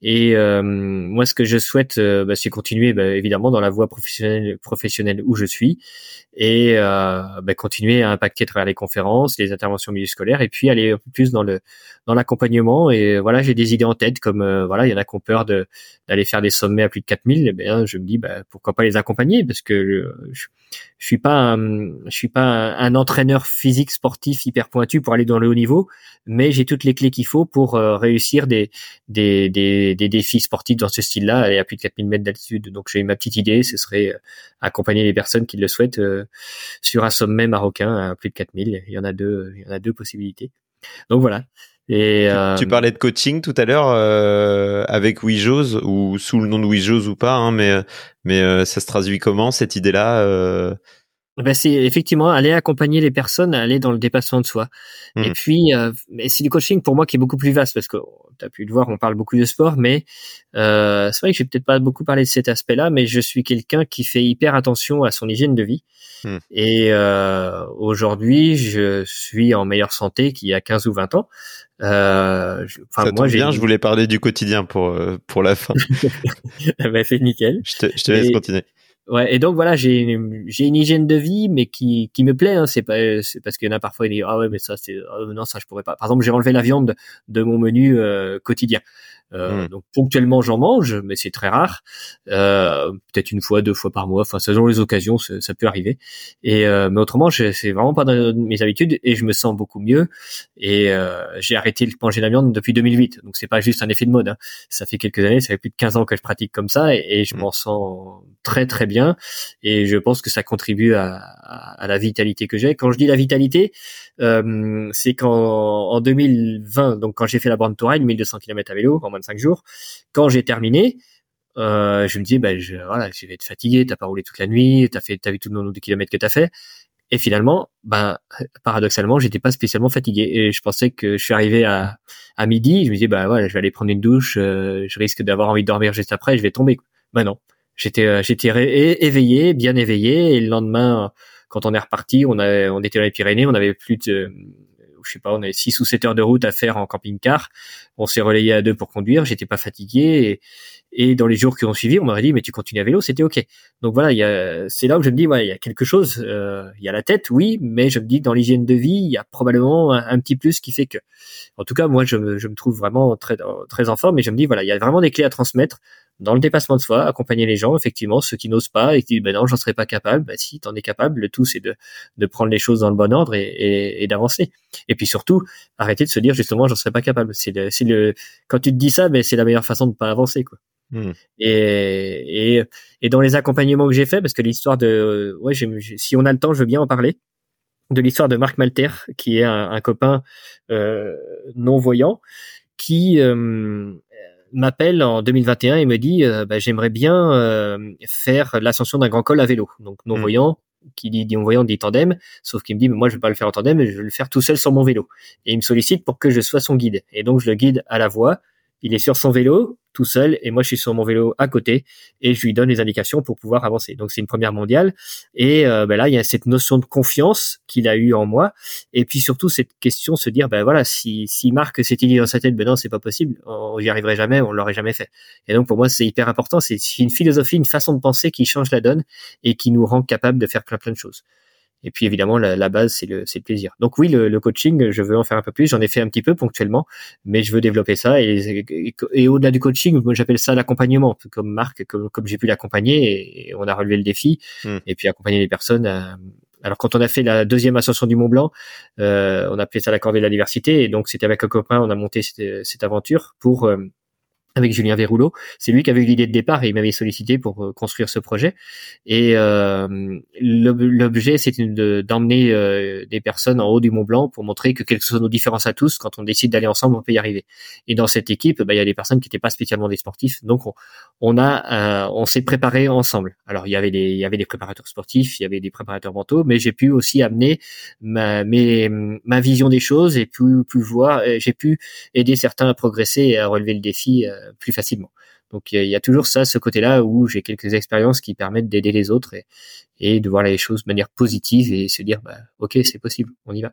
Et euh, moi, ce que je souhaite, euh, bah, c'est continuer, bah, évidemment, dans la voie professionnelle, professionnelle où je suis, et euh, bah, continuer à impacter à travers les conférences, les interventions milieu scolaires, et puis aller plus dans le dans l'accompagnement. Et voilà, j'ai des idées en tête, comme euh, voilà, il y en a qui ont peur de d'aller faire des sommets à plus de 4000. Et bien, je me dis, bah, pourquoi pas les accompagner, parce que je, je suis pas un, je suis pas un, entraîneur physique sportif hyper pointu pour aller dans le haut niveau, j'ai toutes les clés qu'il faut pour euh, réussir des, des, des, des, défis sportifs dans ce style-là et à plus de 4000 mètres d'altitude. Donc j'ai ma petite idée, ce serait euh, accompagner les personnes qui le souhaitent euh, sur un sommet marocain à plus de 4000. Il y en a deux, il y en a deux possibilités. Donc voilà. Et, tu, parlais de coaching tout à l'heure euh, avec Wijos ou sous le nom de Wijos ou pas, hein, mais mais ça se traduit comment cette idée-là ben c'est effectivement aller accompagner les personnes à aller dans le dépassement de soi. Et mmh. puis, euh, c'est du coaching pour moi qui est beaucoup plus vaste parce que tu as pu le voir, on parle beaucoup de sport, mais euh, c'est vrai que j'ai peut-être pas beaucoup parlé de cet aspect-là, mais je suis quelqu'un qui fait hyper attention à son hygiène de vie. Mmh. Et euh, aujourd'hui, je suis en meilleure santé qu'il y a 15 ou 20 ans. Euh, je, Ça moi, bien, je voulais parler du quotidien pour euh, pour la fin. ben, c'est nickel. Je te, je te laisse continuer. Ouais, et donc voilà, j'ai j'ai une hygiène de vie, mais qui, qui me plaît. Hein, c'est pas, c'est parce qu'il y en a parfois qui disent ah ouais, mais ça c'est, ah, non ça je pourrais pas. Par exemple, j'ai enlevé la viande de mon menu euh, quotidien. Euh, hmm. Donc ponctuellement j'en mange, mais c'est très rare. Euh, peut-être une fois, deux fois par mois. Enfin, selon les occasions, ça, peut arriver. Et euh, mais autrement, c'est vraiment pas dans mes habitudes et je me sens beaucoup mieux. Et euh, j'ai arrêté de manger la viande depuis 2008. Donc c'est pas juste un effet de mode. Hein. Ça fait quelques années, ça fait plus de 15 ans que je pratique comme ça et, et je hmm. m'en sens très très bien. Et je pense que ça contribue à, à, à la vitalité que j'ai. Quand je dis la vitalité, euh, c'est qu'en en 2020, donc quand j'ai fait la Borne Touraine, 1200 km à vélo en moins de 5 jours, quand j'ai terminé, euh, je me dis, bah, je, voilà, je vais être fatigué, t'as pas roulé toute la nuit, t'as fait, t'as vu tout le nombre de kilomètres que t'as fait. Et finalement, ben, paradoxalement, j'étais pas spécialement fatigué. Et je pensais que je suis arrivé à, à midi, je me dis, bah voilà, je vais aller prendre une douche, euh, je risque d'avoir envie de dormir juste après, je vais tomber. Ben non, j'étais, euh, j'étais éveillé, bien éveillé, et le lendemain, quand on est reparti, on, a, on était dans les Pyrénées, on avait plus de, je sais pas, on avait 6 ou 7 heures de route à faire en camping-car. On s'est relayé à deux pour conduire, j'étais pas fatigué et, et, dans les jours qui ont suivi, on m'aurait dit mais tu continues à vélo, c'était ok. Donc voilà, c'est là où je me dis ouais, il y a quelque chose, euh, il y a la tête, oui, mais je me dis dans l'hygiène de vie, il y a probablement un, petit plus qui fait que, en tout cas moi je me, je me trouve vraiment très très en forme et je me dis voilà, il y a vraiment des clés à transmettre dans le dépassement de soi, accompagner les gens, effectivement, ceux qui n'osent pas et qui disent, ben non, j'en serais pas capable. Ben si, t'en es capable. Le tout, c'est de, de prendre les choses dans le bon ordre et, et, et d'avancer. Et puis surtout, arrêter de se dire, justement, j'en serais pas capable. C'est le, c'est le, quand tu te dis ça, ben c'est la meilleure façon de pas avancer, quoi. Hmm. Et, et, et dans les accompagnements que j'ai fait, parce que l'histoire de, ouais, si on a le temps, je veux bien en parler de l'histoire de Marc Malter, qui est un, un copain euh, non voyant, qui euh, m'appelle en 2021 et me dit euh, bah, j'aimerais bien euh, faire l'ascension d'un grand col à vélo. Donc non voyant, qui dit non voyant dit tandem, sauf qu'il me dit mais moi je vais pas le faire en tandem, je vais le faire tout seul sur mon vélo. Et il me sollicite pour que je sois son guide. Et donc je le guide à la voix. Il est sur son vélo, tout seul et moi je suis sur mon vélo à côté et je lui donne les indications pour pouvoir avancer. Donc c'est une première mondiale et euh, ben là il y a cette notion de confiance qu'il a eu en moi et puis surtout cette question se dire ben voilà si si Marc s'est dit dans sa tête ben non c'est pas possible on y arriverait jamais on l'aurait jamais fait. Et donc pour moi c'est hyper important c'est une philosophie une façon de penser qui change la donne et qui nous rend capable de faire plein plein de choses. Et puis évidemment, la, base, c'est le, le, plaisir. Donc oui, le, coaching, je veux en faire un peu plus. J'en ai fait un petit peu ponctuellement, mais je veux développer ça. Et, et, au-delà du coaching, moi j'appelle ça l'accompagnement, comme Marc, comme, comme j'ai pu l'accompagner. Et, on a relevé le défi. Hmm. Et puis accompagner les personnes. alors quand on a fait la deuxième ascension du Mont Blanc, euh, on a appelé ça la corvée de la diversité. Et donc c'était avec un copain, on a monté cette, cette aventure pour euh, avec Julien Verrouleau. C'est lui qui avait eu l'idée de départ et il m'avait sollicité pour euh, construire ce projet. Et euh, l'objet, c'était d'emmener euh, des personnes en haut du Mont Blanc pour montrer que quelles que soient nos différences à tous, quand on décide d'aller ensemble, on peut y arriver. Et dans cette équipe, bah, il y a des personnes qui n'étaient pas spécialement des sportifs, donc on, a, on s'est préparé ensemble. Alors il y avait des, y avait des préparateurs sportifs, il y avait des préparateurs mentaux, mais j'ai pu aussi amener ma, mes, ma vision des choses et pu, pu voir, j'ai pu aider certains à progresser et à relever le défi plus facilement. Donc il y, a toujours ça, ce côté-là où j'ai quelques expériences qui permettent d'aider les autres et, de voir les choses de manière positive et se dire bah ok c'est possible, on y va.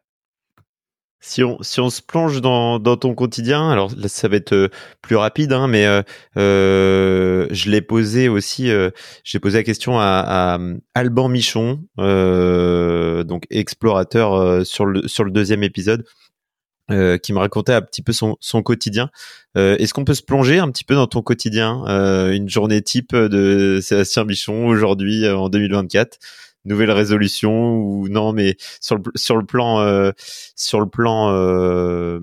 Si on, si on se plonge dans, dans ton quotidien, alors ça va être euh, plus rapide, hein, mais euh, euh, je l'ai posé aussi, j'ai posé la question à, à Alban Michon, donc explorateur sur le sur le deuxième épisode. Euh, qui me racontait un petit peu son, son quotidien. Euh, Est-ce qu'on peut se plonger un petit peu dans ton quotidien, euh, une journée type de Sébastien Bichon aujourd'hui en 2024 Nouvelle résolution ou non Mais sur le sur le plan sur le plan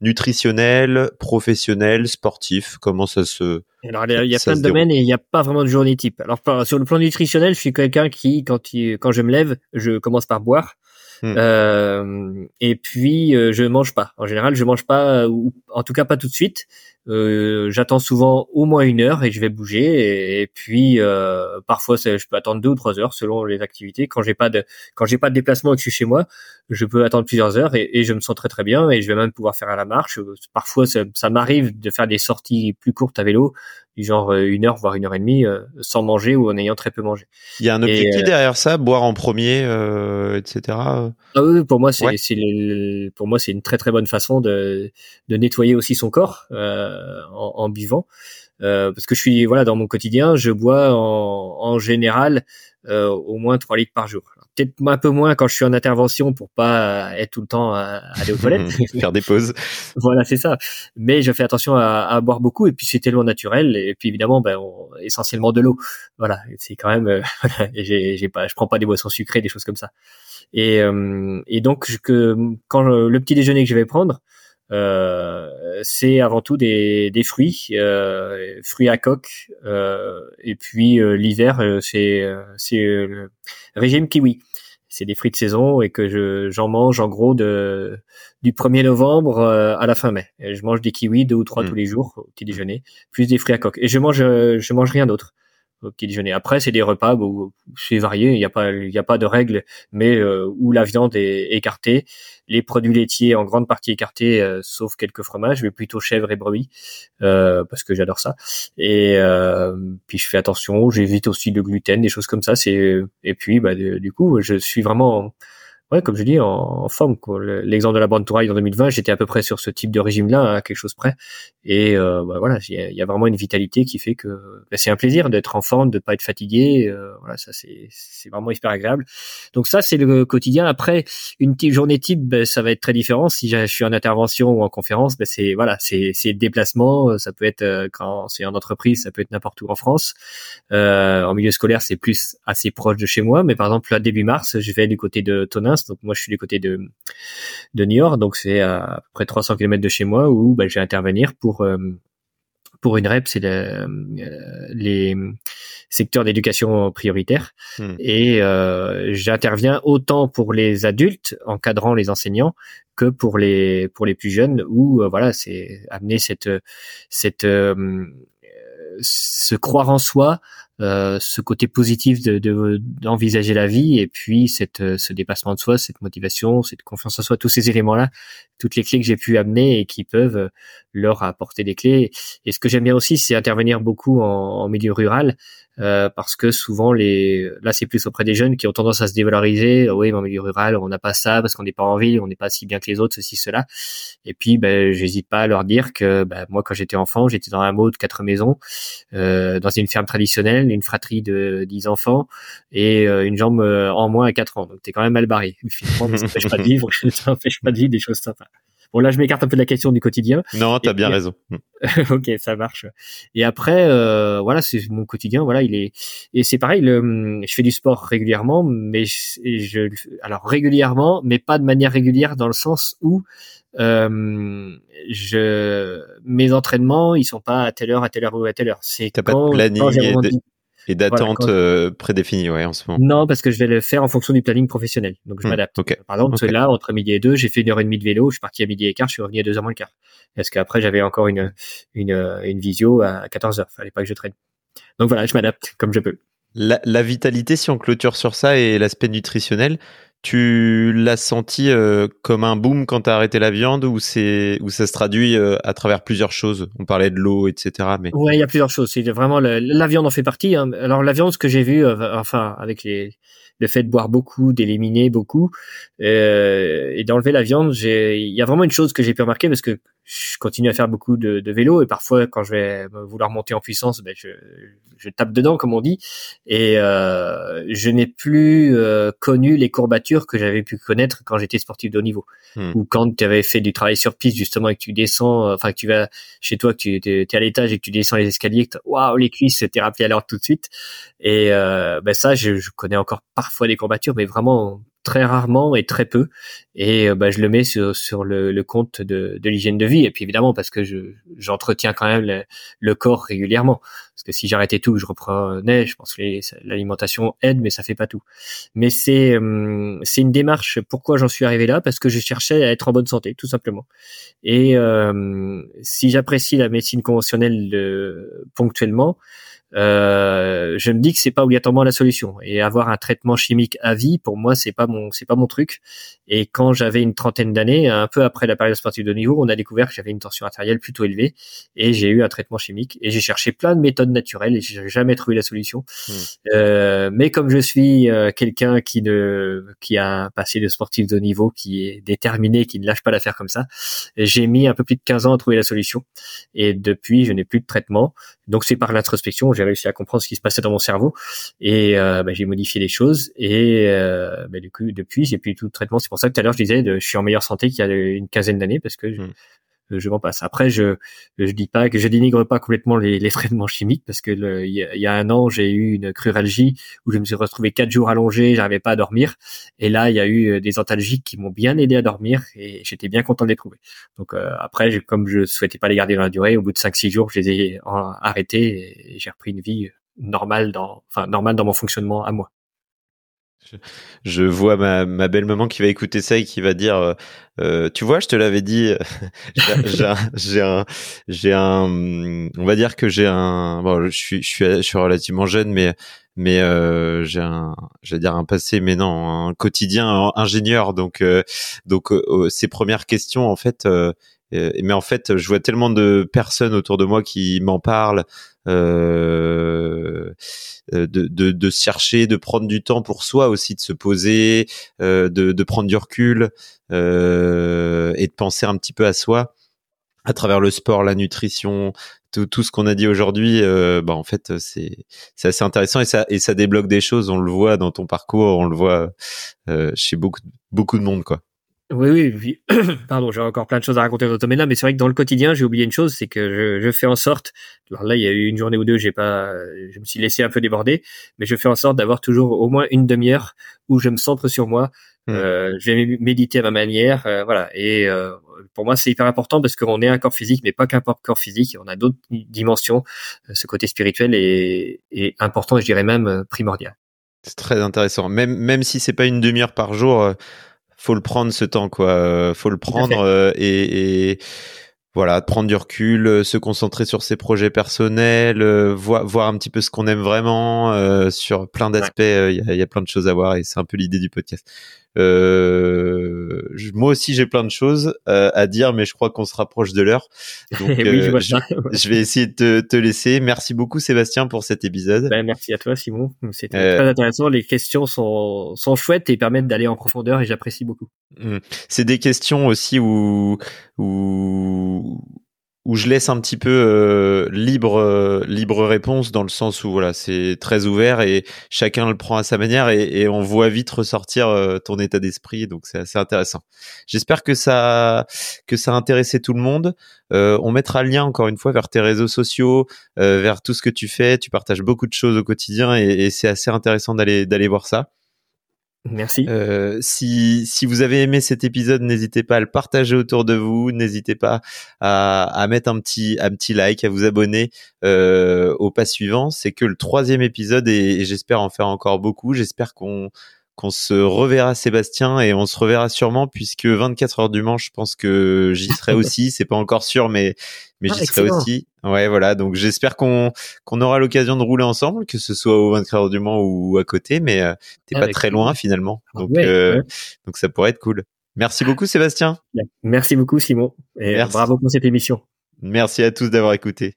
nutritionnel, professionnel, sportif, comment ça se alors, il y a plein de domaines et il n'y a pas vraiment de journée type. Alors, sur le plan nutritionnel, je suis quelqu'un qui, quand, il, quand je me lève, je commence par boire. Hmm. Euh, et puis euh, je mange pas. En général, je mange pas, ou en tout cas pas tout de suite. Euh, j'attends souvent au moins une heure et je vais bouger. Et, puis euh, parfois, je peux attendre deux ou trois heures selon les activités. Quand j'ai pas de quand j'ai pas de déplacement et que je suis chez moi, je peux attendre plusieurs heures et, je me sens très très bien. Et je vais même pouvoir faire à la marche. Parfois, ça m'arrive de faire des sorties plus courtes à vélo du genre euh, une heure voire une heure et demie euh, sans manger ou en ayant très peu mangé. Il y a un objectif euh, derrière ça, boire en premier, etc. Ah oui, pour moi c'est pour moi c'est une très très bonne façon de de nettoyer aussi son corps en, en, buvant. parce que je suis voilà dans mon quotidien, je bois en, en général au moins 3 litres par jour peut-être un peu moins quand je suis en intervention pour pas être tout le temps à, aller aux toilettes. Faire des pauses. voilà, c'est ça. Mais je fais attention à, à boire beaucoup et puis c'est tellement naturel et puis évidemment, ben, essentiellement de l'eau. Voilà, c'est quand même. Euh, j'ai, j'ai pas, je prends pas des boissons sucrées, des choses comme ça. Et, euh, et donc que quand le petit déjeuner que je vais prendre, euh, c'est avant tout des, des fruits, euh, fruits à coque, euh, et puis euh, l'hiver euh, c'est c'est le régime kiwi. C'est des fruits de saison et que je j'en mange en gros de du 1er novembre à la fin mai. Et je mange des kiwis deux ou trois hmm. tous les jours au petit déjeuner, plus des fruits à coque. Et je mange je mange rien d'autre au petit déjeuner. Après, c'est des repas où c'est varié, il n'y a pas, il y a pas de règles, mais euh, où la viande est écartée, les produits laitiers en grande partie écartés, euh, sauf quelques fromages, mais plutôt chèvre et brebis, euh, parce que j'adore ça. Et puis je fais attention, j'évite aussi le gluten, des choses comme ça. C'est et puis bah, du coup, je suis vraiment ouais, comme je dis, en, forme. L'exemple de la bande touraille en 2020, j'étais à peu près sur ce type de régime-là, à quelque chose près. Et euh, bah, voilà, il y, a vraiment une vitalité qui fait que bah, c'est un plaisir d'être en forme, de pas être fatigué. Euh, voilà, ça c'est vraiment hyper agréable. Donc ça c'est le quotidien. Après une journée type, bah, ça va être très différent. Si je suis en intervention ou en conférence, bah, c'est voilà, c'est déplacement. Ça peut être euh, quand c'est en entreprise, ça peut être n'importe où en France. Euh, en milieu scolaire, c'est plus assez proche de chez moi. Mais par exemple, là début mars, je vais du côté de Tonin donc moi, je suis du côté de, de New York, donc c'est à, peu près 300 km de chez moi où bah, je vais intervenir pour euh, pour une REP, c'est euh, les secteurs d'éducation prioritaire. Hmm. Et euh, j'interviens autant pour les adultes, encadrant les enseignants, que pour les pour les plus jeunes, où voilà, c'est amener cette cette se croire en soi, euh, ce côté positif de d'envisager la vie et puis cette euh, ce dépassement de soi, cette motivation, cette confiance en soi, tous ces éléments-là, toutes les clés que j'ai pu amener et qui peuvent euh, leur apporter des clés. Et ce que j'aime bien aussi, c'est intervenir beaucoup en, en milieu rural euh, parce que souvent les là c'est plus auprès des jeunes qui ont tendance à se dévaloriser. Oui mais en milieu rural on n'a pas ça parce qu'on n'est pas en ville on n'est pas si bien que les autres ceci cela. Et puis ben j'hésite pas à leur dire que ben, moi quand j'étais enfant j'étais dans un mot de quatre maisons euh, dans une ferme traditionnelle une fratrie de dix enfants et euh, une jambe euh, en moins à quatre ans. Donc t'es quand même mal barré. Finalement ça n'empêche pas de vivre. Ça n'empêche pas de vivre des choses sympas Bon là, je m'écarte un peu de la question du quotidien. Non, t'as bien raison. Ok, ça marche. Et après, euh, voilà, c'est mon quotidien. Voilà, il est et c'est pareil. Le, je fais du sport régulièrement, mais je, je, alors régulièrement, mais pas de manière régulière dans le sens où euh, je, mes entraînements, ils sont pas à telle heure, à telle heure ou à telle heure. C'est quand, pas de planning et, d'attente euh, prédéfinie, ouais, en ce moment. Non, parce que je vais le faire en fonction du planning professionnel. Donc, je hmm, m'adapte. Par exemple, là, entre midi et deux, j'ai fait une heure et demie de vélo, je suis parti à midi et quart, je suis revenu à deux heures moins le quart. Parce qu'après, j'avais encore une, une, une visio à 14 heures. Fallait pas que je traîne. Donc voilà, je m'adapte comme je peux. La, la, vitalité, si on clôture sur ça, et l'aspect nutritionnel, tu l'as senti euh, comme un boom quand tu as arrêté la viande ou c'est où ça se traduit euh, à travers plusieurs choses? On parlait de l'eau, etc. Mais ouais, il y a plusieurs choses. Vraiment la viande en fait partie. Hein. Alors la viande, ce que j'ai vu, euh, enfin avec les le fait de boire beaucoup, d'éliminer beaucoup et d'enlever la viande, il y a vraiment une chose que j'ai pu remarquer parce que je continue à faire beaucoup de, de, vélo et parfois quand je vais vouloir monter en puissance, ben je, je tape dedans comme on dit. Et euh, je n'ai plus euh, connu les courbatures que j'avais pu connaître quand j'étais sportif de haut niveau. Hmm. ou quand tu avais fait du travail sur piste justement et que tu descends, euh, enfin que tu vas chez toi, que tu es, à l'étage et que tu descends les escaliers, que waouh les cuisses t'es rappelé à l'heure tout de suite. Et euh, ben ça je, je connais encore parfois des courbatures mais vraiment très rarement et très peu. Et euh, bah, je le mets sur, sur le, le compte de, de l'hygiène de vie. Et puis évidemment, parce que je, j'entretiens quand même le, corps régulièrement. Parce que si j'arrêtais tout, je reprenais, je pense que l'alimentation aide, mais ça fait pas tout. Mais c'est, hum, c'est une démarche. Pourquoi j'en suis arrivé là? Parce que je cherchais à être en bonne santé, tout simplement. Et euh, si j'apprécie la médecine conventionnelle de, ponctuellement, euh, je me dis que c'est pas obligatoirement la solution. Et avoir un traitement chimique à vie, pour moi, c'est pas mon, c'est pas mon truc. Et quand j'avais une trentaine d'années, un peu après la période sportive de niveau, on a découvert que j'avais une tension artérielle plutôt élevée et j'ai eu un traitement chimique. Et j'ai cherché plein de méthodes naturelles et j'ai jamais trouvé la solution. Hmm. Euh, mais comme je suis euh, quelqu'un qui ne, qui a un passé de sportif de niveau, qui est déterminé, qui ne lâche pas l'affaire comme ça, j'ai mis un peu plus de 15 ans à trouver la solution. Et depuis, je n'ai plus de traitement. Donc c'est par l'introspection, j'ai réussi à comprendre ce qui se passait dans mon cerveau et euh, bah, j'ai modifié les choses et euh, bah, depuis j'ai plus tout de traitement. C'est pour ça que tout à l'heure je disais je suis en meilleure santé qu'il y a une quinzaine d'années parce que je, hmm. Je m'en passe. Après je je dis pas que je dénigre pas complètement les, traitements chimiques parce que il y, a un an j'ai eu une cruralgie où je me suis retrouvé quatre jours allongé, j'arrivais pas à dormir et là il y a eu euh, des antalgiques qui m'ont bien aidé à dormir et j'étais bien content de les trouver. Donc euh, après comme je souhaitais pas les garder dans la durée, au bout de 5-6 jours je les ai arrêtés et j'ai repris une vie normal dans, enfin normal dans mon fonctionnement à moi. Je, vois ma, ma belle maman qui va écouter ça et qui va dire, euh, euh tu vois, je te l'avais dit, j'ai un, un, on va dire que j'ai un, bon, je suis, je suis, je suis relativement jeune, mais mais euh, j'ai un, j'allais dire un passé, mais non, un quotidien ingénieur. Donc, euh, donc euh, ces premières questions, en fait, mais en fait, je vois tellement de personnes autour de moi qui m'en parlent, euh, de, de, de, se chercher, de prendre du temps pour soi aussi, de se poser, euh, de, de, prendre du recul euh, et de penser un petit peu à soi à travers le sport, la nutrition, tout, tout ce qu'on a dit aujourd'hui, euh, bah en fait c'est c'est assez intéressant et ça et ça débloque des choses. On le voit dans ton parcours, on le voit euh, chez beaucoup beaucoup de monde quoi. Oui, oui, pardon, j'ai encore plein de choses à raconter dans ce domaine-là, mais c'est vrai que dans le quotidien, j'ai oublié une chose, c'est que je, je, fais en sorte, alors là, il y a eu une journée ou deux, j'ai pas, je me suis laissé un peu déborder, mais je fais en sorte d'avoir toujours au moins une demi-heure où je me centre sur moi, mmh. euh, je vais méditer à ma manière, euh, voilà, et euh, pour moi, c'est hyper important parce qu'on est un corps physique, mais pas qu'un corps physique, on a d'autres dimensions, euh, ce côté spirituel est, est important, je dirais même primordial. C'est très intéressant, même même si c'est pas une demi-heure par jour faut le prendre ce temps quoi. Euh, faut le prendre euh, et, et, voilà prendre du recul euh, se concentrer sur ses projets personnels voir, voir un petit peu ce qu'on aime vraiment sur plein d'aspects il y, a, plein de choses à voir et c'est un peu l'idée du podcast euh, moi aussi, j'ai plein de choses euh, à dire, mais je crois qu'on se rapproche de l'heure. Donc, euh, je, vais essayer de te, te, laisser. Merci beaucoup, Sébastien, pour cet épisode. Ben, merci à toi, Simon. C'était très intéressant. Les questions sont, sont chouettes et permettent d'aller en profondeur et j'apprécie beaucoup. Mmh. C'est des questions aussi où, où où je laisse un petit peu euh, libre euh, libre réponse dans le sens où voilà c'est très ouvert et chacun le prend à sa manière et, on voit vite ressortir euh, ton état d'esprit donc c'est assez intéressant. J'espère que ça que ça a intéressé tout le monde. on mettra le lien encore une fois vers tes réseaux sociaux, vers tout ce que tu fais. Tu partages beaucoup de choses au quotidien et, et c'est assez intéressant d'aller d'aller voir ça. Merci. Euh, si, si vous avez aimé cet épisode, n'hésitez pas à le partager autour de vous. N'hésitez pas à, à mettre un petit, un petit like, à vous abonner euh, au pas suivant. C'est que le troisième épisode et, et j'espère en faire encore beaucoup. J'espère qu'on qu'on se reverra Sébastien et on se reverra sûrement puisque 24 heures du Mans, je pense que j'y serai aussi. C'est pas encore sûr, mais mais j'y ah, serai aussi. Ouais, voilà. Donc j'espère qu'on qu'on aura l'occasion de rouler ensemble, que ce soit au 24 heures du Mans ou à côté, mais euh, t'es pas très loin finalement. Ah donc euh, donc ça pourrait être cool. Merci beaucoup Sébastien. Merci beaucoup Simon et bravo pour cette émission. Merci à tous d'avoir écouté.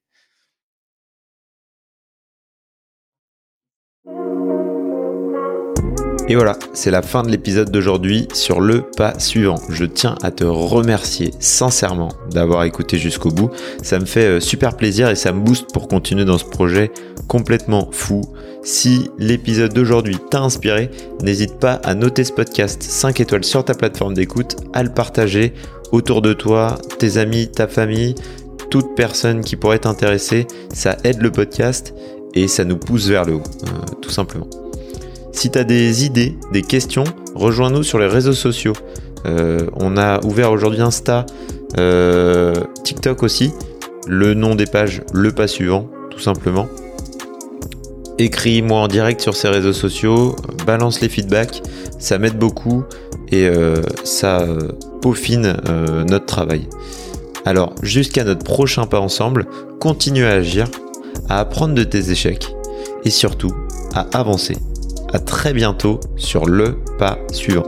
Et voilà, c'est la fin de l'épisode d'aujourd'hui sur le pas suivant. Je tiens à te remercier sincèrement d'avoir écouté jusqu'au bout. Ça me fait euh, super plaisir et ça me booste pour continuer dans ce projet complètement fou. Si l'épisode d'aujourd'hui t'a inspiré, n'hésite pas à noter ce podcast 5 étoiles sur ta plateforme d'écoute, à le partager autour de toi, tes amis, ta famille, toute personne qui pourrait t'intéresser. Ça aide le podcast et ça nous pousse vers le haut, euh, tout simplement. Si tu as des idées, des questions, rejoins-nous sur les réseaux sociaux. Euh, on a ouvert aujourd'hui Insta, euh, TikTok aussi. Le nom des pages, le pas suivant, tout simplement. Écris-moi en direct sur ces réseaux sociaux, balance les feedbacks, ça m'aide beaucoup et euh, ça peaufine notre travail. Alors, jusqu'à notre prochain pas ensemble, continue à agir, à apprendre de tes échecs et surtout à avancer. À très bientôt sur le pas suivant.